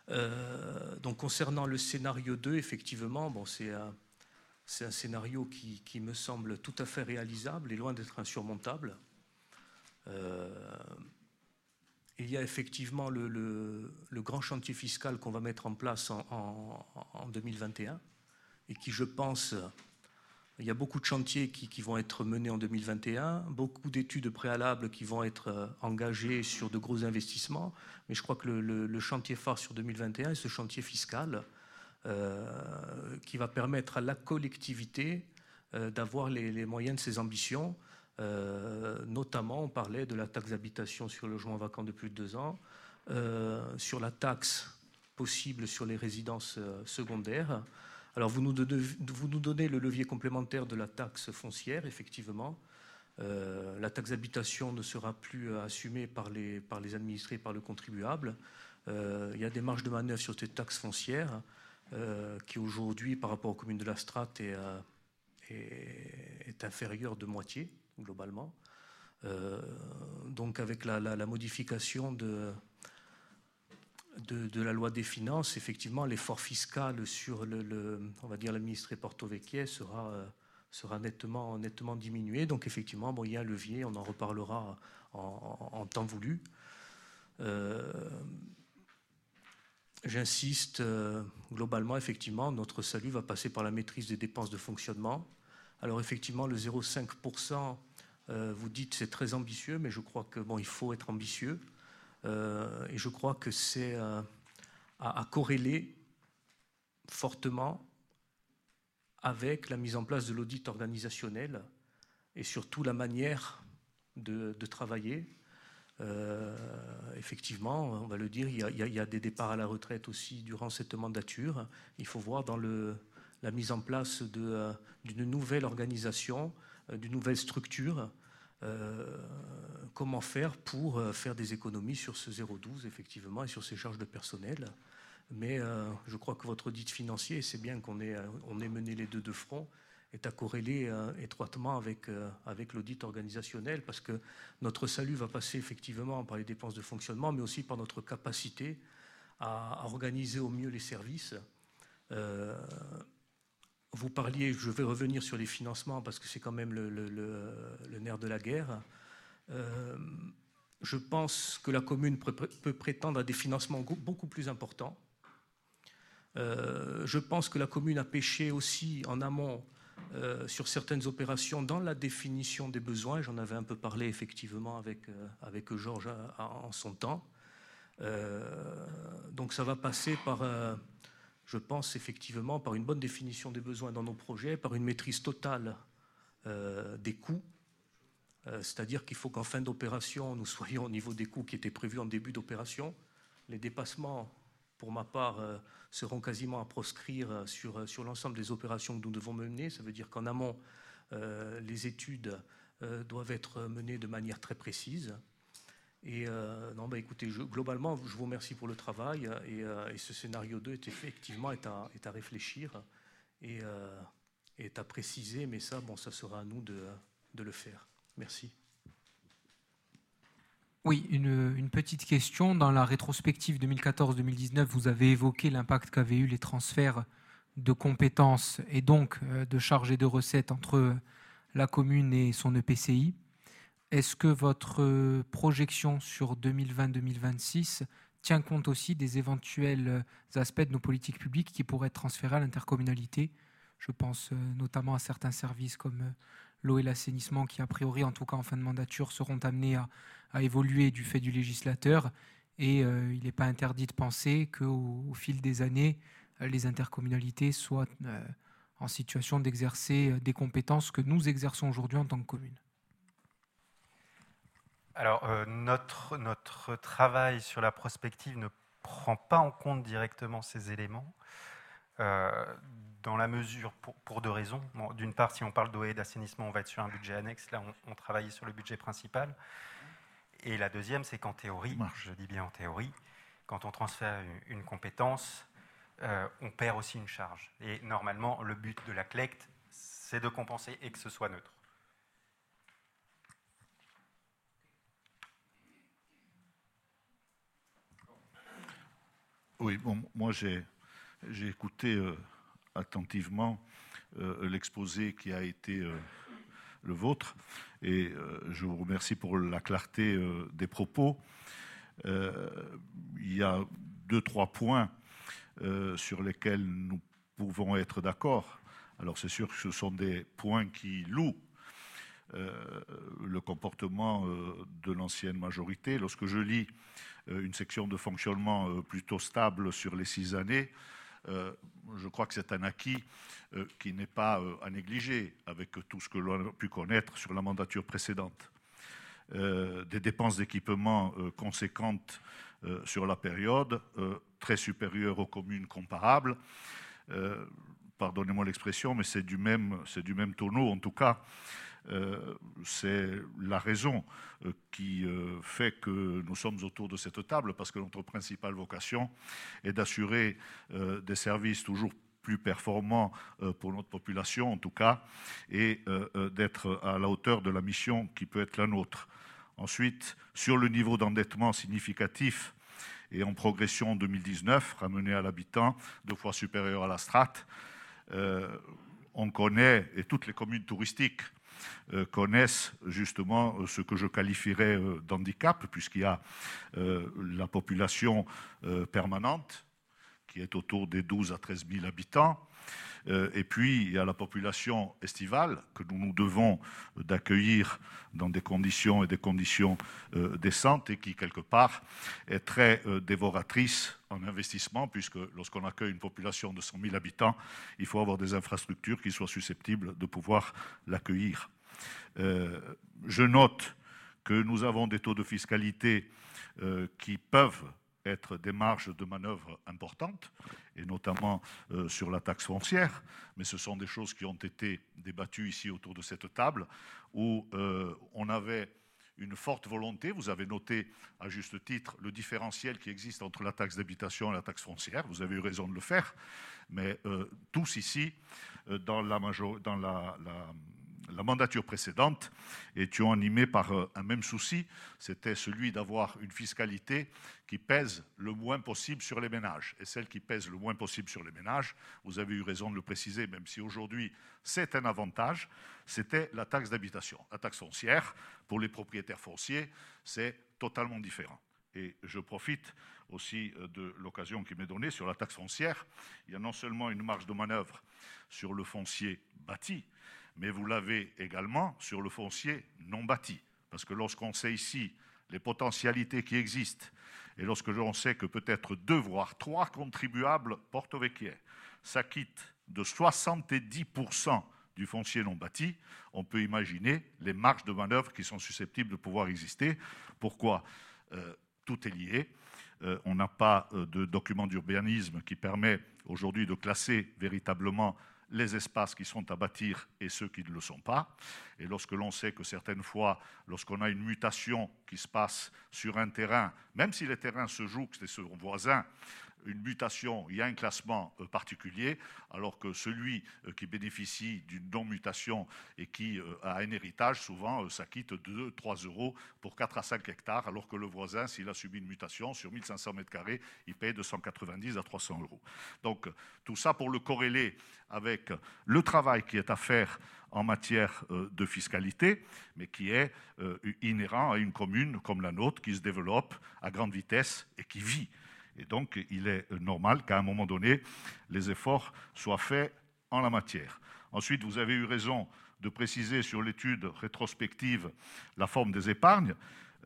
Euh, donc concernant le scénario 2, effectivement, bon, c'est un, un, scénario qui, qui, me semble tout à fait réalisable et loin d'être insurmontable. Euh, il y a effectivement le, grand chantier fiscal qu'on va mettre en place en, en, 2021 et qui, je pense, il y a beaucoup de chantiers qui, vont être menés en 2021, beaucoup d'études préalables qui vont être euh, engagées sur de gros investissements, mais je crois que le, chantier phare sur 2021 est ce chantier fiscal euh, qui va permettre à la collectivité d'avoir les, moyens de ses ambitions. Notamment, on parlait de la taxe d'habitation sur le logement vacant de plus de deux ans, sur la taxe possible sur les résidences secondaires. Alors vous nous, donnez, le levier complémentaire de la taxe foncière, effectivement. Euh, la taxe d'habitation ne sera plus assumée par les, par les administrés, par le contribuable. Euh, il y a des marges de manœuvre sur cette taxe foncière. qui aujourd'hui, par rapport aux communes de la strate, est, est, inférieur de moitié, globalement. donc avec la, modification de, la loi des finances, effectivement, l'effort fiscal sur le, on va dire l'administré Porto Vecchie sera sera nettement, nettement diminué. Donc effectivement, bon, il y a un levier, on en reparlera en, temps voulu. Euh, j'insiste, euh, globalement, effectivement, notre salut va passer par la maîtrise des dépenses de fonctionnement. Alors effectivement, le 0,5%, euh, vous dites c'est très ambitieux, mais je crois que bon, il faut être ambitieux. et je crois que c'est à, corréler fortement avec la mise en place de l'audit organisationnel et surtout la manière de, travailler. Euh, effectivement, on va le dire, il y, a, des départs à la retraite aussi durant cette mandature. Il faut voir dans la mise en place d'une nouvelle organisation, euh, d'une nouvelle structure, euh, comment faire pour faire des économies sur ce 0,12 effectivement et sur ces charges de personnel. Mais euh, je crois que votre audit financier, c'est bien qu'on ait, euh, on ait mené les deux de front, est à corréler euh, étroitement avec, avec l'audit organisationnel, parce que notre salut va passer effectivement par les dépenses de fonctionnement, mais aussi par notre capacité à, organiser au mieux les services. Vous parliez, je vais revenir sur les financements, parce que c'est quand même le, nerf de la guerre. je pense que la commune peut prétendre à des financements beaucoup plus importants euh, je pense que la commune a pêché aussi en amont euh, sur certaines opérations dans la définition des besoins. J'en avais un peu parlé effectivement avec, euh, avec Georges en son temps. donc ça va passer par, je pense effectivement, par une bonne définition des besoins dans nos projets, par une maîtrise totale des coûts. C'est-à-dire qu'il faut qu'en fin d'opération, nous soyons au niveau des coûts qui étaient prévus en début d'opération. Les dépassements pour ma part, euh, seront quasiment à proscrire euh, sur, euh, sur l'ensemble des opérations que nous devons mener. Ça veut dire qu'en amont, les études doivent être menées de manière très précise. Et non, bah, écoutez, globalement, je vous remercie pour le travail et, ce scénario 2 est effectivement est à, est à réfléchir et est à préciser, mais ça, bon, ça sera à nous de, de le faire. Merci. Oui, une, petite question. Dans la rétrospective 2014-2019, vous avez évoqué l'impact qu'avaient eu les transferts de compétences et donc euh, de charges et de recettes entre la commune et son EPCI. Est-ce que votre projection sur 2020-2026 tient compte aussi des éventuels aspects de nos politiques publiques qui pourraient être transférés à l'intercommunalité? Je pense euh, notamment à certains services comme euh, l'eau et l'assainissement qui, a priori, en tout cas en fin de mandature, seront amenés à, évoluer du fait du législateur. Et euh, il n'est pas interdit de penser qu'au au fil des années, les intercommunalités soient euh, en situation d'exercer euh, des compétences que nous exerçons aujourd'hui en tant que commune. Alors, notre, notre travail sur la prospective ne prend pas en compte directement ces éléments dans la mesure, pour, deux raisons. D'une part, si on parle d'eau et d'assainissement, on va être sur un budget annexe. Là, on, travaille sur le budget principal. Et la deuxième, c'est qu'en théorie, je dis bien en théorie, quand on transfère une, compétence, euh, on perd aussi une charge. Et normalement, le but de la collecte, c'est de compenser et que ce soit neutre. Oui, bon, moi j'ai écouté euh, attentivement euh, l'exposé qui a été euh, le vôtre et je vous remercie pour la clarté des propos. il y a deux, trois points sur lesquels nous pouvons être d'accord. Alors c'est sûr que ce sont des points qui louent le comportement de l'ancienne majorité. Lorsque je lis une section de fonctionnement plutôt stable sur les six années, euh, je crois que c'est un acquis euh, qui n'est pas euh, à négliger avec tout ce que l'on a pu connaître sur la mandature précédente. des dépenses d'équipement conséquentes sur la période, très supérieures aux communes comparables. Pardonnez-moi l'expression, mais c'est du même, du même tonneau en tout cas. C'est la raison qui fait que nous sommes autour de cette table, parce que notre principale vocation est d'assurer des services toujours plus performants pour notre population, en tout cas, et d'être à la hauteur de la mission qui peut être la nôtre. Ensuite, sur le niveau d'endettement significatif, et en progression en 2019, ramené à l'habitant, deux fois supérieur à la strate. Euh, on connaît, et toutes les communes touristiques euh, connaissent justement ce que je qualifierais euh, d'handicap, puisqu'il y a la population permanente, qui est autour des 12 à 13 000 habitants, euh, et puis, il y a la population estivale que nous nous devons d'accueillir dans des conditions et des conditions euh, décentes et qui, quelque part, est très euh, dévoratrice en investissement, puisque lorsqu'on accueille une population de 100 000 habitants, il faut avoir des infrastructures qui soient susceptibles de pouvoir l'accueillir. je note que nous avons des taux de fiscalité qui peuvent être des marges de manœuvre importantes, et notamment euh, sur la taxe foncière, mais ce sont des choses qui ont été débattues ici autour de cette table, où euh, on avait une forte volonté, vous avez noté à juste titre le différentiel qui existe entre la taxe d'habitation et la taxe foncière, vous avez eu raison de le faire, mais euh, tous ici, dans la, dans la, la la mandature précédente étions animés par euh, un même souci, c'était celui d'avoir une fiscalité qui pèse le moins possible sur les ménages. Et celle qui pèse le moins possible sur les ménages, vous avez eu raison de le préciser, même si aujourd'hui c'est un avantage, c'était la taxe d'habitation. La taxe foncière, pour les propriétaires fonciers, c'est totalement différent. Et je profite aussi euh, de l'occasion qui m'est donnée sur la taxe foncière. Il y a non seulement une marge de manœuvre sur le foncier bâti, mais vous l'avez également sur le foncier non bâti. Parce que lorsqu'on sait ici les potentialités qui existent, et lorsque l'on sait que peut-être deux, voire trois contribuables porto-vecchiais s'acquittent de 70% du foncier non bâti, on peut imaginer les marges de manœuvre qui sont susceptibles de pouvoir exister. Pourquoi? Euh, Tout est lié. Euh, on n'a pas euh, de document d'urbanisme qui permet aujourd'hui de classer véritablement les espaces qui sont à bâtir et ceux qui ne le sont pas. Et lorsque l'on sait que certaines fois, lorsqu'on a une mutation qui se passe sur un terrain, même si les terrains se jouent, c'est son voisin, une mutation, il y a un classement euh, particulier, alors que celui euh, qui bénéficie d'une non-mutation et qui euh, a un héritage, souvent s'acquitte de 3 euros pour 4 à 5 hectares, alors que le voisin, s'il a subi une mutation sur 1500 mètres carrés, il paye de 190 à 300 euros. Donc tout ça pour le corréler avec le travail qui est à faire en matière de fiscalité, mais qui est inhérent à une commune comme la nôtre qui se développe à grande vitesse et qui vit. Et donc, il est normal qu'à un moment donné, les efforts soient faits en la matière. Ensuite, vous avez eu raison de préciser sur l'étude rétrospective la forme des épargnes,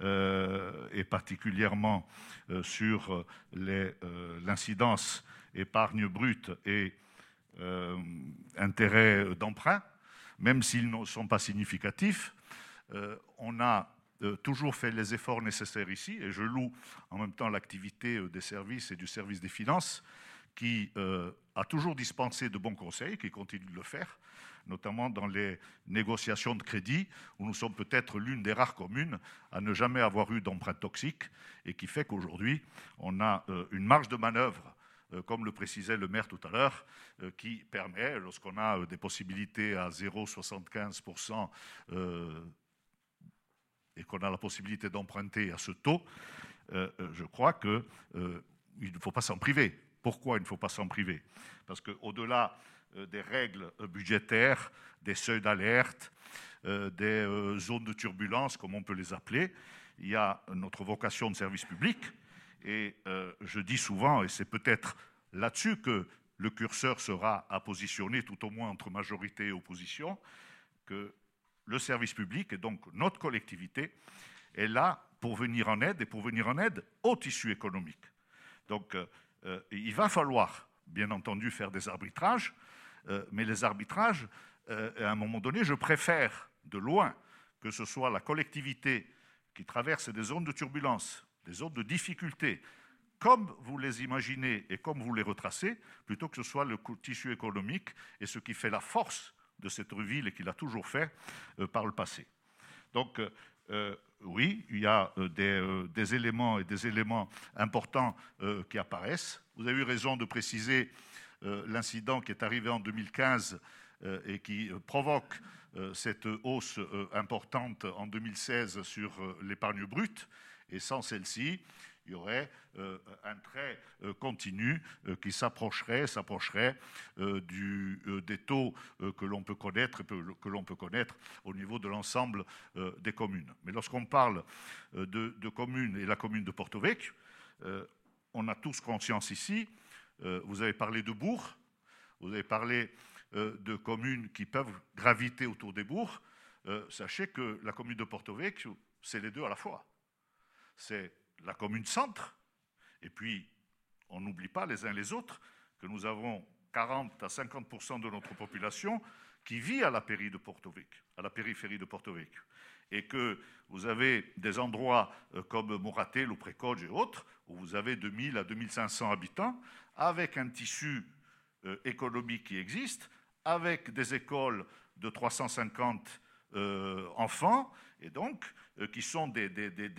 euh, et particulièrement euh, sur euh, l'incidence épargne brute et intérêt d'emprunt, même s'ils ne sont pas significatifs. on a euh, toujours fait les efforts nécessaires ici, et je loue en même temps l'activité euh, des services et du service des finances, qui euh, a toujours dispensé de bons conseils, qui continue de le faire, notamment dans les négociations de crédit, où nous sommes peut-être l'une des rares communes à ne jamais avoir eu d'emprunt toxique, et qui fait qu'aujourd'hui, on a une marge de manœuvre comme le précisait le maire tout à l'heure, qui permet, lorsqu'on a des possibilités à 0,75% et qu'on a la possibilité d'emprunter à ce taux, euh, euh, je crois qu'il euh, ne faut pas s'en priver. Pourquoi il ne faut pas s'en priver? Parce qu'au-delà des règles budgétaires, des seuils d'alerte, des zones de turbulence, comme on peut les appeler, il y a notre vocation de service public. Et je dis souvent, et c'est peut-être là-dessus que le curseur sera à positionner, tout au moins entre majorité et opposition, que le service public et donc notre collectivité est là pour venir en aide et pour venir en aide au tissu économique. Donc euh, euh, il va falloir, bien entendu, faire des arbitrages, euh, mais les arbitrages, à un moment donné, je préfère de loin que ce soit la collectivité qui traverse des zones de turbulence, des zones de difficulté, comme vous les imaginez et comme vous les retracez, plutôt que ce soit le tissu économique et ce qui fait la force de cette ville et qu'il a toujours fait par le passé. Donc, oui, il y a des, des, éléments et des éléments importants qui apparaissent. Vous avez eu raison de préciser l'incident qui est arrivé en 2015 et qui provoque cette hausse importante en 2016 sur l'épargne brute. Et sans celle-ci, il y aurait euh, un trait euh, continu euh, qui s'approcherait, s'approcherait des taux que l'on peut connaître, que l'on peut connaître au niveau de l'ensemble des communes. Mais lorsqu'on parle de, communes et la commune de Porto Vecchio, on a tous conscience ici. vous avez parlé de bourgs, vous avez parlé de communes qui peuvent graviter autour des bourgs. sachez que la commune de Porto Vecchio, c'est les deux à la fois. C'est la commune centre, et puis on n'oublie pas les uns les autres que nous avons 40 à 50% de notre population qui vit à la à la périphérie de Porto Vecchio, et que vous avez des endroits euh, comme Moratel ou et autres où vous avez 2000 à 2500 habitants avec un tissu euh, économique qui existe, avec des écoles de 350 euh, enfants, et donc qui sont des,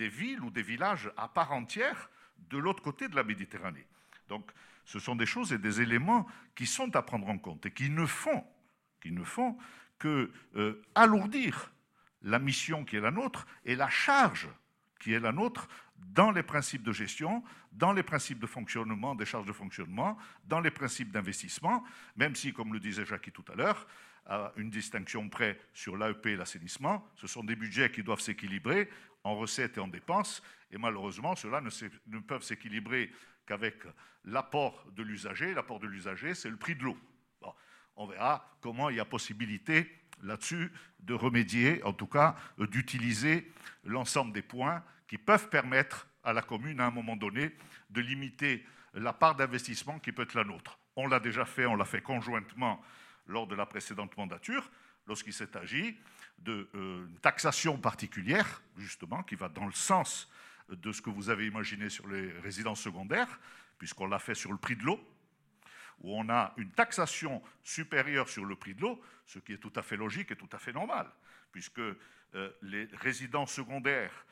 villes ou des villages à part entière de l'autre côté de la Méditerranée. Donc ce sont des choses et des éléments qui sont à prendre en compte et qui ne font, qui que euh, alourdir la mission qui est la nôtre et la charge qui est la nôtre dans les principes de gestion, dans les principes de fonctionnement, des charges de fonctionnement, dans les principes d'investissement, même si, comme le disait Jackie tout à l'heure, à une distinction près sur l'AEP et l'assainissement. Ce sont des budgets qui doivent s'équilibrer en recettes et en dépenses, et malheureusement, ceux-là ne, peuvent s'équilibrer qu'avec l'apport de l'usager. L'apport de l'usager, c'est le prix de l'eau. on verra comment il y a possibilité là-dessus de remédier, en tout cas d'utiliser l'ensemble des points qui peuvent permettre à la commune, à un moment donné, de limiter la part d'investissement qui peut être la nôtre. On l'a déjà fait, on l'a fait conjointement lors de la précédente mandature, lorsqu'il s'est agi d'une euh, taxation particulière, justement, qui va dans le sens de ce que vous avez imaginé sur les résidences secondaires, puisqu'on l'a fait sur le prix de l'eau, où on a une taxation supérieure sur le prix de l'eau, ce qui est tout à fait logique et tout à fait normal, puisque euh, les résidences secondaires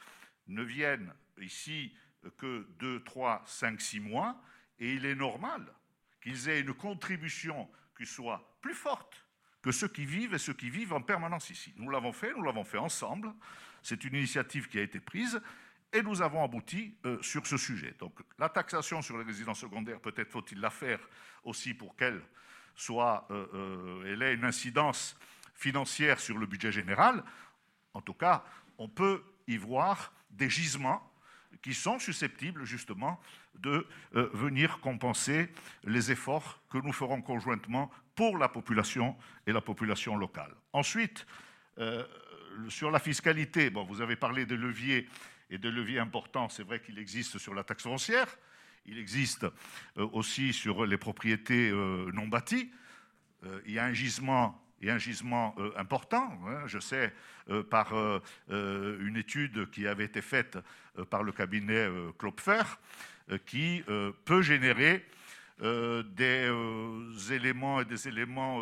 ne viennent ici que 2, 3, 5, 6 mois, et il est normal qu'ils aient une contribution qui soit plus forte que ceux qui vivent et ceux qui vivent en permanence ici. Nous l'avons fait, nous l'avons fait ensemble. C'est une initiative qui a été prise et nous avons abouti euh, sur ce sujet. Donc la taxation sur les résidences secondaires, peut-être faut-il la faire aussi pour qu'elle soit, euh, euh, elle ait une incidence financière sur le budget général. En tout cas, on peut y voir des gisements qui sont susceptibles justement de venir compenser les efforts que nous ferons conjointement pour la population et la population locale. Ensuite, euh, sur la fiscalité, bon, vous avez parlé de leviers et de leviers importants. C'est vrai qu'il existe sur la taxe foncière, il existe euh, aussi sur les propriétés non bâties. il y a un gisement et un gisement euh, important. Hein. je sais euh, par euh, une étude qui avait été faite par le cabinet Klopfer, qui peut générer des éléments et des éléments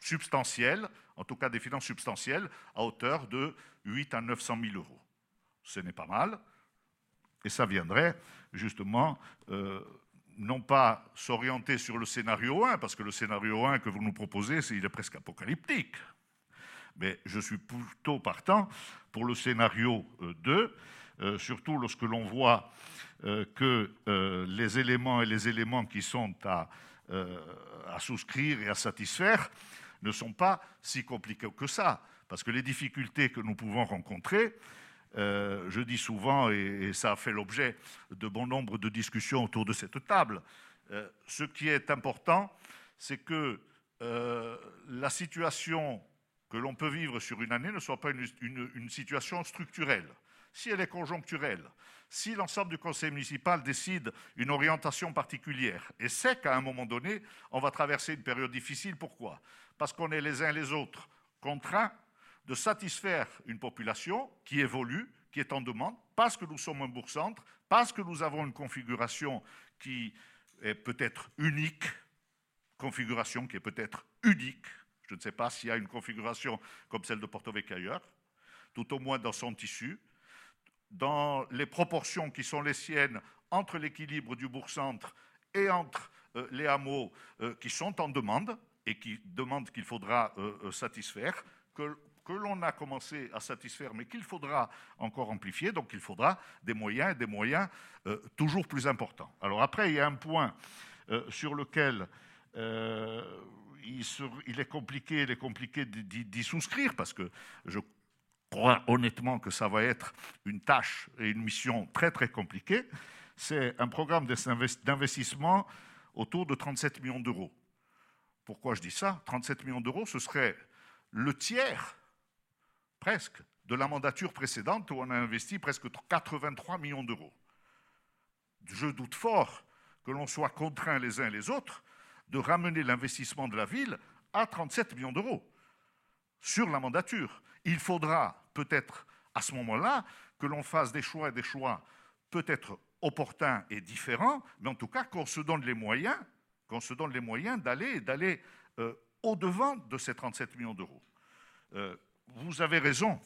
substantiels, en tout cas des finances substantielles, à hauteur de 8 à 900 000 euros. Ce n'est pas mal, et ça viendrait justement non pas s'orienter sur le scénario 1, parce que le scénario 1 que vous nous proposez, il est presque apocalyptique. Mais je suis plutôt partant pour le scénario 2, euh, euh, surtout lorsque l'on voit euh, que les éléments et les éléments qui sont à, souscrire et à satisfaire ne sont pas si compliqués que ça. Parce que les difficultés que nous pouvons rencontrer, euh, je dis souvent, et, ça a fait l'objet de bon nombre de discussions autour de cette table, euh, ce qui est important, c'est que euh, la situation que l'on peut vivre sur une année ne soit pas une, situation structurelle. Si elle est conjoncturelle, si l'ensemble du conseil municipal décide une orientation particulière et sait qu'à un moment donné, on va traverser une période difficile, pourquoi? Parce qu'on est les uns les autres contraints de satisfaire une population qui évolue, qui est en demande, parce que nous sommes un bourg-centre, parce que nous avons une configuration qui est peut-être unique, configuration qui est peut-être unique, Je ne sais pas s'il y a une configuration comme celle de Porto Vecchio ailleurs, tout au moins dans son tissu, dans les proportions qui sont les siennes entre l'équilibre du bourg-centre et entre euh, les hameaux euh, qui sont en demande et qui demandent qu'il faudra euh, satisfaire, que, que l'on a commencé à satisfaire, mais qu'il faudra encore amplifier. Donc il faudra des moyens et des moyens toujours plus importants. Alors après, il y a un point sur lequel il, il, est compliqué, il est compliqué d'y souscrire parce que je crois honnêtement que ça va être une tâche et une mission très très compliquée. C'est un programme d'investissement autour de 37 millions d'euros. Pourquoi je dis ça? 37 millions d'euros, ce serait le tiers, presque, de la mandature précédente où on a investi presque 83 millions d'euros. Je doute fort que l'on soit contraints les uns et les autres de ramener l'investissement de la ville à 37 millions d'euros sur la mandature. Il faudra peut-être à ce moment-là que l'on fasse des choix et des choix peut-être opportun et différent, mais en tout cas qu'on se donne les moyens, qu'on se donne les moyens d'aller d'aller euh, au-devant de ces 37 millions d'euros. Euh, vous avez raison,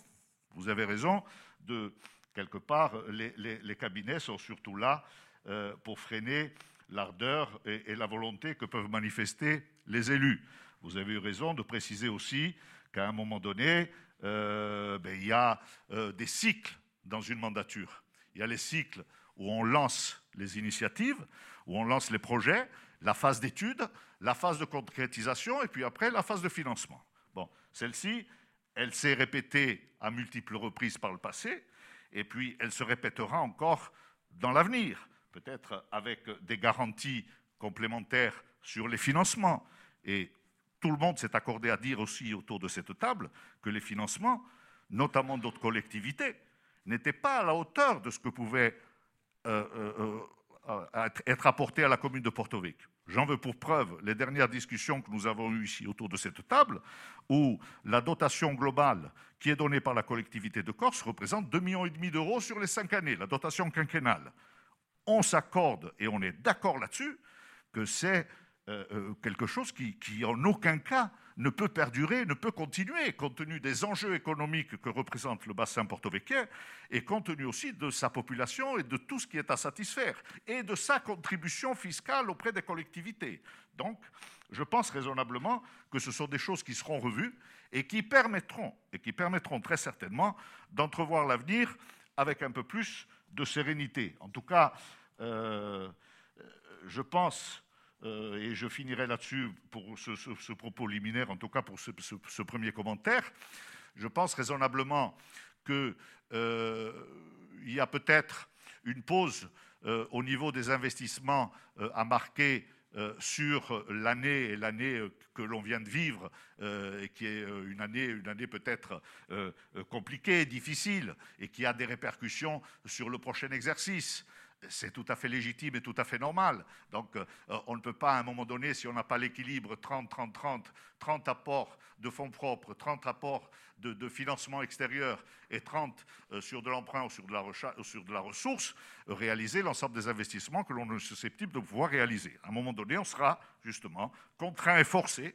vous avez raison de quelque part les, cabinets sont surtout là euh, pour freiner l'ardeur et, la volonté que peuvent manifester les élus. Vous avez eu raison de préciser aussi qu'à un moment donné, ben, il y a des cycles dans une mandature. Il y a les cycles où on lance les initiatives, où on lance les projets, la phase d'étude, la phase de concrétisation et puis après la phase de financement. Bon, celle-ci, elle s'est répétée à multiples reprises par le passé et puis elle se répétera encore dans l'avenir, peut-être avec des garanties complémentaires sur les financements. Et tout le monde s'est accordé à dire aussi autour de cette table que les financements, notamment d'autres collectivités, n'étaient pas à la hauteur de ce que pouvait euh, euh, euh, être apporté à la commune de Porto Vecchio. J'en veux pour preuve les dernières discussions que nous avons eues ici autour de cette table, où la dotation globale qui est donnée par la collectivité de Corse représente 2,5 millions d'euros sur les cinq années, la dotation quinquennale. On s'accorde, et on est d'accord là-dessus, que c'est quelque chose qui, en aucun cas, ne peut perdurer, ne peut continuer, compte tenu des enjeux économiques que représente le bassin porto-vecchien, et compte tenu aussi de sa population et de tout ce qui est à satisfaire, et de sa contribution fiscale auprès des collectivités. Donc, je pense raisonnablement que ce sont des choses qui seront revues et qui permettront, et qui permettront très certainement d'entrevoir l'avenir avec un peu plus de sérénité. En tout cas, euh, je pense euh, et je finirai là-dessus pour ce, propos liminaire, en tout cas pour ce, premier commentaire. Je pense raisonnablement qu'il euh, y a peut-être une pause euh, au niveau des investissements à marquer sur l'année et l'année que l'on vient de vivre, qui est une année, une année peut-être compliquée, difficile, et qui a des répercussions sur le prochain exercice c'est tout à fait légitime et tout à fait normal. Donc, euh, on ne peut pas, à un moment donné, si on n'a pas l'équilibre 30, 30, 30, 30 apports de fonds propres, 30 apports de, financement extérieur et 30 euh, sur de l'emprunt ou sur de la, sur de la ressource, euh, réaliser l'ensemble des investissements que l'on est susceptible de pouvoir réaliser. À un moment donné, on sera justement contraint et forcé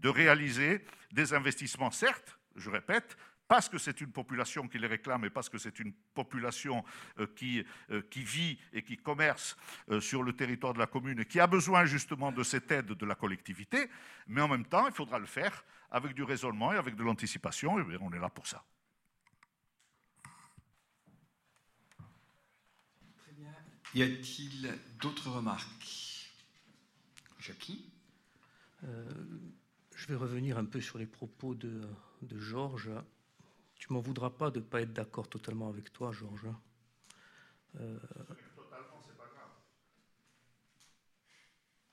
de réaliser des investissements, certes, je répète, parce que c'est une population qui les réclame et parce que c'est une population euh, qui, euh, qui, vit et qui commerce euh, sur le territoire de la commune et qui a besoin justement de cette aide de la collectivité, mais en même temps, il faudra le faire avec du raisonnement et avec de l'anticipation, et on est là pour ça. Très bien. Y a-t-il d'autres remarques? Jackie? Je vais revenir un peu sur les propos de, de Georges. Tu m'en voudras pas de ne pas être d'accord totalement avec toi, Georges. Hein. Euh,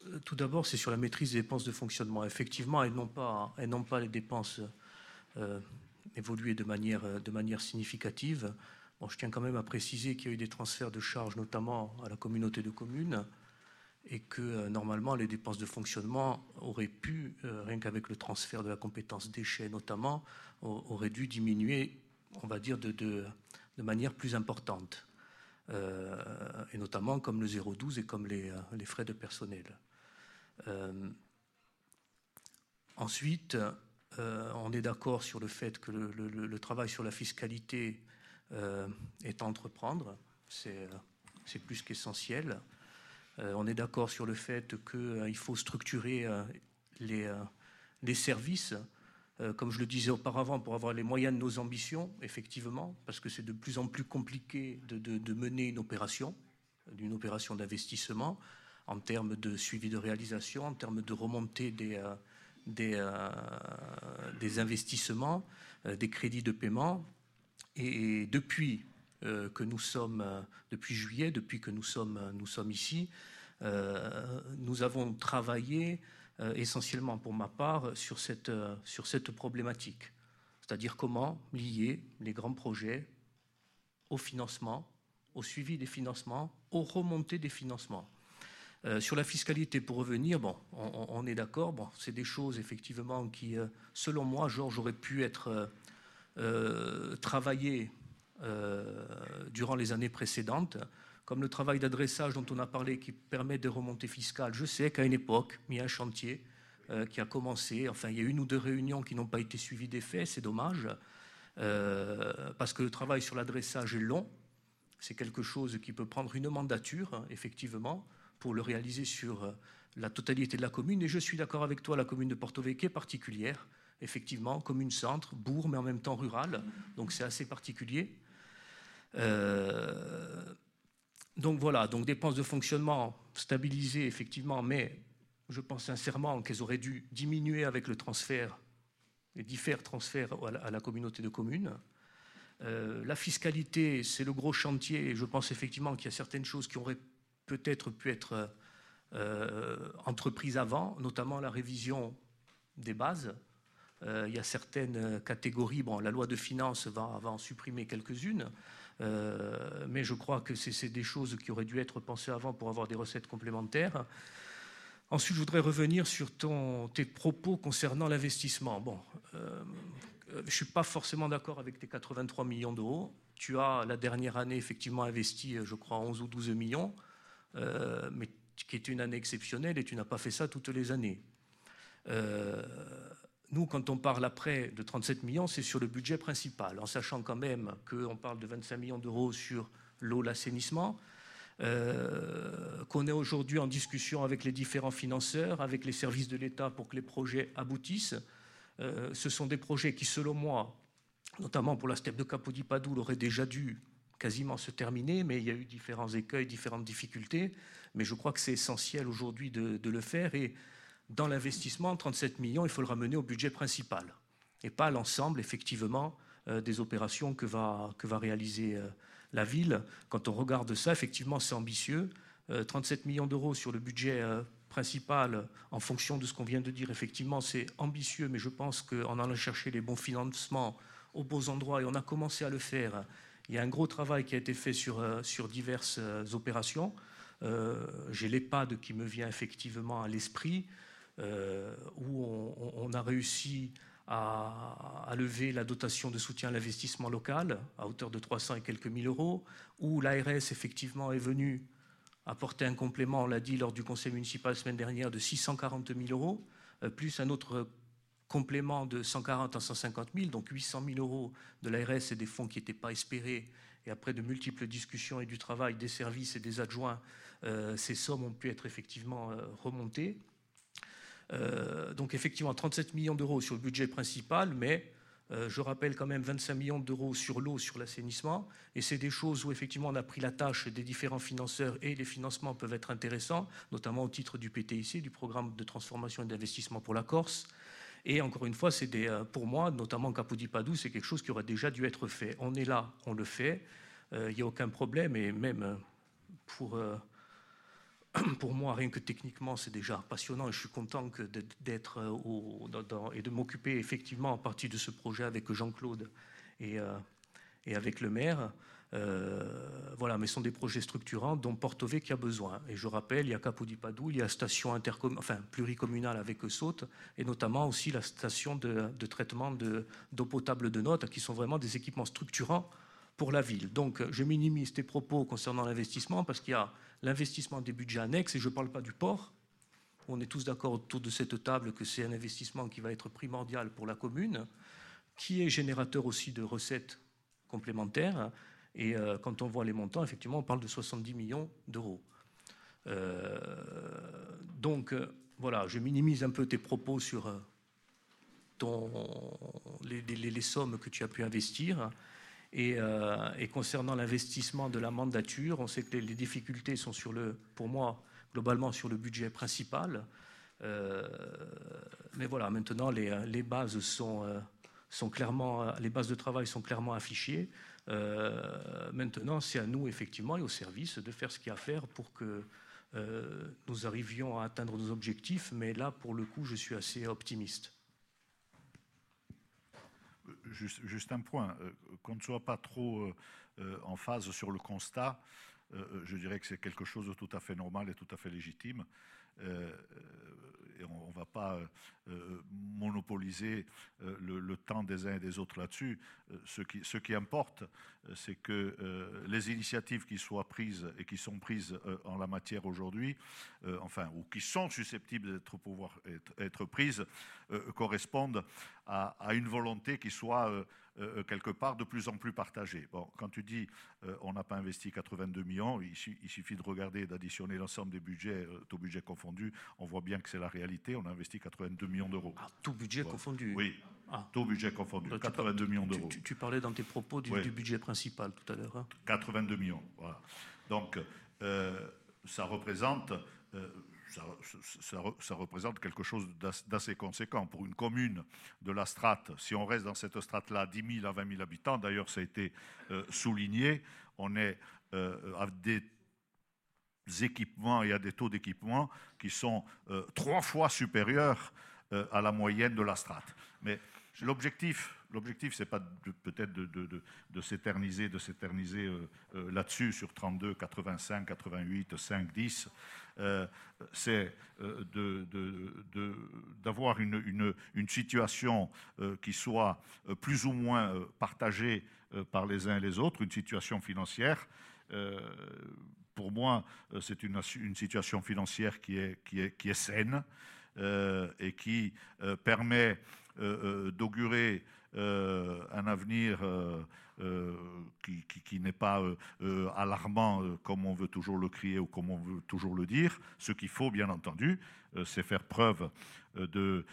euh, tout d'abord, c'est sur la maîtrise des dépenses de fonctionnement. Effectivement, elles n'ont pas, elles n'ont pas les dépenses euh, évoluer de manière, de manière significative. Bon, je tiens quand même à préciser qu'il y a eu des transferts de charges, notamment à la communauté de communes, et que euh, normalement les dépenses de fonctionnement auraient pu, euh, rien qu'avec le transfert de la compétence déchets notamment, auraient dû diminuer, on va dire, de, manière plus importante. Euh, et notamment comme le 0,12 et comme les, frais de personnel. ensuite, on est d'accord sur le fait que le, travail sur la fiscalité est à entreprendre. C'est plus qu'essentiel. On est d'accord sur le fait qu'il faut structurer les, les services euh, comme je le disais auparavant, pour avoir les moyens de nos ambitions, effectivement, parce que c'est de plus en plus compliqué de, mener une opération, une opération d'investissement, en termes de suivi de réalisation, en termes de remontée euh, euh, des, investissements, des crédits de paiement. Et depuis que nous sommes, depuis juillet, depuis que nous sommes, nous sommes ici, nous avons travaillé euh, essentiellement pour ma part sur cette, euh, sur cette problématique. C'est-à-dire comment lier les grands projets au financement, au suivi des financements, aux remontées des financements. Euh, sur la fiscalité, pour revenir, bon, on, est d'accord, bon, c'est des choses effectivement qui, selon moi, Georges, auraient pu être euh, durant les années précédentes comme le travail d'adressage dont on a parlé qui permet des remontées fiscales. Je sais qu'à une époque, il y a un chantier euh, qui a commencé. Enfin, il y a une ou deux réunions qui n'ont pas été suivies des faits, c'est dommage, euh, parce que le travail sur l'adressage est long. C'est quelque chose qui peut prendre une mandature, effectivement, pour le réaliser sur euh, la totalité de la commune. Et je suis d'accord avec toi, la commune de Porto Vecchio est particulière, effectivement, commune centre, bourg, mais en même temps rurale. Donc c'est assez particulier. Donc voilà, donc dépenses de fonctionnement stabilisées effectivement, mais je pense sincèrement qu'elles auraient dû diminuer avec le transfert, les différents transferts à la, communauté de communes. Euh, la fiscalité, c'est le gros chantier, je pense effectivement qu'il y a certaines choses qui auraient peut-être pu être euh, entreprises avant, notamment la révision des bases. Euh, il y a certaines catégories, bon, la loi de finances va en supprimer quelques-unes, euh, mais je crois que c'est des choses qui auraient dû être pensées avant pour avoir des recettes complémentaires. Ensuite, je voudrais revenir sur tes propos concernant l'investissement. Bon, euh, je ne suis pas forcément d'accord avec tes 83 millions d'euros. Tu as, la dernière année, effectivement investi, je crois, 11 ou 12 millions, euh, mais qui est une année exceptionnelle et tu n'as pas fait ça toutes les années. Nous, quand on parle après de 37 millions, c'est sur le budget principal, en sachant quand même qu'on parle de 25 millions d'euros sur l'eau, l'assainissement, euh, qu'on est aujourd'hui en discussion avec les différents financeurs, avec les services de l'État pour que les projets aboutissent. Euh, ce sont des projets qui, selon moi, notamment pour la steppe de Capodipadoul, auraient déjà dû quasiment se terminer, mais il y a eu différents écueils, différentes difficultés. Mais je crois que c'est essentiel aujourd'hui de, le faire. Dans l'investissement, 37 millions, il faut le ramener au budget principal et pas l'ensemble, effectivement, euh, des opérations que va, que va réaliser euh, la ville. Quand on regarde ça, effectivement, c'est ambitieux. 37 euh, millions d'euros sur le budget principal, en fonction de ce qu'on vient de dire, effectivement, c'est ambitieux, mais je pense qu'en allant chercher les bons financements aux beaux endroits, et on a commencé à le faire, il y a un gros travail qui a été fait sur, sur diverses opérations. J'ai l'EHPAD qui me vient effectivement à l'esprit. Euh, où on, a réussi à, lever la dotation de soutien à l'investissement local à hauteur de 300 et quelques mille euros, où l'ARS effectivement est venue apporter un complément, on l'a dit lors du conseil municipal la semaine dernière, de 640 000 euros, euh, plus un autre complément de 140 à 150 000, donc 800 000 euros de l'ARS et des fonds qui n'étaient pas espérés. Et après de multiples discussions et du travail des services et des adjoints, euh, ces sommes ont pu être effectivement remontées. Euh, donc effectivement 37 millions d'euros sur le budget principal, mais euh, je rappelle quand même 25 millions d'euros sur l'eau, sur l'assainissement, et c'est des choses où effectivement on a pris la tâche des différents financeurs et les financements peuvent être intéressants, notamment au titre du PTIC, du programme de transformation et d'investissement pour la Corse. Et encore une fois, c'est euh, pour moi, notamment Capodipadou, c'est quelque chose qui aurait déjà dû être fait. On est là, on le fait, il n'y a aucun problème, et même pour pour moi, rien que techniquement, c'est déjà passionnant et je suis content d'être euh, et de m'occuper effectivement en partie de ce projet avec Jean-Claude et, euh, avec le maire. Euh, voilà, mais ce sont des projets structurants dont Porto qui a besoin. Et je rappelle, il y a Capodipadou, il y a station enfin, pluricommunale avec Saute, et notamment aussi la station de, traitement d'eau potable de notes, qui sont vraiment des équipements structurants pour la ville. Donc, je minimise tes propos concernant l'investissement parce qu'il y a l'investissement des budgets annexes, et je ne parle pas du port, on est tous d'accord autour de cette table que c'est un investissement qui va être primordial pour la commune, qui est générateur aussi de recettes complémentaires. Et euh, quand on voit les montants, effectivement, on parle de 70 millions d'euros. Euh, donc, euh, voilà, je minimise un peu tes propos sur ton, les, sommes que tu as pu investir. Et, concernant l'investissement de la mandature, on sait que les, difficultés sont sur le, pour moi, globalement sur le budget principal. mais voilà, maintenant les, bases clairement, les bases de travail sont clairement affichées. Euh, maintenant, c'est à nous, effectivement, et au service de faire ce qu'il y a à faire pour que euh, nous arrivions à atteindre nos objectifs. Mais là, pour le coup, je suis assez optimiste. Juste, un point, euh, qu'on ne soit pas trop en phase sur le constat, je dirais que c'est quelque chose de tout à fait normal et tout à fait légitime. Euh, et on ne va pas euh, monopoliser euh, le, temps des uns et des autres là-dessus. Ce qui, importe, c'est que les initiatives qui soient prises et qui sont prises en la matière aujourd'hui, enfin, ou qui sont susceptibles d'être prises, correspondent à, une volonté qui soit euh, euh, quelque part de plus en plus partagé. Bon, quand tu dis euh, on n'a pas investi 82 millions, il, suffit de regarder, d'additionner l'ensemble des budgets, tout budget confondu, on voit bien que c'est la réalité. On a investi 82 millions d'euros. Ah, tout budget confondu Oui, ah. tout budget confondu, 82 millions d'euros. Tu, parlais dans tes propos du, budget principal tout à l'heure. 82 hein. millions, voilà. Donc, ça représente ça, représente quelque chose d'assez conséquent. Pour une commune de la strate, si on reste dans cette strate-là, 10 000 à 20 000 habitants, d'ailleurs ça a été euh, souligné, on est euh, à des équipements et à des taux d'équipement qui sont euh, trois fois supérieurs à la moyenne de la strate. Mais l'objectif, L'objectif, c'est pas peut-être de, s'éterniser, de s'éterniser là-dessus sur 32, 85, 88, 5, 10. Euh, c'est euh, d'avoir une, situation euh, qui soit plus ou moins partagée par les uns et les autres, une situation financière. pour moi, c'est une, situation financière qui est saine et qui permet d'augurer un avenir euh, qui, n'est pas euh, euh, alarmant comme on veut toujours le crier ou comme on veut toujours le dire. Ce qu'il faut, bien entendu, c'est faire preuve de,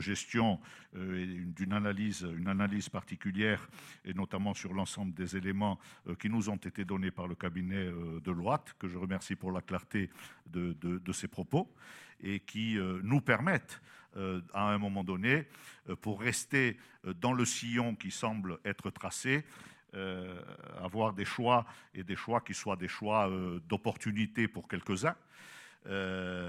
gestion et d'une analyse, une analyse particulière, et notamment sur l'ensemble des éléments qui nous ont été donnés par le cabinet de Loite, que je remercie pour la clarté de, ses propos, et qui nous permettent euh, à un moment donné, euh, pour rester euh, dans le sillon qui semble être tracé, avoir des choix et des choix qui soient des choix d'opportunité pour quelques-uns.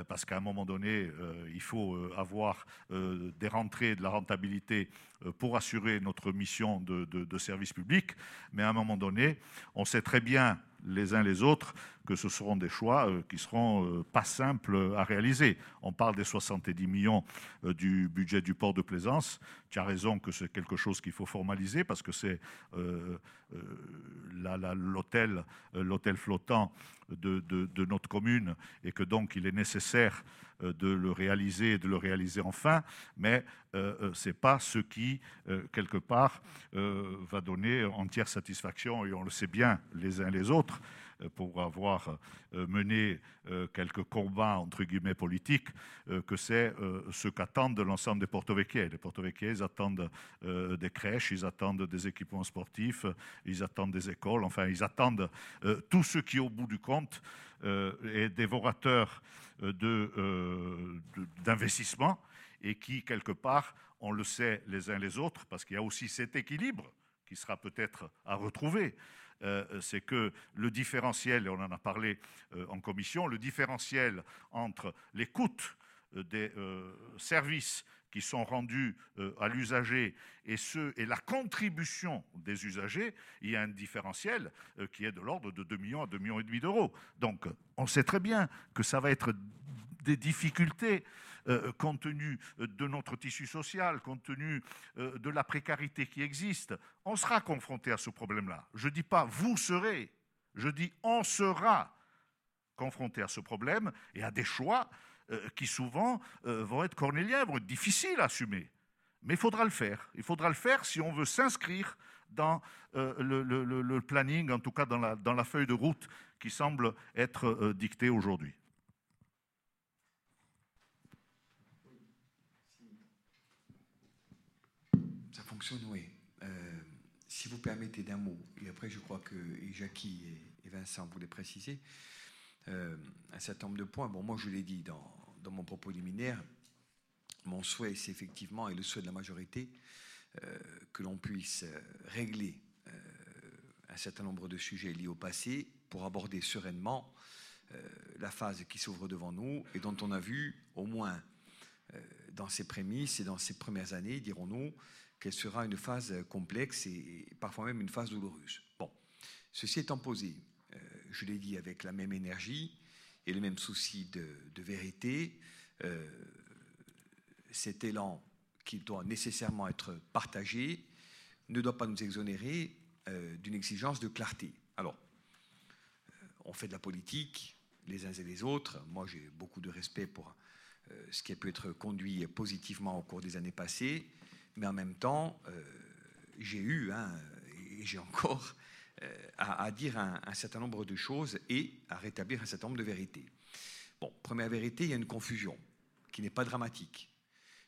parce qu'à un moment donné, il faut avoir des rentrées, de la rentabilité pour assurer notre mission de, service public. Mais à un moment donné, on sait très bien les uns les autres que ce seront des choix euh, qui seront euh, pas simples à réaliser. On parle des 70 millions euh, du budget du port de plaisance. Tu as raison que c'est quelque chose qu'il faut formaliser parce que c'est l'hôtel flottant de, notre commune et que donc il est nécessaire de le réaliser et de le réaliser enfin, mais ce n'est pas ce qui, quelque part, va donner entière satisfaction, et on le sait bien les uns les autres, euh, pour avoir euh, mené euh, quelques combats entre guillemets politiques, que c'est ce qu'attendent l'ensemble des porto-vecchiais. Les porto-vecchiais, ils attendent des crèches, ils attendent des équipements sportifs, ils attendent des écoles, enfin, ils attendent tout ce qui, au bout du compte, est dévorateur d'investissement et qui, quelque part, on le sait les uns les autres, parce qu'il y a aussi cet équilibre qui sera peut-être à retrouver. Euh, c'est que le différentiel, et on en a parlé euh, en commission, le différentiel entre les coûts euh, des services qui sont rendus à l'usager et, la contribution des usagers, il y a un différentiel qui est de l'ordre de 2 millions à 2 millions et demi d'euros. Donc on sait très bien que ça va être des difficultés euh, compte tenu euh, de notre tissu social, compte tenu euh, de la précarité qui existe, on sera confronté à ce problème-là. Je ne dis pas vous serez, je dis on sera confronté à ce problème et à des choix euh, qui souvent euh, vont être cornéliens, vont être difficiles à assumer. Mais il faudra le faire. Il faudra le faire si on veut s'inscrire dans le, planning, en tout cas dans la, feuille de route qui semble être dictée aujourd'hui. Ça fonctionne, oui. si vous permettez d'un mot, et après je crois que Jackie et, Vincent voulaient préciser, euh, un certain nombre de points. Bon, moi, je l'ai dit dans, mon propos liminaire, mon souhait, c'est effectivement, et le souhait de la majorité, euh, que l'on puisse euh, régler un certain nombre de sujets liés au passé pour aborder sereinement la phase qui s'ouvre devant nous et dont on a vu, au moins dans ses prémices et dans ses premières années, dirons-nous, qu'elle sera une phase complexe et parfois même une phase douloureuse. Bon, ceci étant posé, je l'ai dit, avec la même énergie et le même souci de, vérité. Euh, cet élan qui doit nécessairement être partagé ne doit pas nous exonérer euh, d'une exigence de clarté. Alors, euh, on fait de la politique, les uns et les autres. Moi, j'ai beaucoup de respect pour ce qui a pu être conduit positivement au cours des années passées, mais en même temps, j'ai eu, hein, et j'ai encore, euh, à, dire un, certain nombre de choses et à rétablir un certain nombre de vérités. Bon, première vérité, il y a une confusion qui n'est pas dramatique,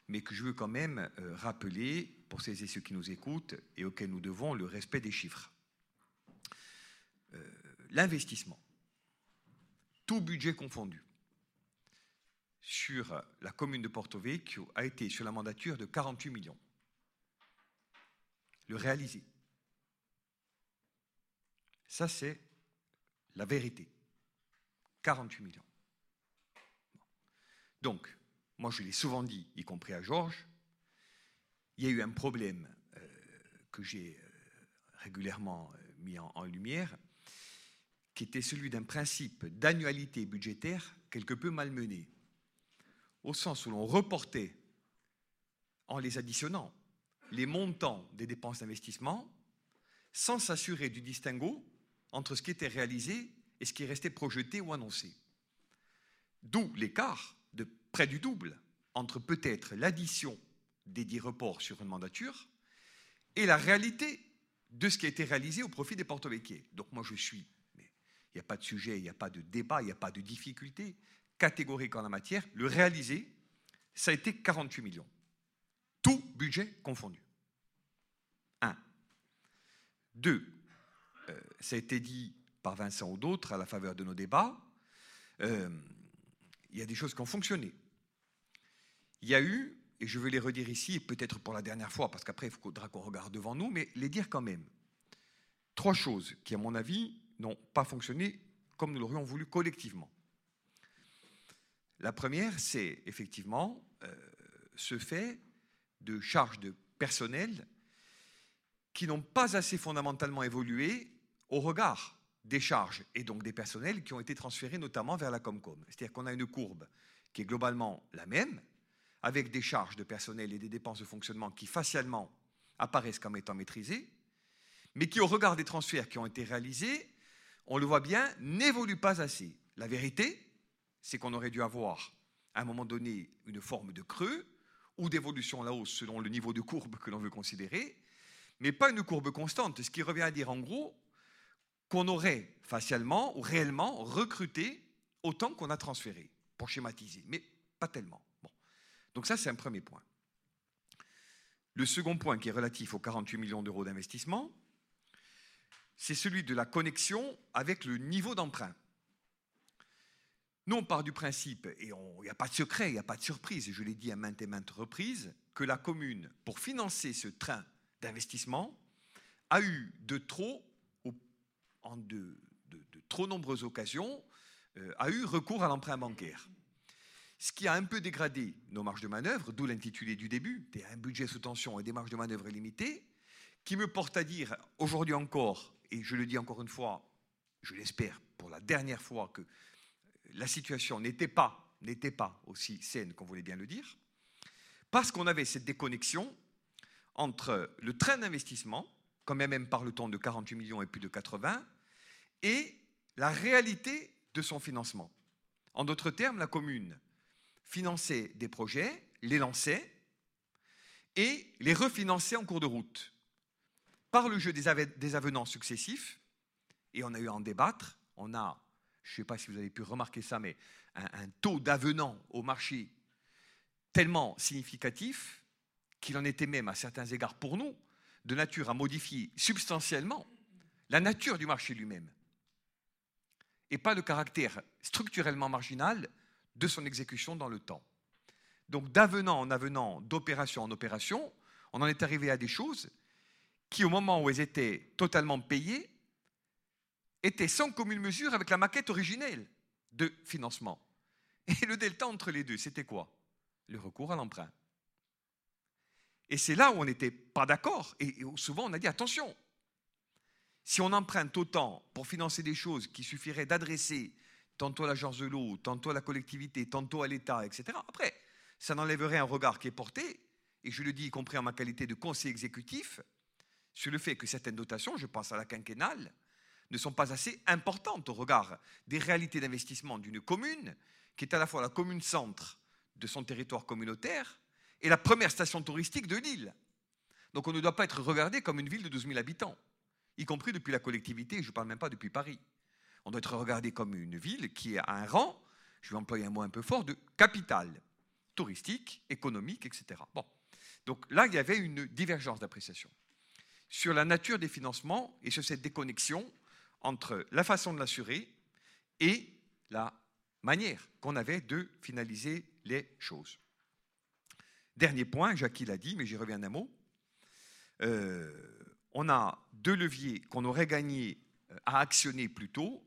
mais que je veux quand même euh, rappeler pour celles et ceux qui nous écoutent et auxquels nous devons le respect des chiffres. Euh, l'investissement, tout budget confondu, sur la commune de Porto Vecchio a été sur la mandature de 48 millions. Le réalisé. Ça, c'est la vérité. 48 millions. Donc, moi je l'ai souvent dit, y compris à Georges, il y a eu un problème euh, que j'ai euh, régulièrement euh, mis en, lumière, qui était celui d'un principe d'annualité budgétaire quelque peu malmené, au sens où l'on reportait, en les additionnant, les montants des dépenses d'investissement, sans s'assurer du distinguo entre ce qui était réalisé et ce qui restait projeté ou annoncé. D'où l'écart de près du double entre peut-être l'addition des dix reports sur une mandature et la réalité de ce qui a été réalisé au profit des porto-véquiers. Donc moi je suis, mais il n'y a pas de sujet, il n'y a pas de débat, il n'y a pas de difficulté catégorique en la matière, le réalisé, ça a été 48 millions. Tout budget confondu. Un. Deux, euh, ça a été dit par Vincent ou d'autres à la faveur de nos débats, euh, il y a des choses qui ont fonctionné. Il y a eu, et je veux les redire ici, et peut-être pour la dernière fois, parce qu'après il faudra qu'on regarde devant nous, mais les dire quand même. Trois choses qui, à mon avis, n'ont pas fonctionné comme nous l'aurions voulu collectivement. La première, c'est effectivement euh, ce fait de charges de personnel qui n'ont pas assez fondamentalement évolué au regard des charges et donc des personnels qui ont été transférés notamment vers la Comcom. C'est-à-dire qu'on a une courbe qui est globalement la même, avec des charges de personnel et des dépenses de fonctionnement qui facialement apparaissent comme étant maîtrisées, mais qui au regard des transferts qui ont été réalisés, on le voit bien, n'évoluent pas assez. La vérité, c'est qu'on aurait dû avoir à un moment donné une forme de creux ou d'évolution à la hausse selon le niveau de courbe que l'on veut considérer, mais pas une courbe constante, ce qui revient à dire en gros qu'on aurait facialement ou réellement recruté autant qu'on a transféré, pour schématiser, mais pas tellement. Donc ça, c'est un premier point. Le second point qui est relatif aux 48 millions d'euros d'investissement, c'est celui de la connexion avec le niveau d'emprunt. Nous, on part du principe, et il n'y a pas de secret, il n'y a pas de surprise, et je l'ai dit à maintes et maintes reprises, que la commune, pour financer ce train d'investissement, a eu de trop en de, trop nombreuses occasions, euh, a eu recours à l'emprunt bancaire. Ce qui a un peu dégradé nos marges de manœuvre, d'où l'intitulé du début, un budget sous tension et des marges de manœuvre limitées, qui me porte à dire aujourd'hui encore, et je le dis encore une fois, je l'espère pour la dernière fois, que la situation n'était pas, n'était pas aussi saine qu'on voulait bien le dire, parce qu'on avait cette déconnexion entre le train d'investissement, quand même parle-t-on de 48 millions et plus de 80, et la réalité de son financement. En d'autres termes, la commune finançait des projets, les lançait et les refinançait en cours de route par le jeu des, avenants successifs. Et on a eu à en débattre. On a, je ne sais pas si vous avez pu remarquer ça, mais un, taux d'avenants au marché tellement significatif qu'il en était même à certains égards pour nous de nature à modifier substantiellement la nature du marché lui-même et pas le caractère structurellement marginal de son exécution dans le temps. Donc d'avenant en avenant, d'opération en opération, on en est arrivé à des choses qui, au moment où elles étaient totalement payées, étaient sans commune mesure avec la maquette originelle de financement. Et le delta entre les deux, c'était quoi? Le recours à l'emprunt. Et c'est là où on n'était pas d'accord. Et souvent, on a dit attention, si on emprunte autant pour financer des choses qui suffiraient d'adresser tantôt à l'agence de l'eau, tantôt à la collectivité, tantôt à l'État, etc., après, ça n'enlèverait un regard qui est porté, et je le dis y compris en ma qualité de conseiller exécutif, sur le fait que certaines dotations, je pense à la quinquennale, ne sont pas assez importantes au regard des réalités d'investissement d'une commune, qui est à la fois la commune centre de son territoire communautaire et la première station touristique de l'île. Donc on ne doit pas être regardé comme une ville de 12 000 habitants y compris depuis la collectivité, je ne parle même pas depuis Paris. On doit être regardé comme une ville qui a un rang, je vais employer un mot un peu fort, de capitale touristique, économique, etc. Bon. Donc là, il y avait une divergence d'appréciation sur la nature des financements et sur cette déconnexion entre la façon de l'assurer et la manière qu'on avait de finaliser les choses. Dernier point, Jacques l'a dit, mais j'y reviens d'un mot. Euh, on a deux leviers qu'on aurait gagné euh, à actionner plus tôt.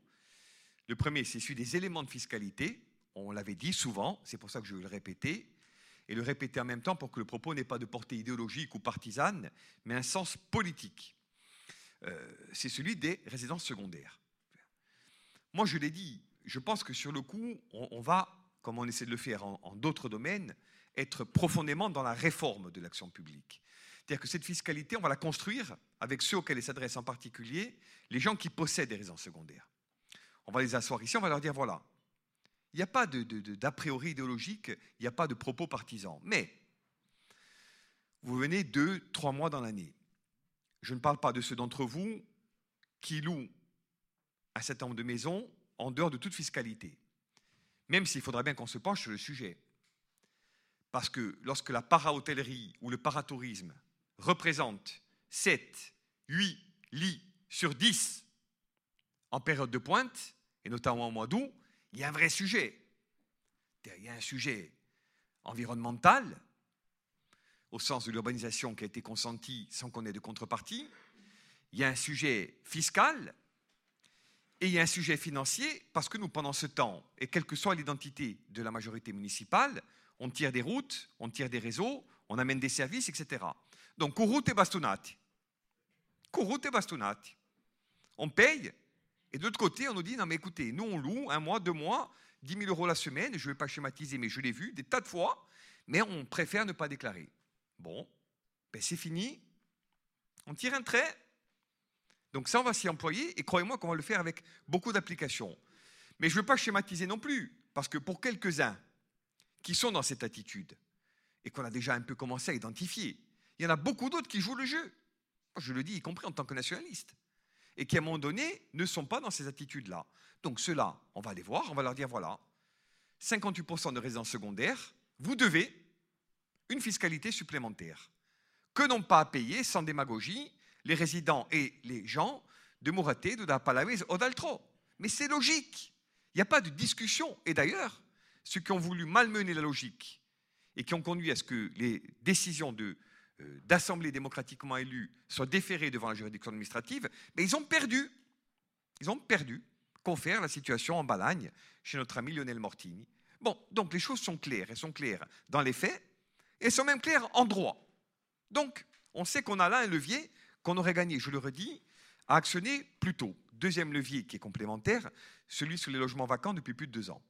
Le premier, c'est celui des éléments de fiscalité. On l'avait dit souvent, c'est pour ça que je vais le répéter, et le répéter en même temps pour que le propos n'ait pas de portée idéologique ou partisane, mais un sens politique. Euh, c'est celui des résidences secondaires. Moi, je l'ai dit, je pense que sur le coup, on, va, comme on essaie de le faire en d'autres domaines, être profondément dans la réforme de l'action publique. C'est-à-dire que cette fiscalité, on va la construire avec ceux auxquels elle s'adresse en particulier, les gens qui possèdent des résidences secondaires. On va les asseoir ici, on va leur dire voilà, il n'y a pas d'a priori idéologique, il n'y a pas de propos partisans. Mais vous venez deux, trois mois dans l'année. Je ne parle pas de ceux d'entre vous qui louent un certain nombre de maisons en dehors de toute fiscalité. Même s'il faudrait bien qu'on se penche sur le sujet. Parce que lorsque la para-hôtellerie ou le paratourisme représente 7, 8 lits sur 10 en période de pointe, et notamment au mois d'août, il y a un vrai sujet. Il y a un sujet environnemental, au sens de l'urbanisation qui a été consentie sans qu'on ait de contrepartie. Il y a un sujet fiscal et il y a un sujet financier parce que nous, pendant ce temps, et quelle que soit l'identité de la majorité municipale, on tire des routes, on tire des réseaux, on amène des services, etc. Donc, route et bastonati. route et bastonati. On paye, et de l'autre côté, on nous dit, non mais écoutez, nous on loue un mois, deux mois, 10 000 euros la semaine, je ne vais pas schématiser, mais je l'ai vu des tas de fois, mais on préfère ne pas déclarer. Bon, ben c'est fini, on tire un trait. Donc ça, on va s'y employer, et croyez-moi qu'on va le faire avec beaucoup d'applications. Mais je ne veux pas schématiser non plus, parce que pour quelques-uns qui sont dans cette attitude, et qu'on a déjà un peu commencé à identifier, il y en a beaucoup d'autres qui jouent le jeu. Je le dis, y compris en tant que nationaliste. Et qui, à un moment donné, ne sont pas dans ces attitudes-là. Donc, ceux-là, on va les voir, on va leur dire voilà, 58% de résidents secondaires, vous devez une fiscalité supplémentaire que n'ont pas à payer sans démagogie les résidents et les gens de Mouraté, de Dapalawiz ou d'Altro. Mais c'est logique. Il n'y a pas de discussion. Et d'ailleurs, ceux qui ont voulu malmener la logique et qui ont conduit à ce que les décisions de euh, d'assemblées démocratiquement élues soient déférées devant la juridiction administrative, mais ils ont perdu. Ils ont perdu. Confère la situation en Balagne chez notre ami Lionel Mortini. Bon, donc les choses sont claires. Elles sont claires dans les faits et elles sont même claires en droit. Donc, on sait qu'on a là un levier qu'on aurait gagné, je le redis, à actionner plus tôt. Deuxième levier qui est complémentaire, celui sur les logements vacants depuis plus de deux ans.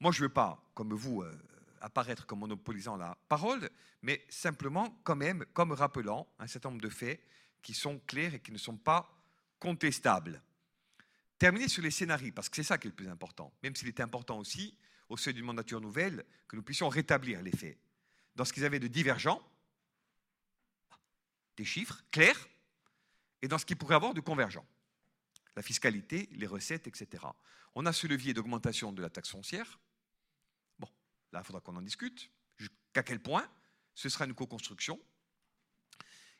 Moi je ne veux pas, comme vous, euh, apparaître comme monopolisant la parole, mais simplement quand même comme rappelant un certain nombre de faits qui sont clairs et qui ne sont pas contestables. Terminer sur les scénarios, parce que c'est ça qui est le plus important, même s'il est important aussi au seuil d'une mandature nouvelle, que nous puissions rétablir les faits dans ce qu'ils avaient de divergent, des chiffres clairs, et dans ce qu'ils pourrait avoir de convergent. La fiscalité, les recettes, etc. On a ce levier d'augmentation de la taxe foncière. Là, il faudra qu'on en discute. Jusqu'à quel point ce sera une co-construction.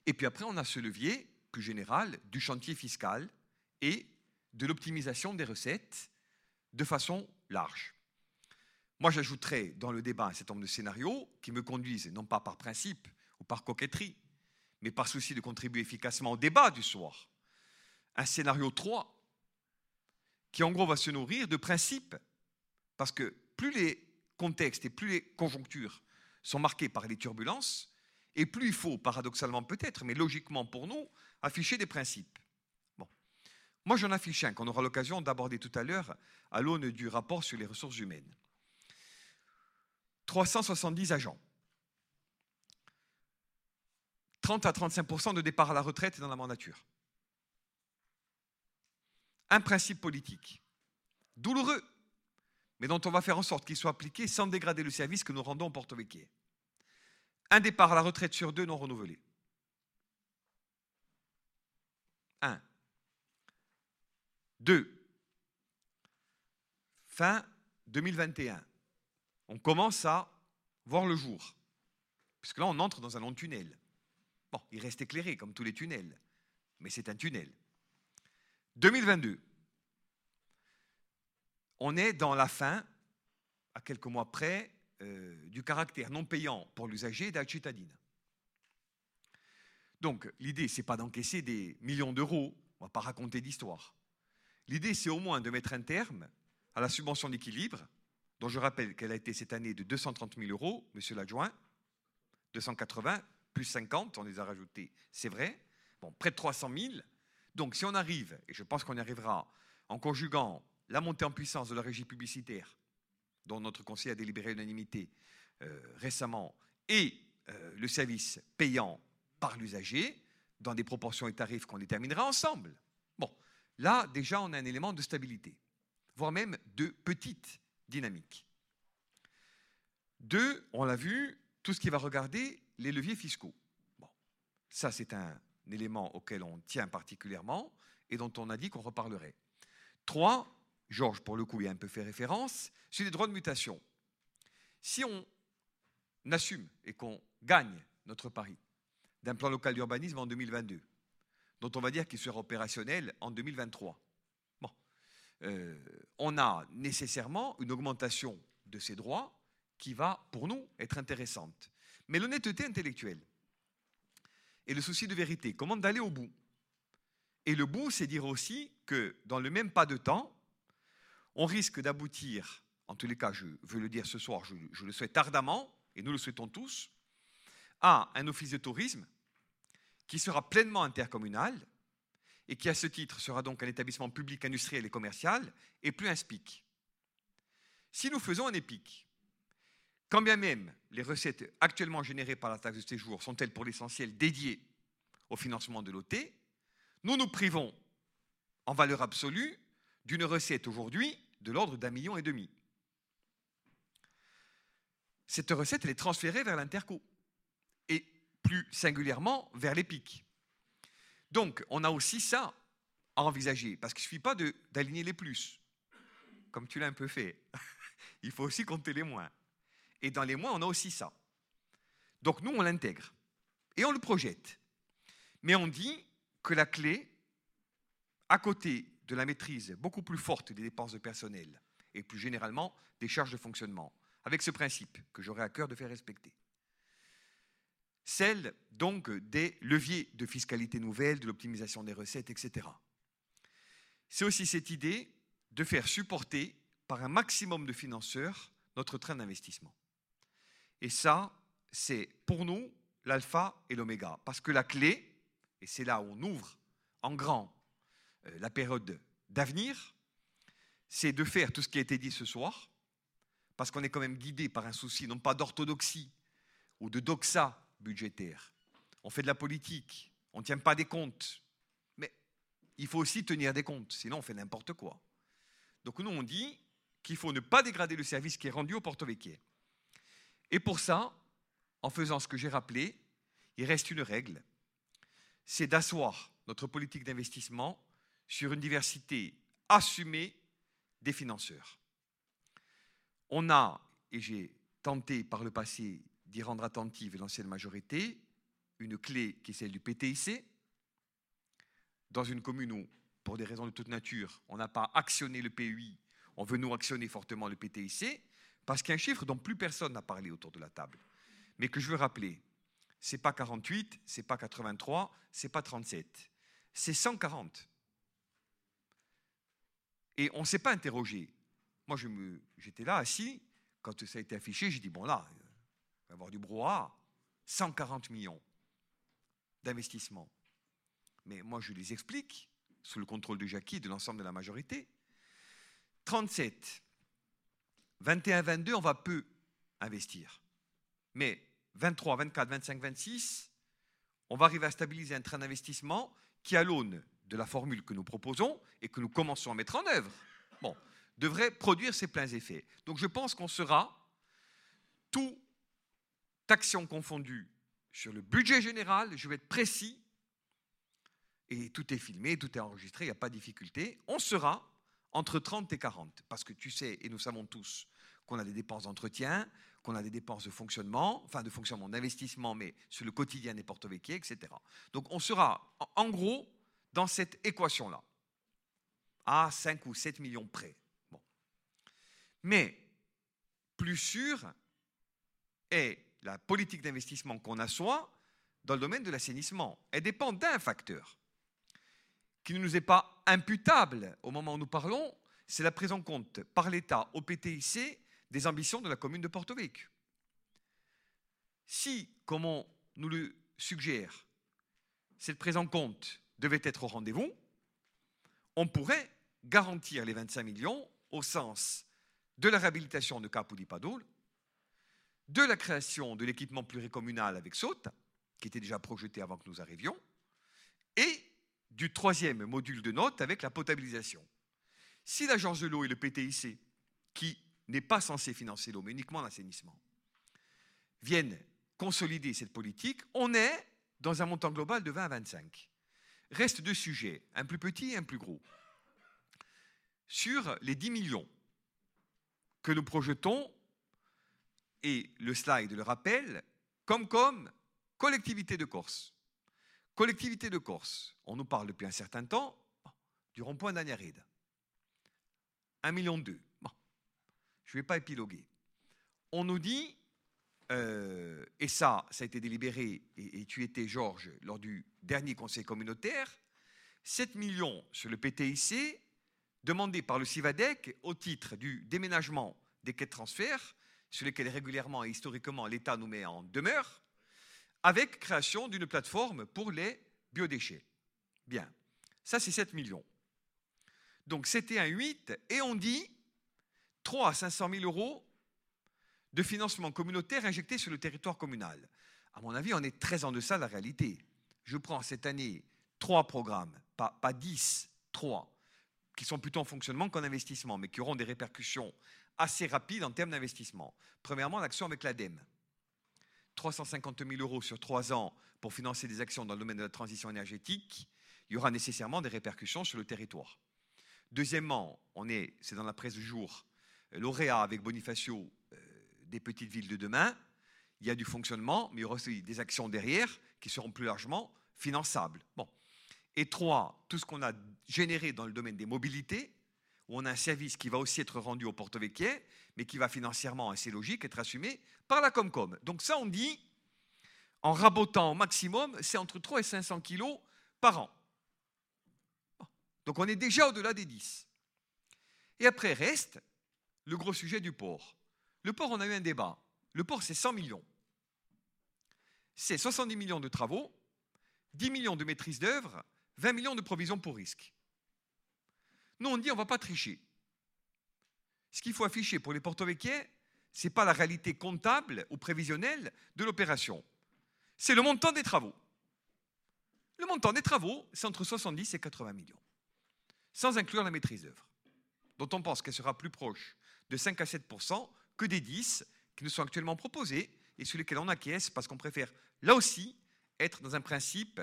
Et puis après, on a ce levier plus général du chantier fiscal et de l'optimisation des recettes de façon large. Moi, j'ajouterais dans le débat un certain nombre de scénarios qui me conduisent, non pas par principe ou par coquetterie, mais par souci de contribuer efficacement au débat du soir. Un scénario 3 qui, en gros, va se nourrir de principes, parce que plus les contextes et plus les conjonctures sont marqués par les turbulences, et plus il faut, paradoxalement peut-être, mais logiquement pour nous, afficher des principes. Bon. Moi, j'en affiche un qu'on aura l'occasion d'aborder tout à l'heure à l'aune du rapport sur les ressources humaines. 370 agents. 30 à 35% de départ à la retraite dans la mandature. Un principe politique douloureux, mais dont on va faire en sorte qu'il soit appliqué sans dégrader le service que nous rendons au -Vecchie. Un départ à la retraite sur deux non renouvelé. Un. Deux. Fin 2021 on commence à voir le jour. Puisque là, on entre dans un long tunnel. Bon, il reste éclairé comme tous les tunnels, mais c'est un tunnel. 2022. On est dans la fin, à quelques mois près, euh, du caractère non payant pour l'usager de cittadine. Donc, l'idée, c'est pas d'encaisser des millions d'euros, on ne va pas raconter d'histoire. L'idée, c'est au moins de mettre un terme à la subvention d'équilibre dont je rappelle qu'elle a été cette année de 230 000 euros, monsieur l'adjoint, 280, plus 50, on les a rajoutés, c'est vrai, près de 300 000. Donc si on arrive, et je pense qu'on y arrivera, en conjuguant la montée en puissance de la régie publicitaire, dont notre conseil a délibéré l'unanimité euh, récemment, et euh, le service payant par l'usager, dans des proportions et tarifs qu'on déterminera ensemble. Bon, là déjà on a un élément de stabilité, voire même de petite dynamique. Deux, on l'a vu, tout ce qui va regarder les leviers fiscaux. Bon, ça c'est un élément auquel on tient particulièrement et dont on a dit qu'on reparlerait. Trois, Georges pour le coup y a un peu fait référence, c'est les droits de mutation. Si on assume et qu'on gagne notre pari d'un plan local d'urbanisme en 2022, dont on va dire qu'il sera opérationnel en 2023, euh, on a nécessairement une augmentation de ces droits qui va, pour nous, être intéressante. Mais l'honnêteté intellectuelle et le souci de vérité commandent d'aller au bout. Et le bout, c'est dire aussi que dans le même pas de temps, on risque d'aboutir, en tous les cas, je veux le dire ce soir, je, le souhaite ardemment, et nous le souhaitons tous, à un office de tourisme qui sera pleinement intercommunal, et qui à ce titre sera donc un établissement public industriel et commercial, et plus un SPIC. Si nous faisons un EPIC, quand bien même les recettes actuellement générées par la taxe de séjour sont-elles pour l'essentiel dédiées au financement de l'OT, nous nous privons en valeur absolue d'une recette aujourd'hui de l'ordre d'un million et demi. Cette recette, elle est transférée vers l'Interco et plus singulièrement vers l'EPIC. Donc, on a aussi ça à envisager, parce qu'il ne suffit pas d'aligner les plus, comme tu l'as un peu fait. Il faut aussi compter les moins. Et dans les moins, on a aussi ça. Donc, nous, on l'intègre et on le projette. Mais on dit que la clé, à côté de la maîtrise beaucoup plus forte des dépenses de personnel et plus généralement des charges de fonctionnement, avec ce principe que j'aurai à cœur de faire respecter, celle donc des leviers de fiscalité nouvelle, de l'optimisation des recettes, etc. C'est aussi cette idée de faire supporter par un maximum de financeurs notre train d'investissement. Et ça, c'est pour nous l'alpha et l'oméga. Parce que la clé, et c'est là où on ouvre en grand la période d'avenir, c'est de faire tout ce qui a été dit ce soir, parce qu'on est quand même guidé par un souci non pas d'orthodoxie ou de doxa budgétaire. On fait de la politique, on ne tient pas des comptes. Mais il faut aussi tenir des comptes, sinon on fait n'importe quoi. Donc nous, on dit qu'il faut ne pas dégrader le service qui est rendu au Porto Vecchio. Et pour ça, en faisant ce que j'ai rappelé, il reste une règle, c'est d'asseoir notre politique d'investissement sur une diversité assumée des financeurs. On a, et j'ai tenté par le passé d'y rendre attentive l'ancienne majorité, une clé qui est celle du PTIC. Dans une commune où, pour des raisons de toute nature, on n'a pas actionné le PUI, on veut nous actionner fortement le PTIC, parce qu'il y a un chiffre dont plus personne n'a parlé autour de la table, mais que je veux rappeler. C'est pas 48, c'est pas 83, c'est pas 37, c'est 140. Et on ne s'est pas interrogé. Moi, j'étais là assis, quand ça a été affiché, j'ai dit, bon là, il va y avoir du brouhaha. 140 millions d'investissement. Mais moi, je les explique, sous le contrôle de Jackie et de l'ensemble de la majorité. 37, 21, 22, on va peu investir. Mais 23, 24, 25, 26, on va arriver à stabiliser un train d'investissement qui, à l'aune de la formule que nous proposons et que nous commençons à mettre en œuvre, bon, devrait produire ses pleins effets. Donc je pense qu'on sera, tout action confondue, sur le budget général, je vais être précis, et tout est filmé, tout est enregistré, il n'y a pas de difficulté, on sera entre 30 et 40, parce que tu sais, et nous savons tous, qu'on a des dépenses d'entretien, qu'on a des dépenses de fonctionnement, enfin de fonctionnement, d'investissement, mais sur le quotidien des porto etc. Donc on sera, en gros, dans cette équation-là, à 5 ou 7 millions près. Mais plus sûr est la politique d'investissement qu'on assoit dans le domaine de l'assainissement. Elle dépend d'un facteur qui ne nous est pas imputable au moment où nous parlons, c'est la prise en compte par l'État au PTIC des ambitions de la commune de Porto Vecchio. Si, comme on nous le suggère, cette prise en compte devait être au rendez-vous, on pourrait garantir les 25 millions au sens de la réhabilitation de Capo di Padul, de la création de l'équipement pluricommunal avec Saute, qui était déjà projeté avant que nous arrivions, et du troisième module de notes avec la potabilisation. Si l'agence de l'eau et le PTIC, qui n'est pas censé financer l'eau, mais uniquement l'assainissement, viennent consolider cette politique, on est dans un montant global de 20 à 25. Reste deux sujets, un plus petit et un plus gros. Sur les 10 millions que nous projetons, et le slide le rappelle, comme comme collectivité de Corse. Collectivité de Corse, on nous parle depuis un certain temps du rond-point d'Agnaride. 1,2 million. Bon, je ne vais pas épiloguer. On nous dit, euh, et ça, ça a été délibéré, et, tu étais, Georges, lors du dernier conseil communautaire, 7 millions sur le PTIC, demandés par le CIVADEC au titre du déménagement des quais de transfert sur lesquels régulièrement et historiquement l'État nous met en demeure, avec création d'une plateforme pour les biodéchets. Bien, ça c'est 7 millions. Donc c'était un 8 et on dit 3 à 500 000 euros de financement communautaire injecté sur le territoire communal. À mon avis, on est très en deçà de la réalité. Je prends cette année trois programmes, pas, 10, 3, qui sont plutôt en fonctionnement qu'en investissement, mais qui auront des répercussions assez rapides en termes d'investissement. Premièrement, l'action avec l'ADEME. 350 000 euros sur trois ans pour financer des actions dans le domaine de la transition énergétique, il y aura nécessairement des répercussions sur le territoire. Deuxièmement, on est, c'est dans la presse du jour, lauréat avec Bonifacio euh, des petites villes de demain. Il y a du fonctionnement, mais il y aura aussi des actions derrière qui seront plus largement finançables. Et trois, tout ce qu'on a généré dans le domaine des mobilités, où on a un service qui va aussi être rendu au Porto Vecchio, mais qui va financièrement, c'est logique, être assumé par la Comcom. Donc ça, on dit, en rabotant au maximum, c'est entre 3 et 500 kilos par an. Donc on est déjà au-delà des 10. Et après reste le gros sujet du port. Le port, on a eu un débat. Le port, c'est 100 millions. C'est 70 millions de travaux, 10 millions de maîtrise d'œuvre, 20 millions de provisions pour risque. Nous, on dit on ne va pas tricher. Ce qu'il faut afficher pour les porto-vecchiers, ce n'est pas la réalité comptable ou prévisionnelle de l'opération. C'est le montant des travaux. Le montant des travaux, c'est entre 70 et 80 millions, sans inclure la maîtrise d'œuvre, dont on pense qu'elle sera plus proche de 5 à 7 que des 10 qui nous sont actuellement proposés et sur lesquels on acquiesce parce qu'on préfère, là aussi, être dans un principe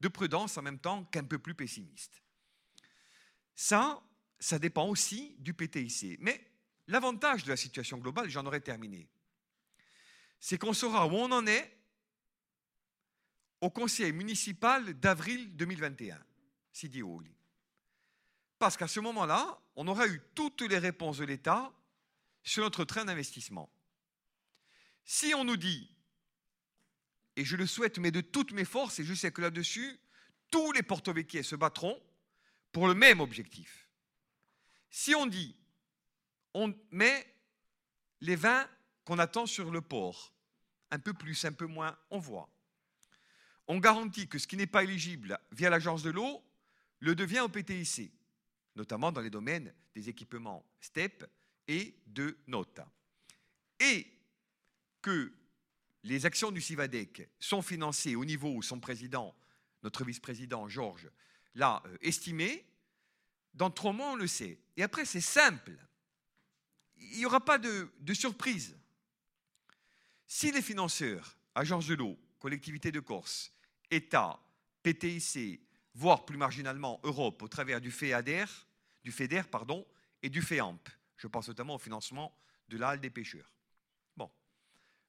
de prudence en même temps qu'un peu plus pessimiste. Ça, ça dépend aussi du PTIC. Mais l'avantage de la situation globale, j'en aurais terminé, c'est qu'on saura où on en est au conseil municipal d'avril 2021, Sidi Ouli. Parce qu'à ce moment-là, on aura eu toutes les réponses de l'État sur notre train d'investissement. Si on nous dit, et je le souhaite, mais de toutes mes forces, et je sais que là-dessus, tous les porto se battront pour le même objectif. Si on dit, on met les vins qu'on attend sur le port, un peu plus, un peu moins, on voit on garantit que ce qui n'est pas éligible via l'agence de l'eau le devient au PTIC, notamment dans les domaines des équipements STEP et de NOTA. Et que les actions du CIVADEC sont financées au niveau où son président, notre vice-président Georges, l'a euh, estimé, dans trois mois on le sait. Et après c'est simple, il n'y aura pas de, surprise. Si les financeurs, agence de l'eau, collectivité de Corse, État, PTIC, voire plus marginalement Europe au travers du FEADER, du FEDER pardon, et du FEAMP. Je pense notamment au financement de la halle des pêcheurs. Bon,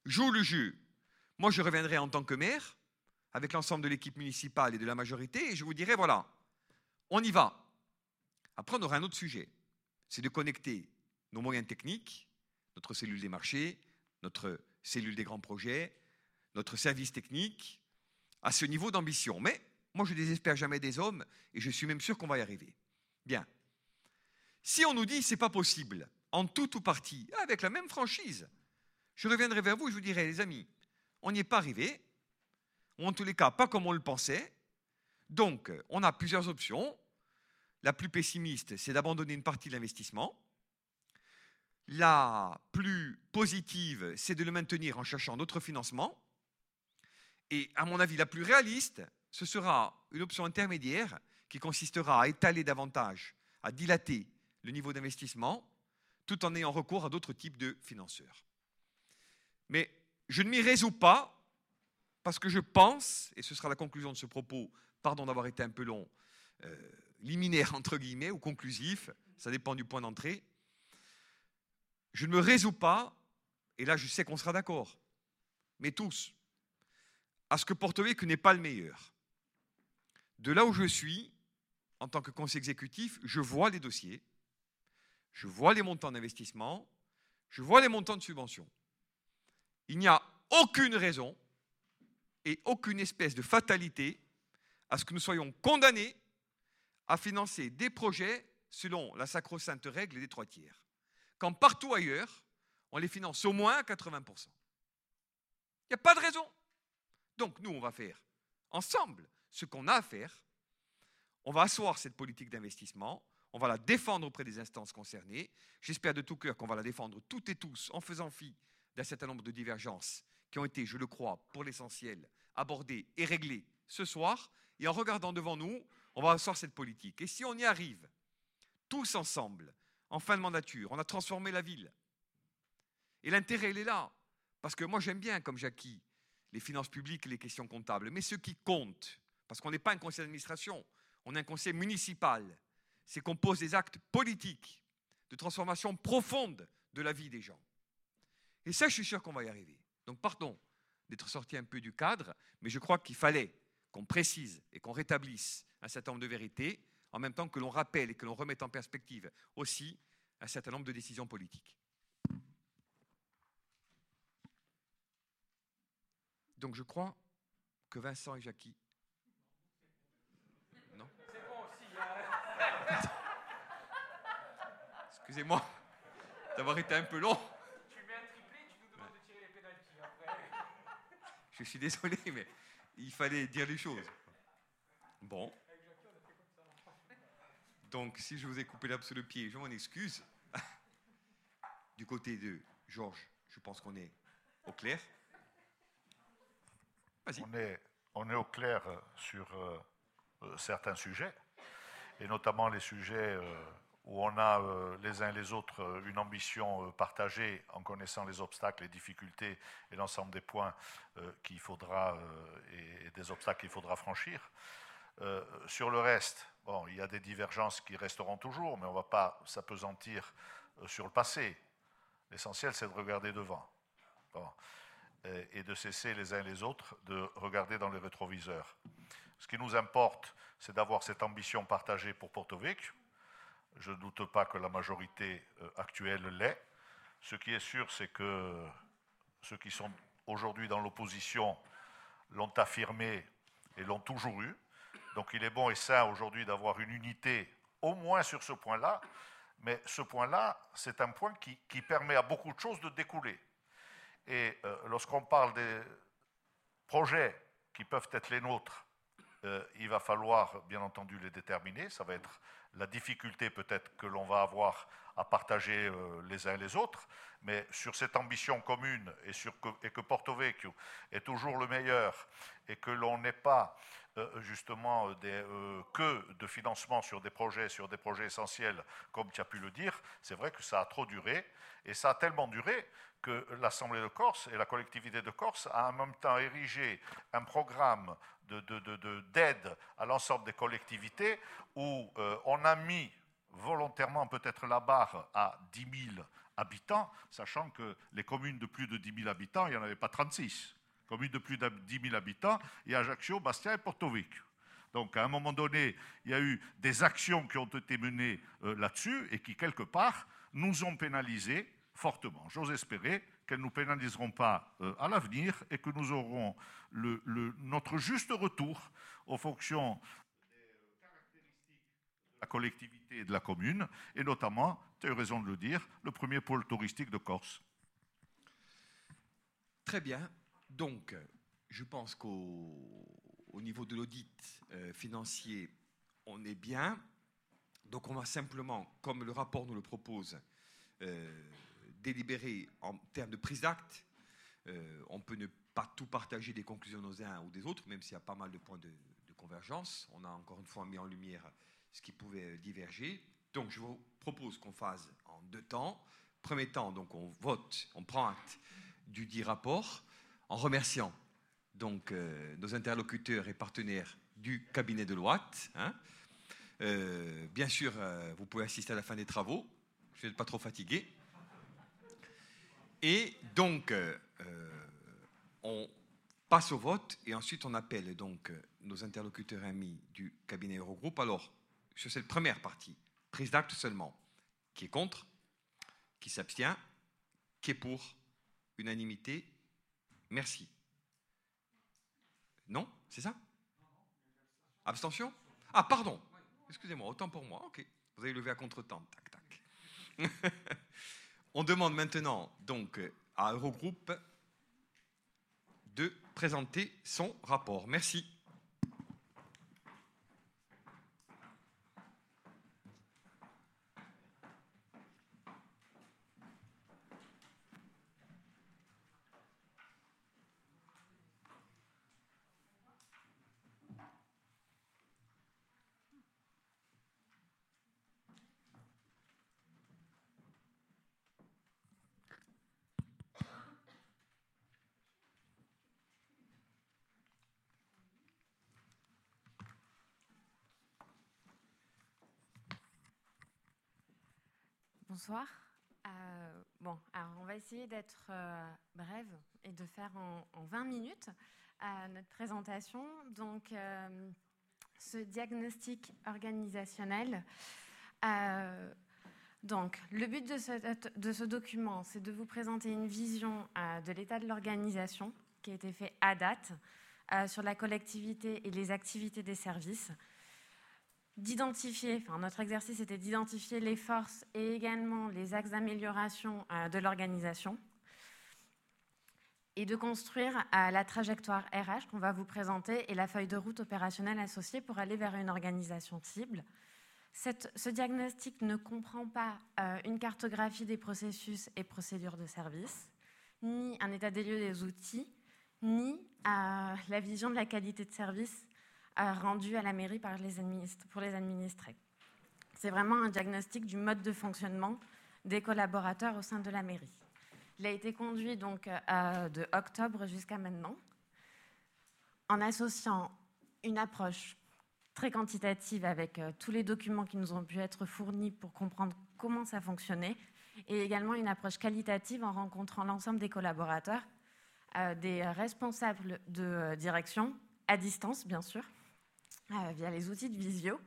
joue le jeu. Moi, je reviendrai en tant que maire, avec l'ensemble de l'équipe municipale et de la majorité, et je vous dirai, voilà, on y va. Après, on aura un autre sujet, c'est de connecter nos moyens techniques, notre cellule des marchés, notre cellule des grands projets, notre service technique, à ce niveau d'ambition. Mais moi, je ne désespère jamais des hommes et je suis même sûr qu'on va y arriver. Bien. Si on nous dit c'est pas possible, en tout ou partie, avec la même franchise, je reviendrai vers vous et je vous dirai, les amis, on n'y est pas arrivé, ou en tous les cas pas comme on le pensait. Donc, on a plusieurs options. La plus pessimiste, c'est d'abandonner une partie de l'investissement. La plus positive, c'est de le maintenir en cherchant d'autres financements. Et à mon avis, la plus réaliste, ce sera une option intermédiaire qui consistera à étaler davantage, à dilater le niveau d'investissement, tout en ayant recours à d'autres types de financeurs. Mais je ne m'y résous pas parce que je pense, et ce sera la conclusion de ce propos, pardon d'avoir été un peu long, euh, liminaire entre guillemets ou conclusif, ça dépend du point d'entrée, je ne me résous pas, et là je sais qu'on sera d'accord, mais tous, à ce que Porto n'est pas le meilleur. De là où je suis, en tant que conseiller exécutif, je vois les dossiers, je vois les montants d'investissement, je vois les montants de subvention. Il n'y a aucune raison et aucune espèce de fatalité à ce que nous soyons condamnés à financer des projets selon la sacro-sainte règle des trois tiers, quand partout ailleurs, on les finance au moins à 80%. Il n'y a pas de raison. Donc nous, on va faire ensemble ce qu'on a à faire. On va asseoir cette politique d'investissement. On va la défendre auprès des instances concernées. J'espère de tout cœur qu'on va la défendre toutes et tous en faisant fi d'un certain nombre de divergences qui ont été, je le crois, pour l'essentiel, abordées et réglées ce soir. Et en regardant devant nous, on va asseoir cette politique. Et si on y arrive, tous ensemble, en fin de mandature, on a transformé la ville. Et l'intérêt, il est là. Parce que moi, j'aime bien, comme Jackie, les finances publiques et les questions comptables. Mais ce qui compte, parce qu'on n'est pas un conseil d'administration, on est un conseil municipal, c'est qu'on pose des actes politiques de transformation profonde de la vie des gens. Et ça, je suis sûr qu'on va y arriver. Donc, pardon d'être sorti un peu du cadre, mais je crois qu'il fallait qu'on précise et qu'on rétablisse un certain nombre de vérités, en même temps que l'on rappelle et que l'on remette en perspective aussi un certain nombre de décisions politiques. Donc je crois que Vincent et Jackie. Non C'est bon aussi. Excusez-moi d'avoir été un peu long. Tu mets un triplé, tu nous demandes de tirer les pénalties après. Je suis désolé, mais il fallait dire les choses. Bon. Donc, si je vous ai coupé l'abs le pied, je m'en excuse. Du côté de Georges, je pense qu'on est au clair. On est, on est au clair euh, sur euh, euh, certains sujets, et notamment les sujets où on a euh, les uns et les autres euh, une ambition partagée en connaissant les obstacles, les difficultés et l'ensemble des points qu'il faudra et des obstacles qu'il faudra franchir. Sur le reste, bon, il y a des divergences qui resteront toujours, mais on ne va pas s'apesantir sur le passé. L'essentiel, c'est de regarder devant. Et de cesser les uns et les autres de regarder dans les rétroviseurs. Ce qui nous importe, c'est d'avoir cette ambition partagée pour Porto Vecchio. Je ne doute pas que la majorité euh, actuelle l'est. Ce qui est sûr, c'est que ceux qui sont aujourd'hui dans l'opposition l'ont affirmé et l'ont toujours eu. Donc il est bon et sain aujourd'hui d'avoir une unité, au moins sur ce point-là. Mais ce point-là, c'est un point qui, permet à beaucoup de choses de découler. Et euh, lorsqu'on parle des projets qui peuvent être les nôtres, euh, il va falloir bien entendu les déterminer. Ça va être la difficulté peut-être que l'on va avoir à partager euh, les uns les autres, mais sur cette ambition commune et, sur que, et que Porto Vecchio est toujours le meilleur et que l'on n'ait pas euh, justement des, que de financement sur des projets, sur des projets essentiels, comme tu as pu le dire, c'est vrai que ça a trop duré et ça a tellement duré que l'Assemblée de Corse et la collectivité de Corse a en même temps érigé un programme d'aide de, à l'ensemble des collectivités où euh, on a mis volontairement peut-être la barre à 10 000 habitants, sachant que les communes de plus de 10 000 habitants, il n'y en avait pas 36. Communes de plus de 10 000 habitants, il y a Ajaccio, Bastia et Porto. Donc à un moment donné, il y a eu des actions qui ont été menées euh, là-dessus et qui, quelque part, nous ont pénalisés fortement. J'ose espérer qu'elles ne nous pénaliseront pas euh, à l'avenir et que nous aurons notre juste retour aux fonctions la collectivité et de la commune, et notamment, tu as eu raison de le dire, le premier pôle touristique de Corse. Très bien. Donc, je pense qu'au niveau de l'audit euh, financier, on est bien. Donc, on va simplement, comme le rapport nous le propose, euh, délibérer en termes de prise d'acte. Euh, on peut ne pas tout partager des conclusions des uns ou des autres, même s'il y a pas mal de points de, convergence. On a encore une fois mis en lumière ce qui pouvait diverger. Donc je vous propose qu'on fasse en deux temps. Premier temps, donc on vote, on prend acte du dit rapport, en remerciant donc euh, nos interlocuteurs et partenaires du cabinet de loi. Hein. Euh, bien sûr, vous pouvez assister à la fin des travaux. Je n'êtes pas trop fatigué. Et donc, euh, euh, on passe au vote et ensuite on appelle donc euh, nos interlocuteurs amis du cabinet Eurogroupe. Alors, sur cette première partie, prise d'acte seulement, qui est contre, qui s'abstient, qui est pour, unanimité, merci. Non C'est ça? Abstention? Ah, pardon Excusez-moi, autant pour moi. Ok. Vous avez levé à contre-temps. Tac, tac. On demande maintenant donc à Eurogroupe de présenter son rapport. Merci. Bonsoir. Euh, bon, alors on va essayer d'être euh, brève et de faire en, 20 minutes euh, notre présentation. Donc, ce diagnostic organisationnel. donc, le but de ce document, c'est de vous présenter une vision de l'état de l'organisation qui a été fait à date sur la collectivité et les activités des services d'identifier, enfin notre exercice était d'identifier les forces et également les axes d'amélioration euh, de l'organisation et de construire euh, la trajectoire RH qu'on va vous présenter et la feuille de route opérationnelle associée pour aller vers une organisation cible. ce diagnostic ne comprend pas euh, une cartographie des processus et procédures de service, ni un état des lieux des outils, ni la vision de la qualité de service rendu à la mairie par les pour les administrés. C'est vraiment un diagnostic du mode de fonctionnement des collaborateurs au sein de la mairie. Il a été conduit donc euh, de octobre jusqu'à maintenant, en associant une approche très quantitative avec euh, tous les documents qui nous ont pu être fournis pour comprendre comment ça fonctionnait, et également une approche qualitative en rencontrant l'ensemble des collaborateurs, euh, des responsables de direction, à distance bien sûr, via les outils de visio.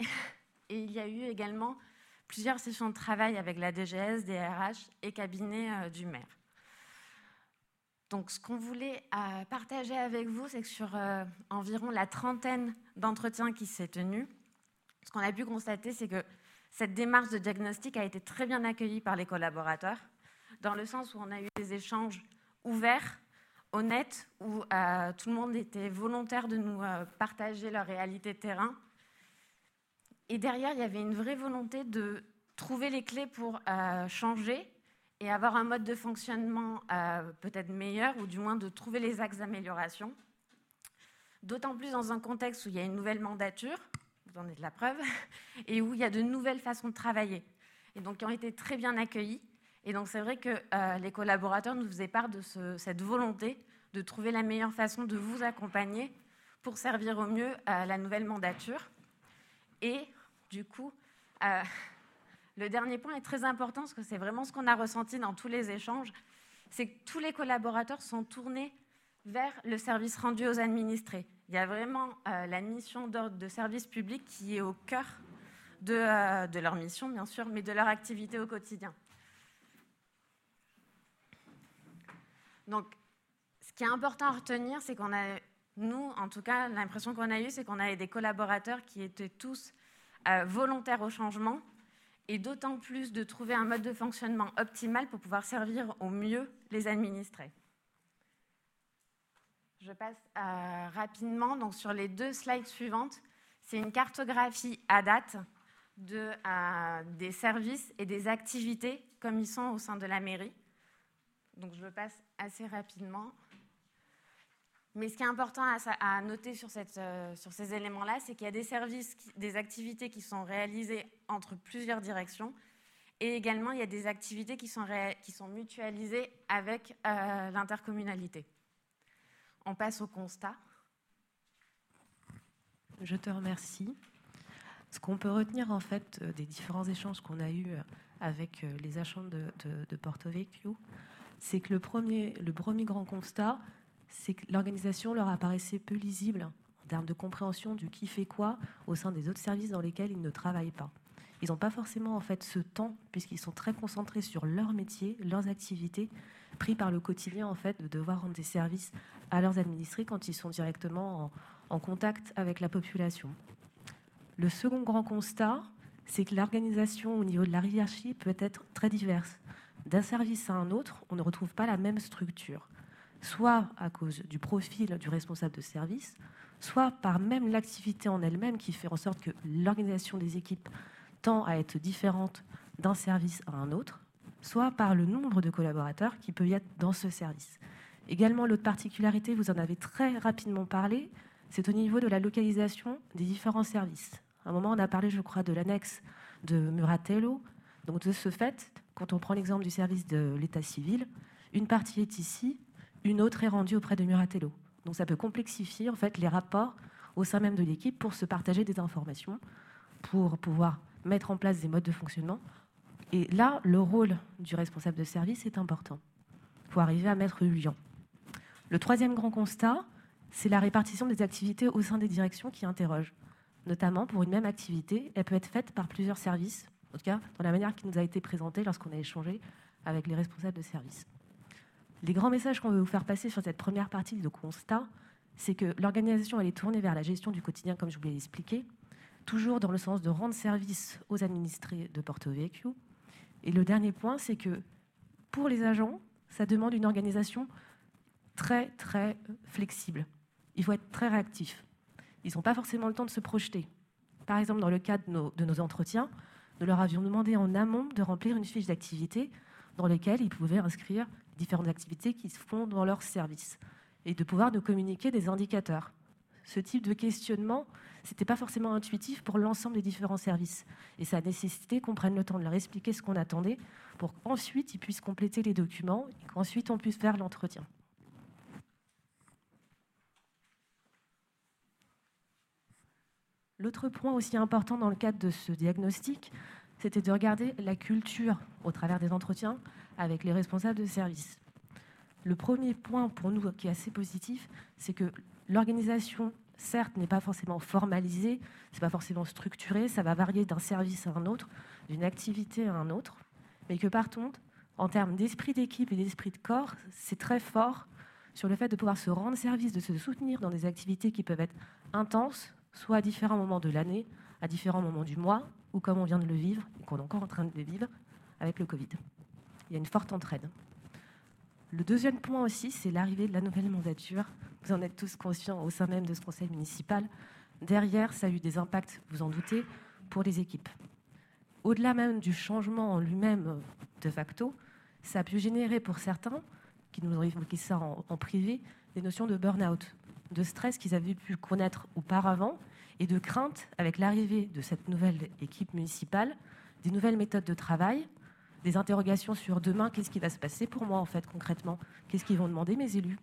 Et il y a eu également plusieurs sessions de travail avec la DGS, DRH et cabinet du maire. Donc, ce qu'on voulait euh, partager avec vous, c'est que sur euh, environ la trentaine d'entretiens qui s'est tenus, ce qu'on a pu constater, c'est que cette démarche de diagnostic a été très bien accueillie par les collaborateurs, dans le sens où on a eu des échanges ouverts, honnêtes, où euh, tout le monde était volontaire de nous partager leur réalité de terrain. Et derrière, il y avait une vraie volonté de trouver les clés pour changer et avoir un mode de fonctionnement euh, peut-être meilleur, ou du moins de trouver les axes d'amélioration. D'autant plus dans un contexte où il y a une nouvelle mandature, vous en êtes la preuve, et où il y a de nouvelles façons de travailler, et donc qui ont été très bien accueillies. Et donc c'est vrai que euh, les collaborateurs nous faisaient part de cette volonté de trouver la meilleure façon de vous accompagner pour servir au mieux à la nouvelle mandature. Et du coup, euh, le dernier point est très important parce que c'est vraiment ce qu'on a ressenti dans tous les échanges, c'est que tous les collaborateurs sont tournés vers le service rendu aux administrés. Il y a vraiment euh, la mission d'ordre de service public qui est au cœur de, euh, de, leur mission, bien sûr, mais de leur activité au quotidien. Donc, qui est important à retenir, c'est qu'on a, nous, en tout cas, l'impression qu'on a eue, c'est qu'on avait des collaborateurs qui étaient tous euh, volontaires au changement et d'autant plus de trouver un mode de fonctionnement optimal pour pouvoir servir au mieux les administrés. Je passe euh, rapidement donc sur les deux slides suivantes. C'est une cartographie à date de, euh, des services et des activités comme ils sont au sein de la mairie. Donc je passe assez rapidement. Mais ce qui est important à, noter sur, euh, sur ces éléments-là, c'est qu'il y a des services, des activités qui sont réalisées entre plusieurs directions, et également il y a des activités qui sont, mutualisées avec euh, l'intercommunalité. On passe au constat. Je te remercie. Ce qu'on peut retenir en fait euh, des différents échanges qu'on a eus avec les agents de, de Porto Vecchio, c'est que le premier, le premier grand constat, c'est que l'organisation leur apparaissait peu lisible en termes de compréhension du qui fait quoi au sein des autres services dans lesquels ils ne travaillent pas. Ils n'ont pas forcément en fait ce temps puisqu'ils sont très concentrés sur leur métier, leurs activités, pris par le quotidien en fait de devoir rendre des services à leurs administrés quand ils sont directement en, en contact avec la population. Le second grand constat, c'est que l'organisation au niveau de la hiérarchie peut être très diverse. D'un service à un autre, on ne retrouve pas la même structure soit à cause du profil du responsable de service, soit par même l'activité en elle-même qui fait en sorte que l'organisation des équipes tend à être différente d'un service à un autre, soit par le nombre de collaborateurs qui peut y être dans ce service. Également, l'autre particularité, vous en avez très rapidement parlé, c'est au niveau de la localisation des différents services. À un moment, on a parlé, je crois, de l'annexe de Muratello. Donc, de ce fait, quand on prend l'exemple du service de l'état civil, une partie est ici, une autre est rendue auprès de Muratello. Donc ça peut complexifier en fait les rapports au sein même de l'équipe pour se partager des informations, pour pouvoir mettre en place des modes de fonctionnement. Et là, le rôle du responsable de service est important pour arriver à mettre le lien. Le troisième grand constat, c'est la répartition des activités au sein des directions qui interroge. Notamment, pour une même activité, elle peut être faite par plusieurs services, en tout cas dans la manière qui nous a été présentée lorsqu'on a échangé avec les responsables de service. Les grands messages qu'on veut vous faire passer sur cette première partie de constat, c'est que l'organisation est tournée vers la gestion du quotidien, comme je vous l'ai expliqué, toujours dans le sens de rendre service aux administrés de Porto Vecchio. Et le dernier point, c'est que pour les agents, ça demande une organisation très très flexible. Il faut être très réactif. Ils n'ont pas forcément le temps de se projeter. Par exemple, dans le cadre de nos entretiens, nous leur avions demandé en amont de remplir une fiche d'activité dans laquelle ils pouvaient inscrire différentes activités qui se font dans leur service et de pouvoir nous communiquer des indicateurs ce type de questionnement, ce n'était pas forcément intuitif pour l'ensemble des différents services. Et ça a nécessité qu'on prenne le temps de leur expliquer ce qu'on attendait pour qu'ensuite ils puissent compléter les documents et qu'ensuite on puisse faire l'entretien. L'autre point aussi important dans le cadre de ce diagnostic, c'était de regarder la culture au travers des entretiens avec les responsables de service. Le premier point pour nous qui est assez positif, c'est que l'organisation, certes, n'est pas forcément formalisée, c'est pas forcément structuré, ça va varier d'un service à un autre, d'une activité à un autre, mais que par contre, en termes d'esprit d'équipe et d'esprit de corps, c'est très fort sur le fait de pouvoir se rendre service, de se soutenir dans des activités qui peuvent être intenses, soit à différents moments de l'année, à différents moments du mois, ou comme on vient de le vivre, et qu'on est encore en train de vivre avec le Covid. Il y a une forte entraide. Le deuxième point aussi, c'est l'arrivée de la nouvelle mandature. Vous en êtes tous conscients au sein même de ce conseil municipal. Derrière, ça a eu des impacts, vous en doutez, pour les équipes. Au-delà même du changement en lui-même de facto, ça a pu générer pour certains, qui nous ont évoqué ça en privé, des notions de burn-out, de stress qu'ils avaient pu connaître auparavant et de crainte avec l'arrivée de cette nouvelle équipe municipale, des nouvelles méthodes de travail, des interrogations sur demain, qu'est-ce qui va se passer pour moi en fait concrètement Qu'est-ce qu'ils vont demander mes élus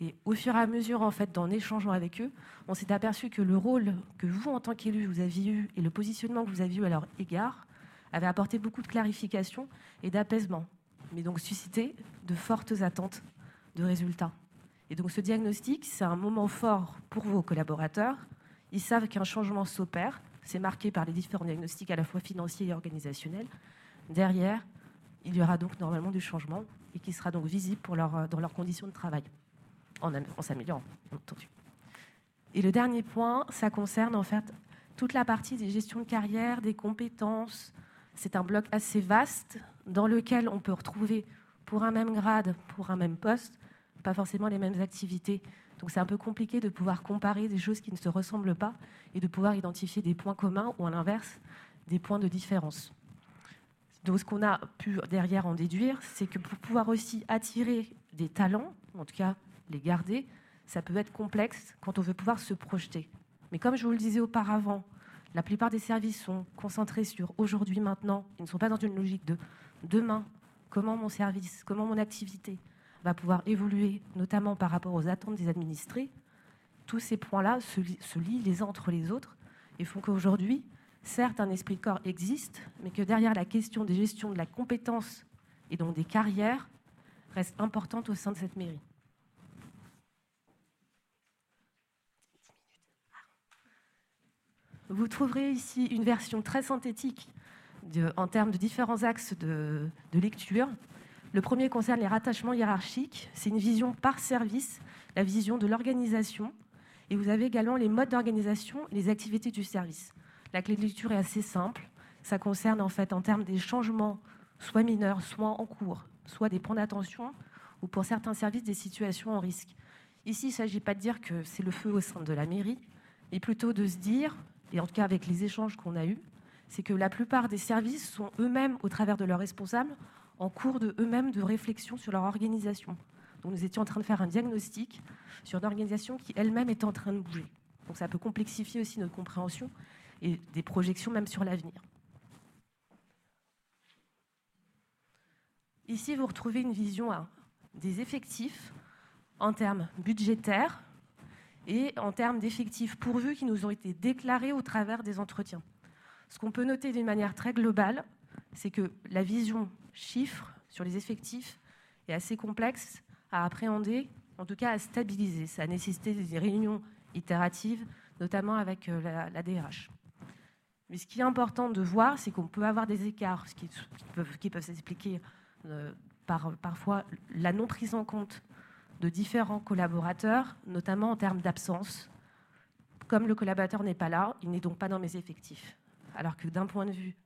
Et au fur et à mesure en fait, en échangeant avec eux, on s'est aperçu que le rôle que vous en tant qu'élu vous aviez eu et le positionnement que vous aviez eu à leur égard avait apporté beaucoup de clarification et d'apaisement, mais donc suscité de fortes attentes de résultats. Et donc ce diagnostic, c'est un moment fort pour vos collaborateurs. Ils savent qu'un changement s'opère. C'est marqué par les différents diagnostics à la fois financiers et organisationnels. Derrière, il y aura donc normalement du changement et qui sera donc visible pour leur, dans leurs conditions de travail, en, en s'améliorant, bien entendu. Et le dernier point, ça concerne en fait toute la partie des gestions de carrière, des compétences. C'est un bloc assez vaste dans lequel on peut retrouver pour un même grade, pour un même poste, pas forcément les mêmes activités. Donc c'est un peu compliqué de pouvoir comparer des choses qui ne se ressemblent pas et de pouvoir identifier des points communs ou à l'inverse des points de différence. Donc ce qu'on a pu derrière en déduire, c'est que pour pouvoir aussi attirer des talents, en tout cas les garder, ça peut être complexe quand on veut pouvoir se projeter. Mais comme je vous le disais auparavant, la plupart des services sont concentrés sur aujourd'hui, maintenant. Ils ne sont pas dans une logique de demain, comment mon service, comment mon activité, va pouvoir évoluer, notamment par rapport aux attentes des administrés, tous ces points-là se, lient les uns entre les autres et font qu'aujourd'hui, certes, un esprit de corps existe, mais que derrière la question des gestions de la compétence et donc des carrières reste importante au sein de cette mairie. Vous trouverez ici une version très synthétique en termes de différents axes de lecture le premier concerne les rattachements hiérarchiques. C'est une vision par service, la vision de l'organisation. Et vous avez également les modes d'organisation, les activités du service. La clé de lecture est assez simple. Ça concerne en fait en termes des changements, soit mineurs, soit en cours, soit des points d'attention, ou pour certains services des situations en risque. Ici, il ne s'agit pas de dire que c'est le feu au sein de la mairie, mais plutôt de se dire, et en tout cas avec les échanges qu'on a eus, c'est que la plupart des services sont eux-mêmes, au travers de leurs responsables, en cours de eux-mêmes de réflexion sur leur organisation. Donc nous étions en train de faire un diagnostic sur une organisation qui elle-même est en train de bouger. Donc ça peut complexifier aussi notre compréhension et des projections même sur l'avenir. Ici, vous retrouvez une vision hein, des effectifs en termes budgétaires et en termes d'effectifs pourvus qui nous ont été déclarés au travers des entretiens. Ce qu'on peut noter d'une manière très globale, c'est que la vision chiffre sur les effectifs est assez complexe à appréhender, en tout cas à stabiliser. Ça a nécessité des réunions itératives, notamment avec euh, la, DRH. Mais ce qui est important de voir, c'est qu'on peut avoir des écarts qui, peuvent, qui peuvent s'expliquer euh, par parfois la non prise en compte de différents collaborateurs, notamment en termes d'absence. Comme le collaborateur n'est pas là, il n'est donc pas dans mes effectifs. Alors que d'un point de vue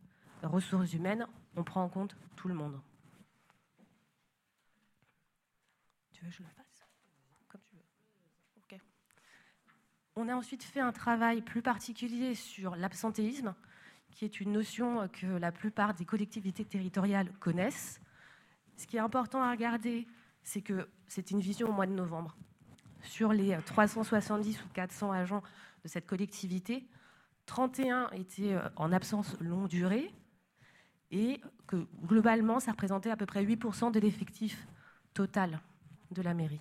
ressources humaines, on prend en compte tout le monde. Tu veux que je le fasse Comme tu veux. Ok. On a ensuite fait un travail plus particulier sur l'absentéisme, qui est une notion que la plupart des collectivités territoriales connaissent. Ce qui est important à regarder, c'est que c'est une vision au mois de novembre. sur les 370 ou 400 agents de cette collectivité, 31 étaient euh, en absence longue durée et que globalement, ça représentait à peu près 8% de l'effectif total de la mairie.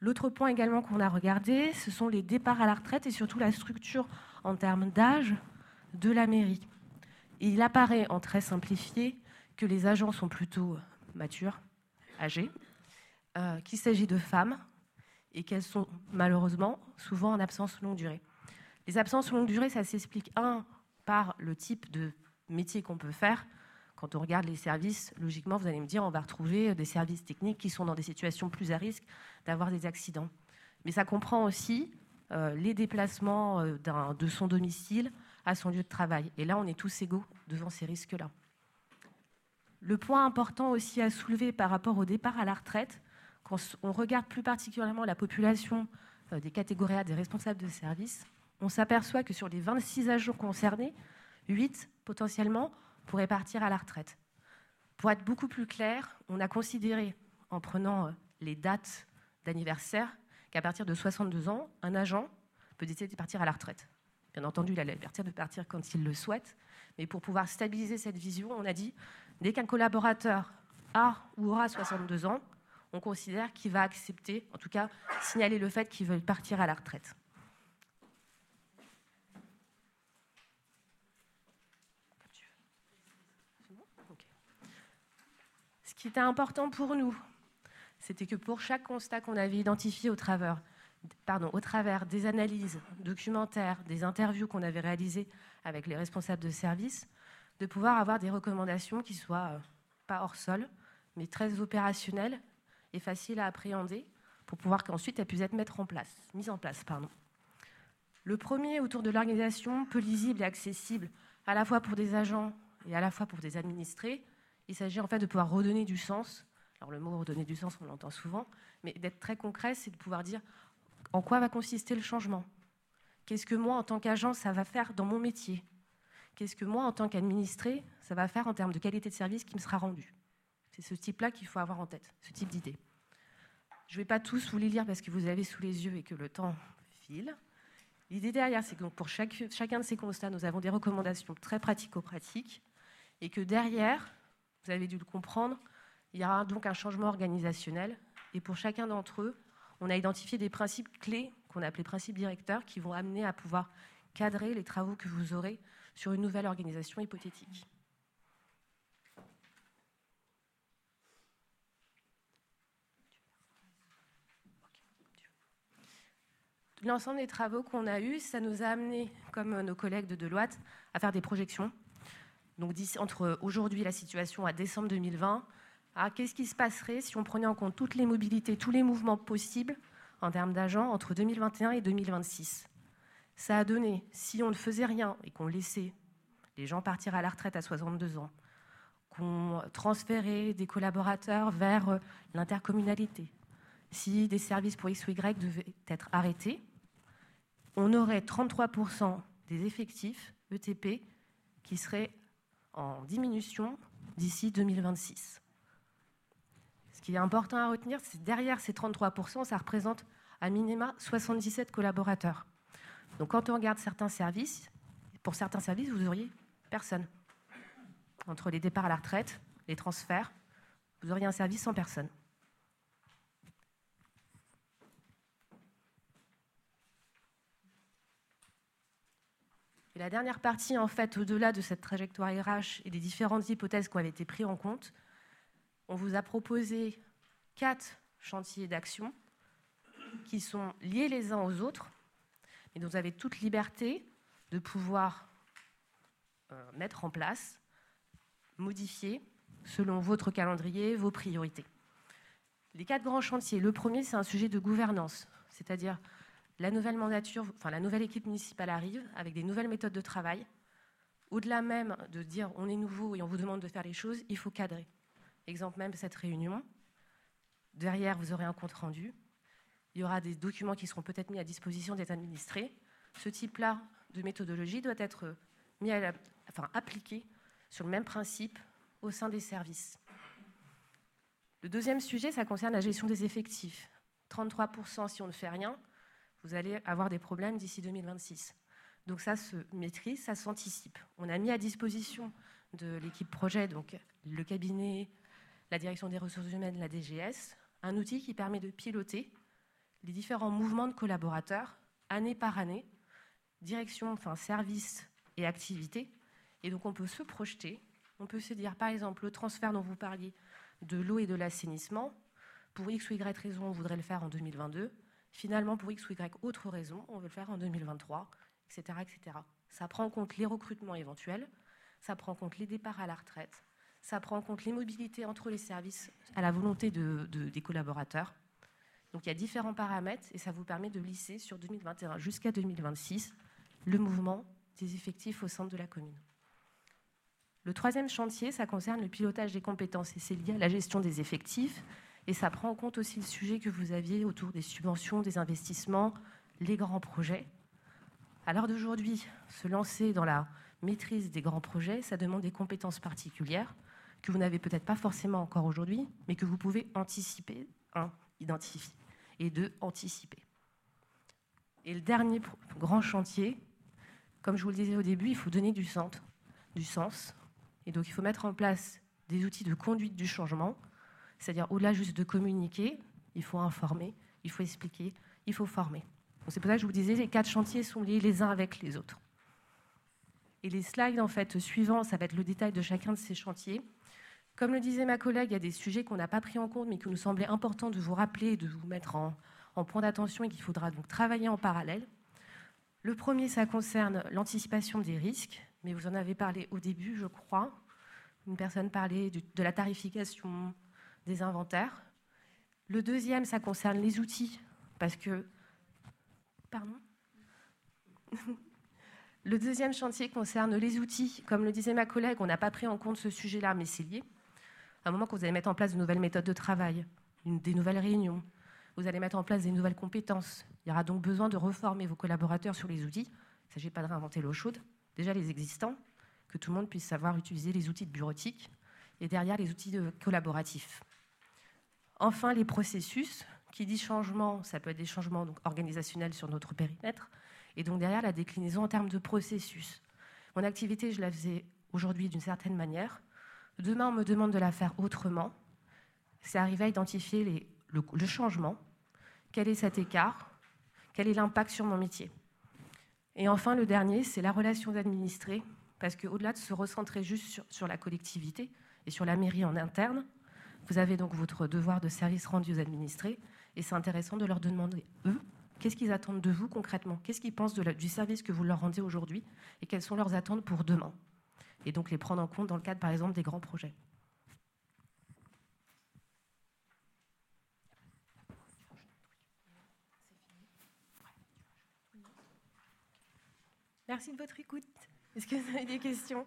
L'autre point également qu'on a regardé, ce sont les départs à la retraite et surtout la structure en termes d'âge de la mairie. il apparaît en très simplifié que les agents sont plutôt matures, âgés, euh, qu'il s'agit de femmes et qu'elles sont malheureusement souvent en absence longue durée. Les absences longue durée, ça s'explique, un, par le type de métier qu'on peut faire. Quand on regarde les services, logiquement, vous allez me dire, on va retrouver des services techniques qui sont dans des situations plus à risque d'avoir des accidents. Mais ça comprend aussi euh, les déplacements euh, de son domicile à son lieu de travail. Et là, on est tous égaux devant ces risques-là. Le point important aussi à soulever par rapport au départ à la retraite, quand on regarde plus particulièrement la population euh, des catégories A des responsables de service, on s'aperçoit que sur les 26 agents concernés, 8 potentiellement pourraient partir à la retraite. Pour être beaucoup plus clair, on a considéré, en prenant euh, les dates d'anniversaire, qu'à partir de 62 ans, un agent peut décider de partir à la retraite. Bien entendu, il a la liberté de partir quand il le souhaite, mais pour pouvoir stabiliser cette vision, on a dit, dès qu'un collaborateur a ou aura 62 ans, on considère qu'il va accepter, en tout cas signaler le fait qu'il veut partir à la retraite. Qui était important pour nous, c'était que pour chaque constat qu'on avait identifié au travers, des analyses documentaires, des interviews qu'on avait réalisées avec les responsables de service, de pouvoir avoir des recommandations qui soient euh, pas hors sol, mais très opérationnelles et faciles à appréhender pour pouvoir qu'ensuite elles puissent être mises en place. En. Le premier autour de l'organisation, peu lisible et accessible à la fois pour des agents et à la fois pour des administrés, il s'agit en fait de pouvoir redonner du sens. Alors le mot redonner du sens, on l'entend souvent, mais d'être très concret, c'est de pouvoir dire en quoi va consister le changement? Qu'est-ce que moi, en tant qu'agent, ça va faire dans mon métier? Qu'est-ce que moi, en tant qu'administré, ça va faire en termes de qualité de service qui me sera rendu? C'est ce type-là qu'il faut avoir en tête, ce type d'idée. Je ne vais pas tous vous les lire parce que vous avez sous les yeux et que le temps file. L'idée derrière, c'est que pour chacun de ces constats, nous avons des recommandations très pratico-pratiques et que derrière, vous avez dû le comprendre, il y aura donc un changement organisationnel. Et pour chacun d'entre eux, on a identifié des principes clés qu'on a appelés principes directeurs qui vont amener à pouvoir cadrer les travaux que vous aurez sur une nouvelle organisation hypothétique. L'ensemble des travaux qu'on a eus, ça nous a amené, comme nos collègues de Deloitte, à faire des projections. Donc entre aujourd'hui la situation à décembre 2020, à qu'est-ce qui se passerait si on prenait en compte toutes les mobilités, tous les mouvements possibles en termes d'agents entre 2021 et 2026. Ça a donné, si on ne faisait rien et qu'on laissait les gens partir à la retraite à 62 ans, qu'on transférait des collaborateurs vers euh, l'intercommunalité, si des services pour X ou Y devaient être arrêtés, on aurait 33% des effectifs ETP qui seraient en diminution d'ici 2026. Ce qui est important à retenir, c'est derrière ces 33%, ça représente à minima 77 collaborateurs. Donc quand on regarde certains services, pour certains services, vous auriez personne. Entre les départs à la retraite, les transferts, vous auriez un service sans personne. La dernière partie, en fait, au-delà de cette trajectoire RH et des différentes hypothèses qui ont été prises en compte, on vous a proposé quatre chantiers d'action qui sont liés les uns aux autres, et dont vous avez toute liberté de pouvoir euh, mettre en place, modifier selon votre calendrier, vos priorités. Les quatre grands chantiers. Le premier, c'est un sujet de gouvernance, c'est-à-dire la nouvelle mandature, enfin la nouvelle équipe municipale arrive avec des nouvelles méthodes de travail. Au-delà même de dire on est nouveau et on vous demande de faire les choses, il faut cadrer. Exemple même cette réunion. Derrière, vous aurez un compte rendu. Il y aura des documents qui seront peut-être mis à disposition des administrés. Ce type-là de méthodologie doit être mis à enfin, appliqué sur le même principe au sein des services. Le deuxième sujet, ça concerne la gestion des effectifs. 33% si on ne fait rien, vous allez avoir des problèmes d'ici 2026. Donc ça se maîtrise, ça s'anticipe. On a mis à disposition de l'équipe projet, donc le cabinet, la direction des ressources humaines, la DGS, un outil qui permet de piloter les différents mouvements de collaborateurs année par année, direction, enfin service et activité. Et donc on peut se projeter, on peut se dire par exemple le transfert dont vous parliez de l'eau et de l'assainissement, pour X ou Y raison, on voudrait le faire en 2022. Finalement, pour X ou Y autre raison, on veut le faire en 2023, etc., etc. Ça prend en compte les recrutements éventuels, ça prend en compte les départs à la retraite, ça prend en compte les mobilités entre les services à la volonté des collaborateurs. Donc il y a différents paramètres et ça vous permet de lisser sur 2021 jusqu'à 2026 le mouvement des effectifs au centre de la commune. Le troisième chantier, ça concerne le pilotage des compétences et c'est lié à la gestion des effectifs et ça prend en compte aussi le sujet que vous aviez autour des subventions, des investissements, les grands projets. À l'heure d'aujourd'hui, se lancer dans la maîtrise des grands projets, ça demande des compétences particulières que vous n'avez peut-être pas forcément encore aujourd'hui, mais que vous pouvez anticiper, un, identifier, et deux, anticiper. Et le dernier grand chantier, comme je vous le disais au début, il faut donner du du sens. Et donc il faut mettre en place des outils de conduite du changement, c'est-à-dire au-delà juste de communiquer, il faut informer, il faut expliquer, il faut former. C'est pour ça que je vous disais, les quatre chantiers sont liés les uns avec les autres. Et les slides en fait suivants, ça va être le détail de chacun de ces chantiers. Comme le disait ma collègue, il y a des sujets qu'on n'a pas pris en compte, mais qui nous semblait important de vous rappeler de vous mettre en, en point d'attention et qu'il faudra donc travailler en parallèle. Le premier, ça concerne l'anticipation des risques, mais vous en avez parlé au début, je crois. Une personne parlait de la tarification des inventaires. Le deuxième, ça concerne les outils, parce que... Pardon Le deuxième chantier concerne les outils. Comme le disait ma collègue, on n'a pas pris en compte ce sujet-là, mais c'est lié. À un moment que vous allez mettre en place de nouvelles méthodes de travail, des nouvelles réunions, vous allez mettre en place des nouvelles compétences. Il y aura donc besoin de reformer vos collaborateurs sur les outils. Il ne s'agit pas de réinventer l'eau chaude. Déjà les existants, que tout le monde puisse savoir utiliser les outils de bureautique, et derrière les outils collaboratifs. Enfin, les processus. Qui dit changement, ça peut être des changements organisationnels sur notre périmètre, et donc derrière la déclinaison en termes de processus. Mon activité, je la faisais aujourd'hui d'une certaine manière. Demain, on me demande de la faire autrement. C'est arriver à identifier le, changement. Quel est cet écart? Quel est l'impact sur mon métier? Et enfin, le dernier, c'est la relation d'administré. Parce qu'au-delà de se recentrer juste sur, sur la collectivité et sur la mairie en interne, vous avez donc votre devoir de service rendu aux administrés. Et c'est intéressant de leur demander, eux, Qu'est-ce qu'ils attendent de vous concrètement? Qu'est-ce qu'ils pensent du service que vous leur rendez aujourd'hui? Et quelles sont leurs attentes pour demain? Et donc les prendre en compte dans le cadre, par exemple, des grands projets. Merci de votre écoute. Est-ce que vous avez des questions?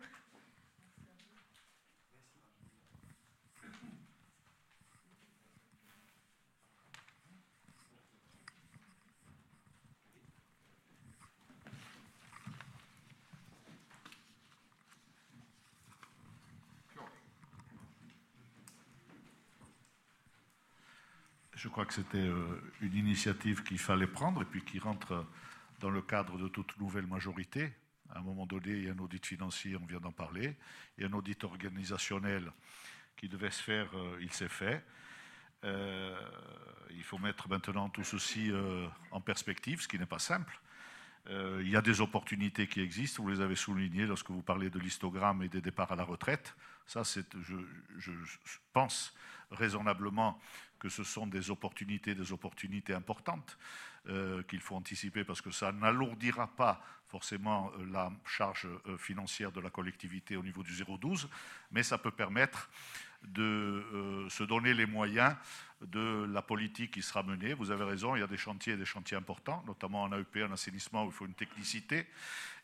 Je crois que c'était euh, une initiative qu'il fallait prendre et puis qui rentre dans le cadre de toute nouvelle majorité. À un moment donné, il y a un audit financier, on vient d'en parler, et un audit organisationnel qui devait se faire, euh, il s'est fait. Euh, il faut mettre maintenant tout ceci en perspective, ce qui n'est pas simple. il y a des opportunités qui existent, vous les avez soulignées lorsque vous parlez de l'histogramme et des départs à la retraite. Ça, c'est, je, je pense raisonnablement que ce sont des opportunités, des opportunités importantes euh, qu'il faut anticiper parce que ça n'alourdira pas forcément euh, la charge euh, financière de la collectivité au niveau du 0,12, mais ça peut permettre de se donner les moyens de la politique qui sera menée. Vous avez raison, il y a des chantiers des chantiers importants, notamment en AEP, en assainissement, où il faut une technicité,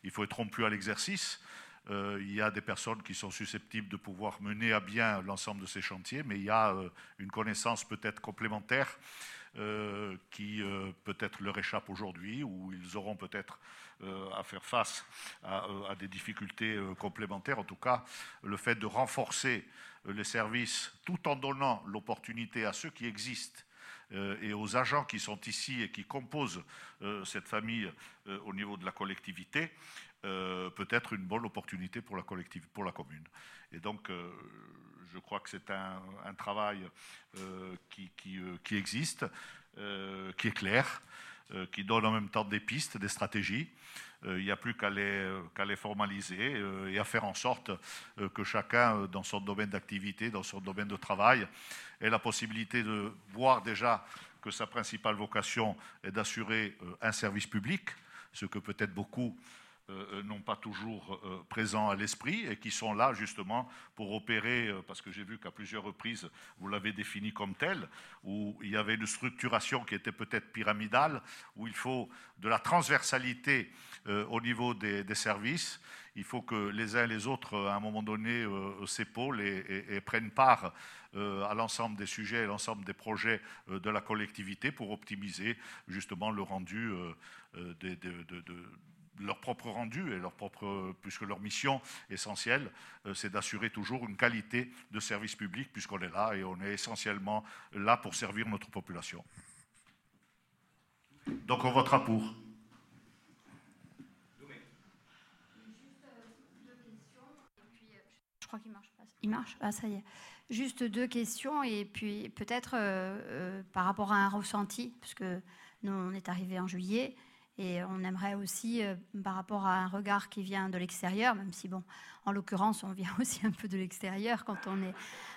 il faut être rompu à l'exercice. Euh, il y a des personnes qui sont susceptibles de pouvoir mener à bien l'ensemble de ces chantiers, mais il y a euh, une connaissance peut-être complémentaire euh, qui peut-être leur échappe aujourd'hui, ou ils auront peut-être à faire face à, à, des difficultés complémentaires. En tout cas, le fait de renforcer les services tout en donnant l'opportunité à ceux qui existent et aux agents qui sont ici et qui composent cette famille au niveau de la collectivité, peut être une bonne opportunité pour la, collectivité, pour la commune. Et donc, je crois que c'est un, travail qui, qui, existe, qui est clair, qui donne en même temps des pistes, des stratégies. Euh, il n'y a plus qu'à les, formaliser euh, et à faire en sorte euh, que chacun, dans son domaine d'activité, dans son domaine de travail, ait la possibilité de voir déjà que sa principale vocation est d'assurer un service public, ce que peut-être beaucoup euh, n'ont pas toujours euh, présents à l'esprit et qui sont là justement pour opérer, euh, parce que j'ai vu qu'à plusieurs reprises, vous l'avez défini comme tel, où il y avait une structuration qui était peut-être pyramidale, où il faut de la transversalité au niveau des, services. Il faut que les uns et les autres, à un moment donné, s'épaulent et, prennent part à l'ensemble des sujets et l'ensemble des projets de la collectivité pour optimiser justement le rendu de, leur propre rendu et leur propre, puisque leur mission essentielle, euh, c'est d'assurer toujours une qualité de service public, puisqu'on est là et on est essentiellement là pour servir notre population. Donc on votera pour. Je crois qu'il. Il marche? Ah, ça y est. Juste deux questions et puis peut-être euh, euh, par rapport à un ressenti, puisque nous, on est arrivé en juillet. Et on aimerait aussi, euh, par rapport à un regard qui vient de l'extérieur, même si, bon, en l'occurrence, on vient aussi un peu de l'extérieur quand on est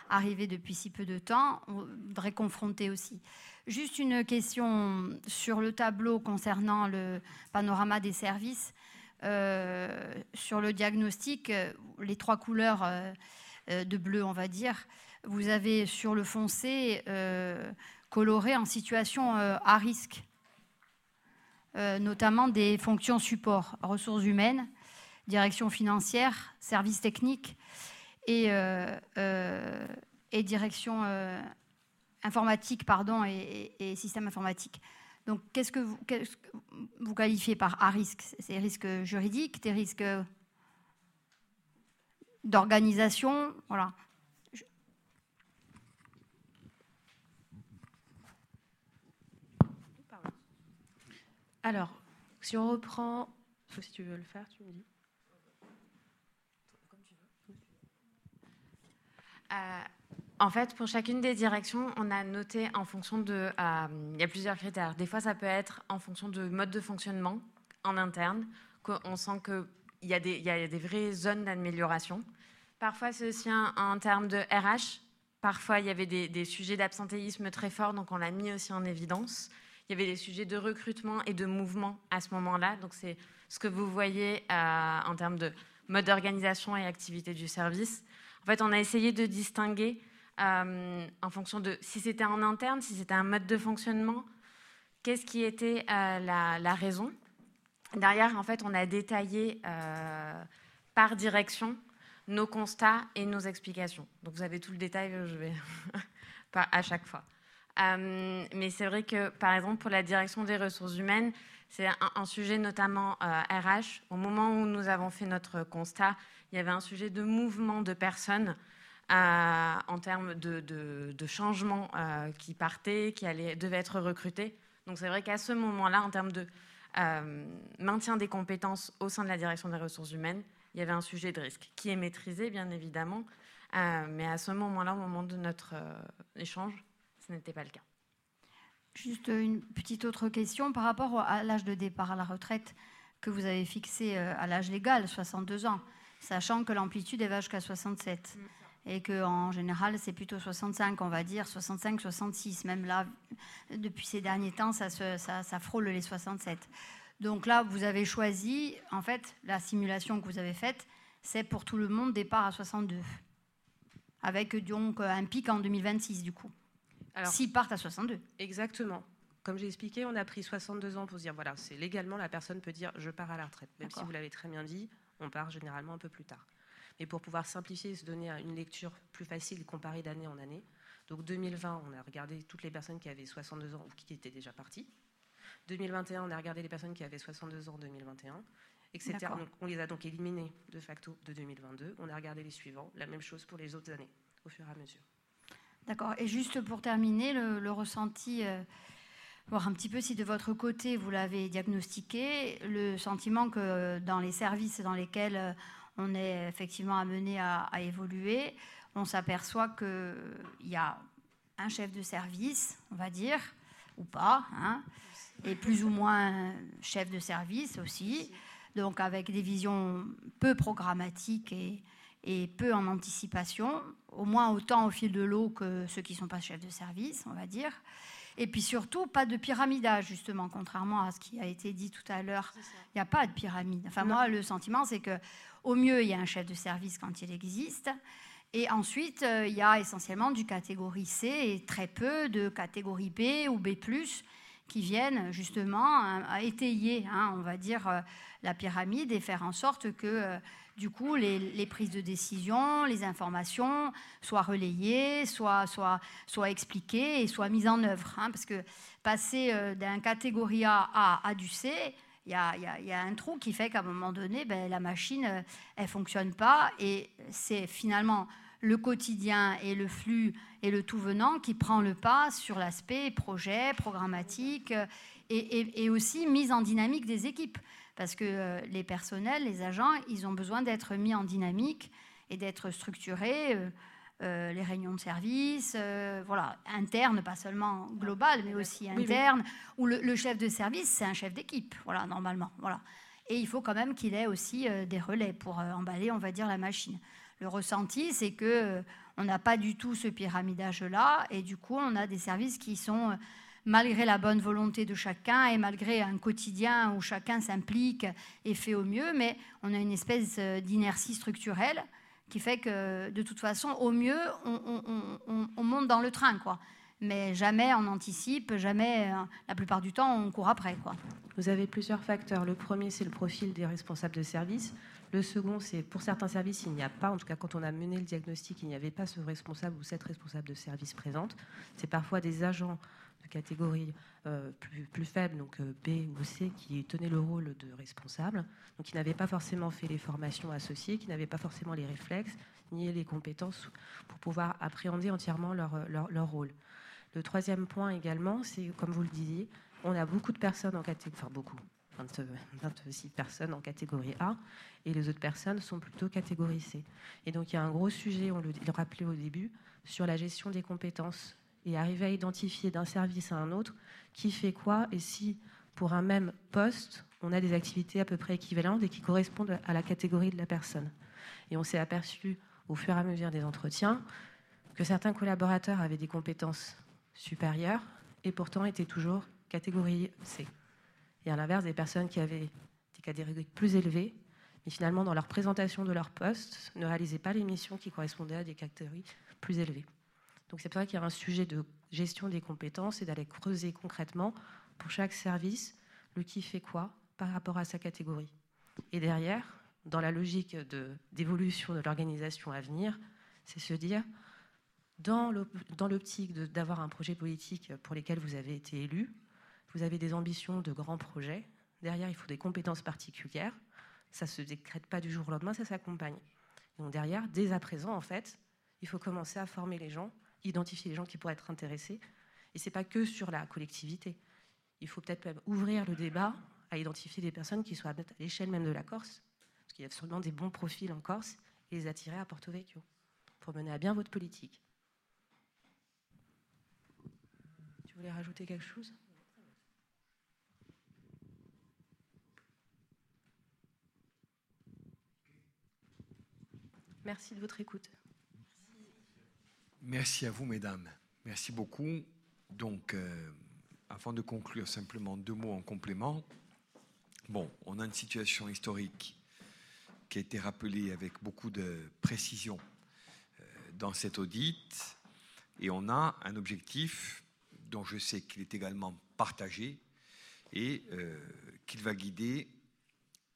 arrivé depuis si peu de temps, on voudrait confronter aussi. Juste une question sur le tableau concernant le panorama des services. Euh, sur le diagnostic, euh, les trois couleurs de bleu, on va dire, vous avez sur le foncé coloré en situation à risque. Euh, notamment des fonctions support, ressources humaines, direction financière, services techniques et, euh, euh, direction informatique pardon, et, système informatique. Donc, qu'est-ce que vous, vous qualifiez par à risque? C'est risques juridiques, des risques d'organisation Voilà. Alors, si on reprend, si tu veux le faire, tu me dis. Euh, en fait, pour chacune des directions, on a noté en fonction de. Euh, il y a plusieurs critères. Des fois, ça peut être en fonction de mode de fonctionnement en interne, qu'on sent qu'il y, a des, y a des vraies zones d'amélioration. Parfois, c'est aussi en termes de RH. Parfois, il y avait des, des sujets d'absentéisme très forts, donc on l'a mis aussi en évidence. Il y avait des sujets de recrutement et de mouvement à ce moment-là. Donc c'est ce que vous voyez euh, en termes de mode d'organisation et activité du service. En fait, on a essayé de distinguer euh, en fonction de si c'était en interne, si c'était un mode de fonctionnement, qu'est-ce qui était euh, la, la, raison. Derrière, en fait, on a détaillé par direction nos constats et nos explications. Donc vous avez tout le détail, je vais à chaque fois. Euh, mais c'est vrai que, par exemple, pour la direction des ressources humaines, c'est un, sujet notamment RH. Euh, Au moment où nous avons fait notre constat, il y avait un sujet de mouvement de personnes euh, en termes de, de, changements qui partaient, qui allaient, devaient être recrutés. Donc c'est vrai qu'à ce moment-là, en termes de maintien des compétences au sein de la direction des ressources humaines, il y avait un sujet de risque qui est maîtrisé, bien évidemment. mais à ce moment-là, au moment de notre échange, ce n'était pas le cas. Juste une petite autre question par rapport à l'âge de départ à la retraite que vous avez fixé euh, à l'âge légal, 62 ans, sachant que l'amplitude est va jusqu'à 67 et qu'en général c'est plutôt 65, on va dire 65-66. Même là, depuis ces derniers temps, ça, ça, frôle les 67. Donc là, vous avez choisi, en fait, la simulation que vous avez faite, c'est pour tout le monde départ à 62, avec donc un pic en 2026 du coup. S'ils partent à 62. Exactement. Comme j'ai expliqué, on a pris 62 ans pour se dire, voilà, c'est légalement, la personne peut dire, je pars à la retraite. Même si vous l'avez très bien dit, on part généralement un peu plus tard. Mais pour pouvoir simplifier et se donner une lecture plus facile comparée d'année en année, donc 2020, on a regardé toutes les personnes qui avaient 62 ans ou qui étaient déjà parties. 2021, on a regardé les personnes qui avaient 62 ans en 2021, etc. Donc, on les a donc éliminées de facto de 2022. On a regardé les suivants. La même chose pour les autres années, au fur et à mesure. D'accord. Et juste pour terminer, le, ressenti, euh, voir un petit peu si de votre côté vous l'avez diagnostiqué, le sentiment que dans les services dans lesquels euh, on est effectivement amené à, évoluer, on s'aperçoit qu'il y a un chef de service, on va dire, ou pas, hein, et plus ou moins chef de service aussi, donc avec des visions peu programmatiques et, et peu en anticipation, au moins autant au fil de l'eau que ceux qui ne sont pas chefs de service, on va dire. Et puis surtout, pas de pyramidage, justement, contrairement à ce qui a été dit tout à l'heure. Il n'y a pas de pyramide. Enfin, moi, le sentiment, c'est que au mieux, il y a un chef de service quand il existe. Et ensuite, euh, il y a essentiellement du catégorie C et très peu de catégorie B ou B, qui viennent justement à étayer, hein, on va dire, euh, la pyramide et faire en sorte que euh, du coup, les, prises de décision, les informations soient relayées, soient, soient, soient expliquées et soient mises en œuvre. Hein, parce que passer euh, d'un catégorie A à, du C, il y, a, un trou qui fait qu'à un moment donné, ben, la machine, euh, elle fonctionne pas. Et c'est finalement le quotidien et le flux et le tout venant qui prend le pas sur l'aspect projet, programmatique euh, et, aussi mise en dynamique des équipes parce que euh, les personnels, les agents, ils ont besoin d'être mis en dynamique et d'être structurés. Euh, euh, les réunions de service, voilà, internes, pas seulement globales, mais aussi internes, où le, chef de service, c'est un chef d'équipe, voilà, normalement, voilà. Et il faut quand même qu'il ait aussi des relais pour emballer, on va dire, la machine. Le ressenti, c'est que on n'a pas du tout ce pyramidage-là, et du coup, on a des services qui sont malgré la bonne volonté de chacun et malgré un quotidien où chacun s'implique et fait au mieux, mais on a une espèce euh, d'inertie structurelle qui fait que de toute façon, au mieux, on, monte dans le train, quoi. Mais jamais on anticipe, jamais, euh, la plupart du temps, on court après, quoi. Vous avez plusieurs facteurs. Le premier, c'est le profil des responsables de service. Le second, c'est pour certains services, il n'y a pas, en tout cas quand on a mené le diagnostic, il n'y avait pas ce responsable ou cette responsable de service présente. C'est parfois des agents catégorie euh, plus, faible, donc euh, B ou C, qui tenaient le rôle de responsable, donc qui n'avaient pas forcément fait les formations associées, qui n'avaient pas forcément les réflexes ni les compétences pour pouvoir appréhender entièrement leur, leur, rôle. Le troisième point également, c'est, comme vous le disiez, on a beaucoup de personnes en catégorie, enfin beaucoup, 26 personnes en catégorie A, et les autres personnes sont plutôt catégorie C. Et donc il y a un gros sujet, on le rappelait au début, sur la gestion des compétences et arriver à identifier d'un service à un autre qui fait quoi et si pour un même poste, on a des activités à peu près équivalentes et qui correspondent à la catégorie de la personne. Et on s'est aperçu au fur et à mesure des entretiens que certains collaborateurs avaient des compétences supérieures et pourtant étaient toujours catégorie C. Et à l'inverse, des personnes qui avaient des catégories plus élevées, mais finalement dans leur présentation de leur poste, ne réalisaient pas les missions qui correspondaient à des catégories plus élevées. Donc c'est pour ça qu'il y a un sujet de gestion des compétences et d'aller creuser concrètement pour chaque service le qui fait quoi par rapport à sa catégorie. Et derrière, dans la logique d'évolution de, l'organisation à venir, c'est se dire, dans l'optique d'avoir un projet politique pour lequel vous avez été élu, vous avez des ambitions de grands projets, derrière il faut des compétences particulières, ça ne se décrète pas du jour au lendemain, ça s'accompagne. Donc derrière, dès à présent, en fait, il faut commencer à former les gens identifier les gens qui pourraient être intéressés. Et ce n'est pas que sur la collectivité. Il faut peut-être même ouvrir le débat à identifier des personnes qui soient à l'échelle même de la Corse, parce qu'il y a sûrement des bons profils en Corse, et les attirer à Porto Vecchio pour mener à bien votre politique. Tu voulais rajouter quelque chose? Merci de votre écoute. Merci à vous, mesdames. Merci beaucoup. Donc, euh, avant de conclure, simplement deux mots en complément. Bon, on a une situation historique qui a été rappelée avec beaucoup de précision euh, dans cet audit, et on a un objectif dont je sais qu'il est également partagé et euh, qu'il va guider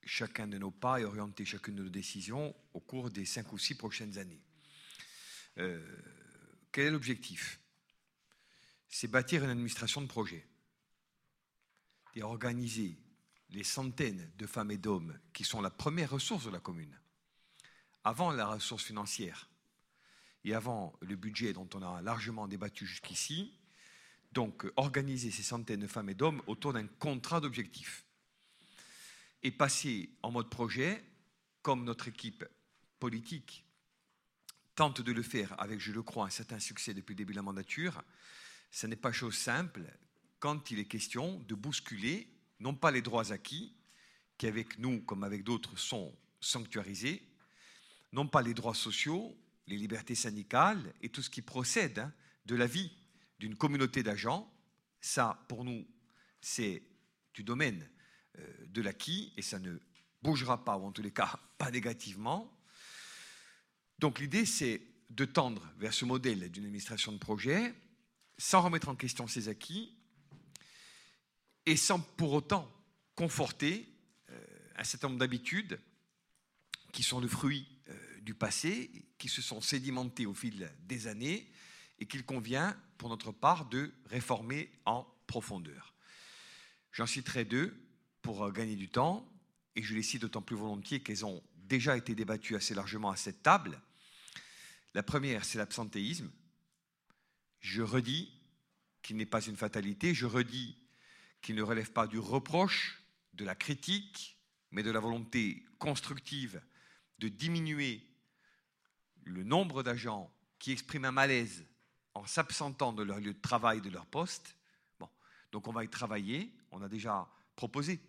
chacun de nos pas et orienter chacune de nos décisions au cours des cinq ou six prochaines années. Quel est l'objectif? C'est bâtir une administration de projet et organiser les centaines de femmes et d'hommes qui sont la première ressource de la commune, avant la ressource financière, et avant le budget dont on a largement débattu jusqu'ici, donc organiser ces centaines de femmes et d'hommes autour d'un contrat d'objectifs et passer en mode projet, comme notre équipe politique tente de le faire avec, je le crois, un certain succès depuis le début de la mandature, ce n'est pas chose simple quand il est question de bousculer non pas les droits acquis, qui avec nous comme avec d'autres sont sanctuarisés, non pas les droits sociaux, les libertés syndicales et tout ce qui procède hein, de la vie d'une communauté d'agents. Ça, pour nous, c'est du domaine euh, de l'acquis et ça ne bougera pas, ou en tous les cas pas négativement. Donc l'idée, c'est de tendre vers ce modèle d'une administration de projet sans remettre en question ses acquis et sans pour autant conforter euh, un certain nombre d'habitudes qui sont le fruit euh, du passé, qui se sont sédimentées au fil des années et qu'il convient, pour notre part, de réformer en profondeur. J'en citerai deux pour euh, gagner du temps, et je les cite d'autant plus volontiers qu'elles ont déjà été débattues assez largement à cette table. La première, c'est l'absentéisme. Je redis qu'il n'est pas une fatalité, je redis qu'il ne relève pas du reproche, de la critique, mais de la volonté constructive de diminuer le nombre d'agents qui expriment un malaise en s'absentant de leur lieu de travail, de leur poste. Donc on va y travailler. On a déjà proposé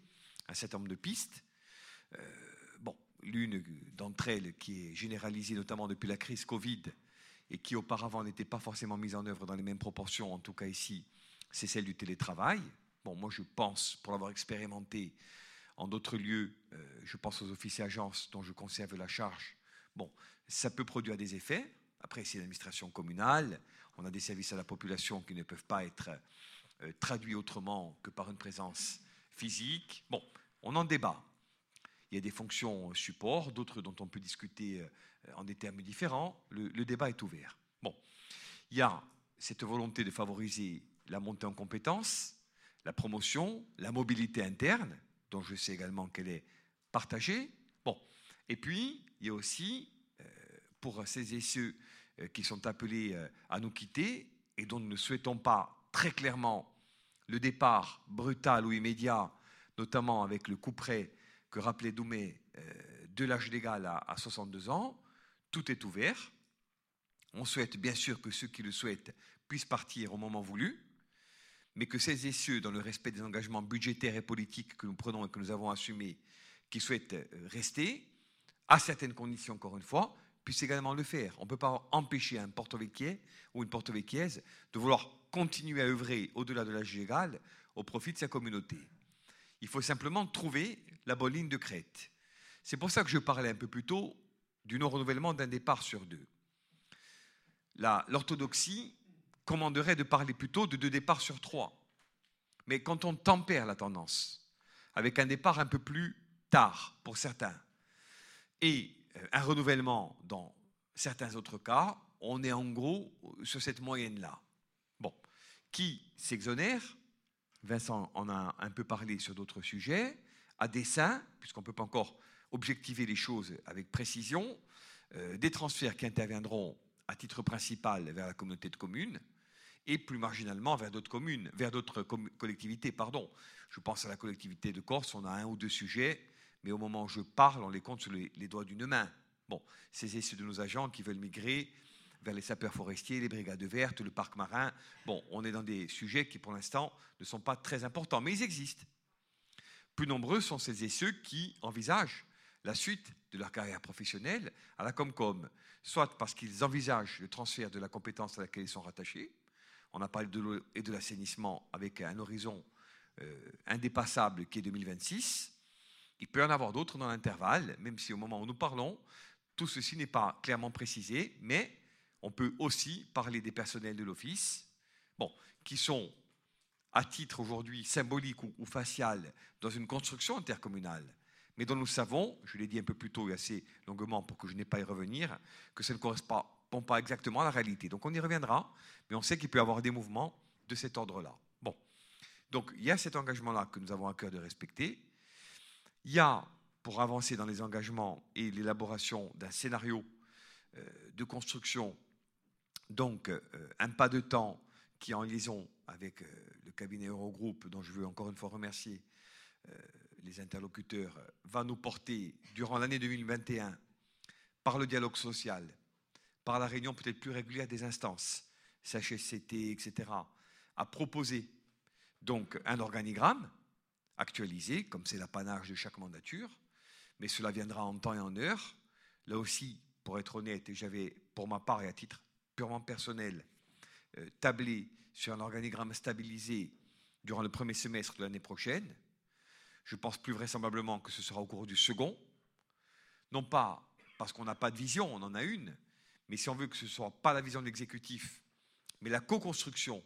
un certain nombre de pistes. Euh, l'une d'entre elles qui est généralisée notamment depuis la crise Covid et qui auparavant n'était pas forcément mise en œuvre dans les mêmes proportions, en tout cas ici, c'est celle du télétravail. Bon, moi je pense, pour l'avoir expérimenté en d'autres lieux, euh, je pense aux officiers agences dont je conserve la charge. Bon, ça peut produire des effets. Après, c'est l'administration communale. On a des services à la population qui ne peuvent pas être euh, traduits autrement que par une présence physique. Bon, on en débat. Il y a des fonctions support, d'autres dont on peut discuter euh, en des termes différents. Le, débat est ouvert. Bon, il y a cette volonté de favoriser la montée en compétences, la promotion, la mobilité interne, dont je sais également qu'elle est partagée. Bon, et puis il y a aussi euh, pour ces et ceux euh, qui sont appelés à nous quitter et dont nous ne souhaitons pas très clairement le départ brutal ou immédiat, notamment avec le coup près que rappelait Doumé euh, de l'âge légal à, 62 ans, tout est ouvert. On souhaite bien sûr que ceux qui le souhaitent puissent partir au moment voulu, mais que ces et ceux, dans le respect des engagements budgétaires et politiques que nous prenons et que nous avons assumés, qui souhaitent euh, rester, à certaines conditions encore une fois, puissent également le faire. On ne peut pas empêcher un porte-véquier ou une porte-véquiaise de vouloir continuer à œuvrer au-delà de l'âge légal au profit de sa communauté. Il faut simplement trouver la bonne ligne de crête. C'est pour ça que je parlais un peu plus tôt du non-renouvellement d'un départ sur deux. L'orthodoxie commanderait de parler plutôt de deux départs sur trois. Mais quand on tempère la tendance, avec un départ un peu plus tard pour certains, et euh, un renouvellement dans certains autres cas, on est en gros sur cette moyenne-là. Bon, qui s'exonère? Vincent en a un peu parlé sur d'autres sujets, à dessein, puisqu'on ne peut pas encore objectiver les choses avec précision, euh, des transferts qui interviendront à titre principal vers la communauté de communes et plus marginalement vers d'autres communes, vers d'autres collectivités, pardon. Je pense à la collectivité de Corse, on a un ou deux sujets, mais au moment où je parle, on les compte sur les, doigts d'une main. Bon, c'est ceux de nos agents qui veulent migrer vers les sapeurs forestiers, les brigades vertes, le parc marin. Bon, on est dans des sujets qui, pour l'instant, ne sont pas très importants, mais ils existent. Plus nombreux sont celles et ceux qui envisagent la suite de leur carrière professionnelle à la Comcom, soit parce qu'ils envisagent le transfert de la compétence à laquelle ils sont rattachés. On a parlé de l'eau et de l'assainissement avec un horizon euh, indépassable qui est 2026. Il peut y en avoir d'autres dans l'intervalle, même si au moment où nous parlons, tout ceci n'est pas clairement précisé, mais on peut aussi parler des personnels de l'Office, bon, qui sont à titre aujourd'hui symbolique ou, facial dans une construction intercommunale, mais dont nous savons, je l'ai dit un peu plus tôt et assez longuement pour que je n'ai pas à y revenir, que ça ne correspond pas exactement à la réalité. Donc on y reviendra, mais on sait qu'il peut y avoir des mouvements de cet ordre-là. Bon, donc il y a cet engagement-là que nous avons à cœur de respecter. Il y a, pour avancer dans les engagements et l'élaboration d'un scénario euh, de construction Donc, un pas de temps qui, en liaison avec le cabinet Eurogroupe, dont je veux encore une fois remercier les interlocuteurs, va nous porter durant l'année 2021 par le dialogue social, par la réunion peut-être plus régulière des instances, CHSCT, etc., à proposer donc un organigramme actualisé, comme c'est l'apanage de chaque mandature, mais cela viendra en temps et en heure. Là aussi, pour être honnête, j'avais pour ma part et à titre purement personnel euh, tablé sur un organigramme stabilisé durant le premier semestre de l'année prochaine. Je pense plus vraisemblablement que ce sera au cours du second, non pas parce qu'on n'a pas de vision, on en a une, mais si on veut que ce ne soit pas la vision de l'exécutif, mais la co-construction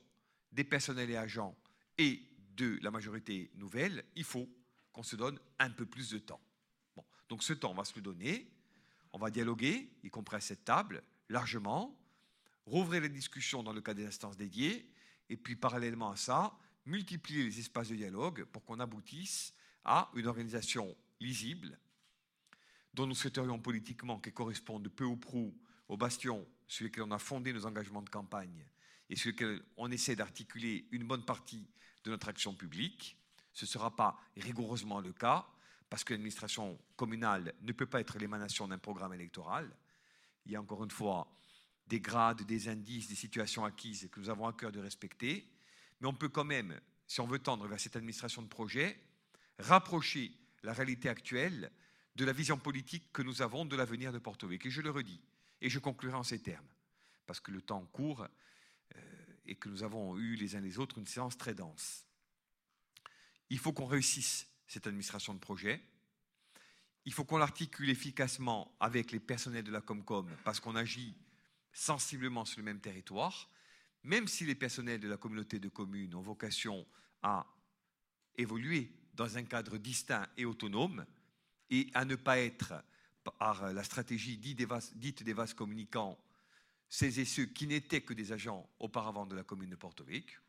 des personnels et agents et de la majorité nouvelle, il faut qu'on se donne un peu plus de temps. Bon, donc ce temps, on va se le donner, on va dialoguer, y compris à cette table, largement, rouvrir les discussions dans le cadre des instances dédiées, et puis parallèlement à ça, multiplier les espaces de dialogue pour qu'on aboutisse à une organisation lisible, dont nous souhaiterions politiquement qu'elle corresponde peu ou prou au bastion sur lequel on a fondé nos engagements de campagne et sur lequel on essaie d'articuler une bonne partie de notre action publique. Ce ne sera pas rigoureusement le cas, parce que l'administration communale ne peut pas être l'émanation d'un programme électoral. Il y a encore une fois des grades, des indices, des situations acquises que nous avons à cœur de respecter, mais on peut quand même, si on veut tendre vers cette administration de projet, rapprocher la réalité actuelle de la vision politique que nous avons de l'avenir de Porto Vecchio. Et je le redis, et je conclurai en ces termes, parce que le temps court euh, et que nous avons eu les uns les autres une séance très dense. Il faut qu'on réussisse cette administration de projet. Il faut qu'on l'articule efficacement avec les personnels de la Comcom, parce qu'on agit sensiblement sur le même territoire, même si les personnels de la communauté de communes ont vocation à évoluer dans un cadre distinct et autonome, et à ne pas être, par la stratégie dite des vases communicants, ces et ceux qui n'étaient que des agents auparavant de la commune de Porto Vecchio.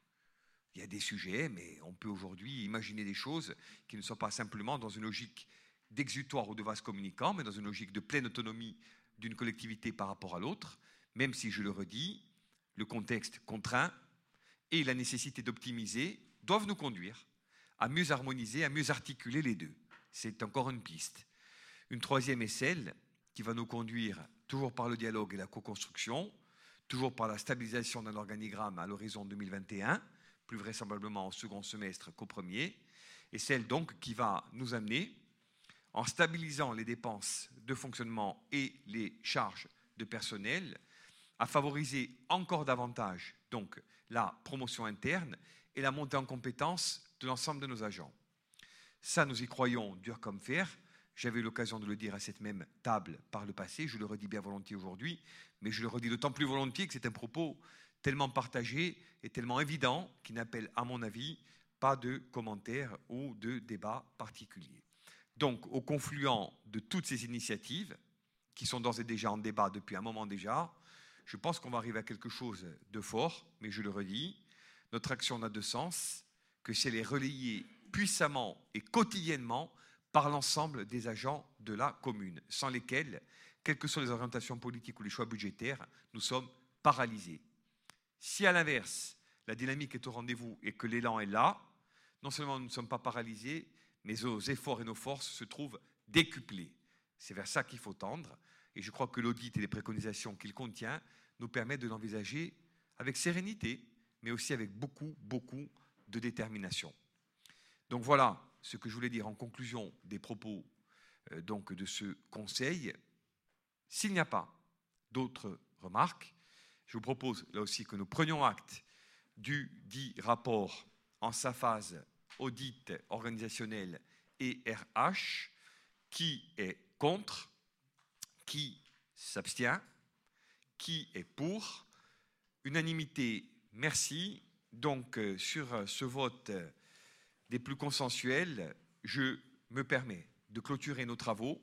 Il y a des sujets, mais on peut aujourd'hui imaginer des choses qui ne sont pas simplement dans une logique d'exutoire ou de vase communicant, mais dans une logique de pleine autonomie d'une collectivité par rapport à l'autre, même si, je le redis, le contexte contraint et la nécessité d'optimiser doivent nous conduire à mieux harmoniser, à mieux articuler les deux. C'est encore une piste. Une troisième est celle qui va nous conduire, toujours par le dialogue et la co-construction, toujours par la stabilisation d'un organigramme à l'horizon 2021, plus vraisemblablement au second semestre qu'au premier, et celle donc qui va nous amener, en stabilisant les dépenses de fonctionnement et les charges de personnel, à favoriser encore davantage donc la promotion interne et la montée en compétences de l'ensemble de nos agents. Ça, nous y croyons dur comme fer. J'avais eu l'occasion de le dire à cette même table par le passé, je le redis bien volontiers aujourd'hui, mais je le redis d'autant plus volontiers que c'est un propos tellement partagé et tellement évident qui n'appelle, à mon avis, pas de commentaires ou de débats particuliers. Donc, au confluent de toutes ces initiatives, qui sont d'ores et déjà en débat depuis un moment déjà, je pense qu'on va arriver à quelque chose de fort, mais je le redis, notre action n'a de sens que si elle est relayée puissamment et quotidiennement par l'ensemble des agents de la commune, sans lesquels, quelles que soient les orientations politiques ou les choix budgétaires, nous sommes paralysés. Si à l'inverse, la dynamique est au rendez-vous et que l'élan est là, non seulement nous ne sommes pas paralysés, mais nos efforts et nos forces se trouvent décuplés. C'est vers ça qu'il faut tendre, et je crois que l'audit et les préconisations qu'il contient nous permettent de l'envisager avec sérénité, mais aussi avec beaucoup, beaucoup de détermination. Donc voilà ce que je voulais dire en conclusion des propos euh, donc de ce conseil. S'il n'y a pas d'autres remarques, je vous propose là aussi que nous prenions acte du dit rapport en sa phase audit organisationnel et RH, qui est contre, qui s'abstient, qui est pour. Unanimité, merci. Donc, euh, sur euh, ce vote euh, des plus consensuels, je me permets de clôturer nos travaux.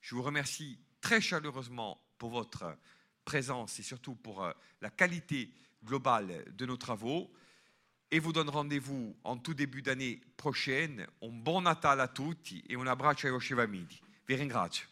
Je vous remercie très chaleureusement pour votre présence et surtout pour la qualité globale de nos travaux. Et vous donne rendez-vous en tout début d'année prochaine. Un bon Natale à tutti et un abbraccio ai vostri famigli. Vi ringrazio.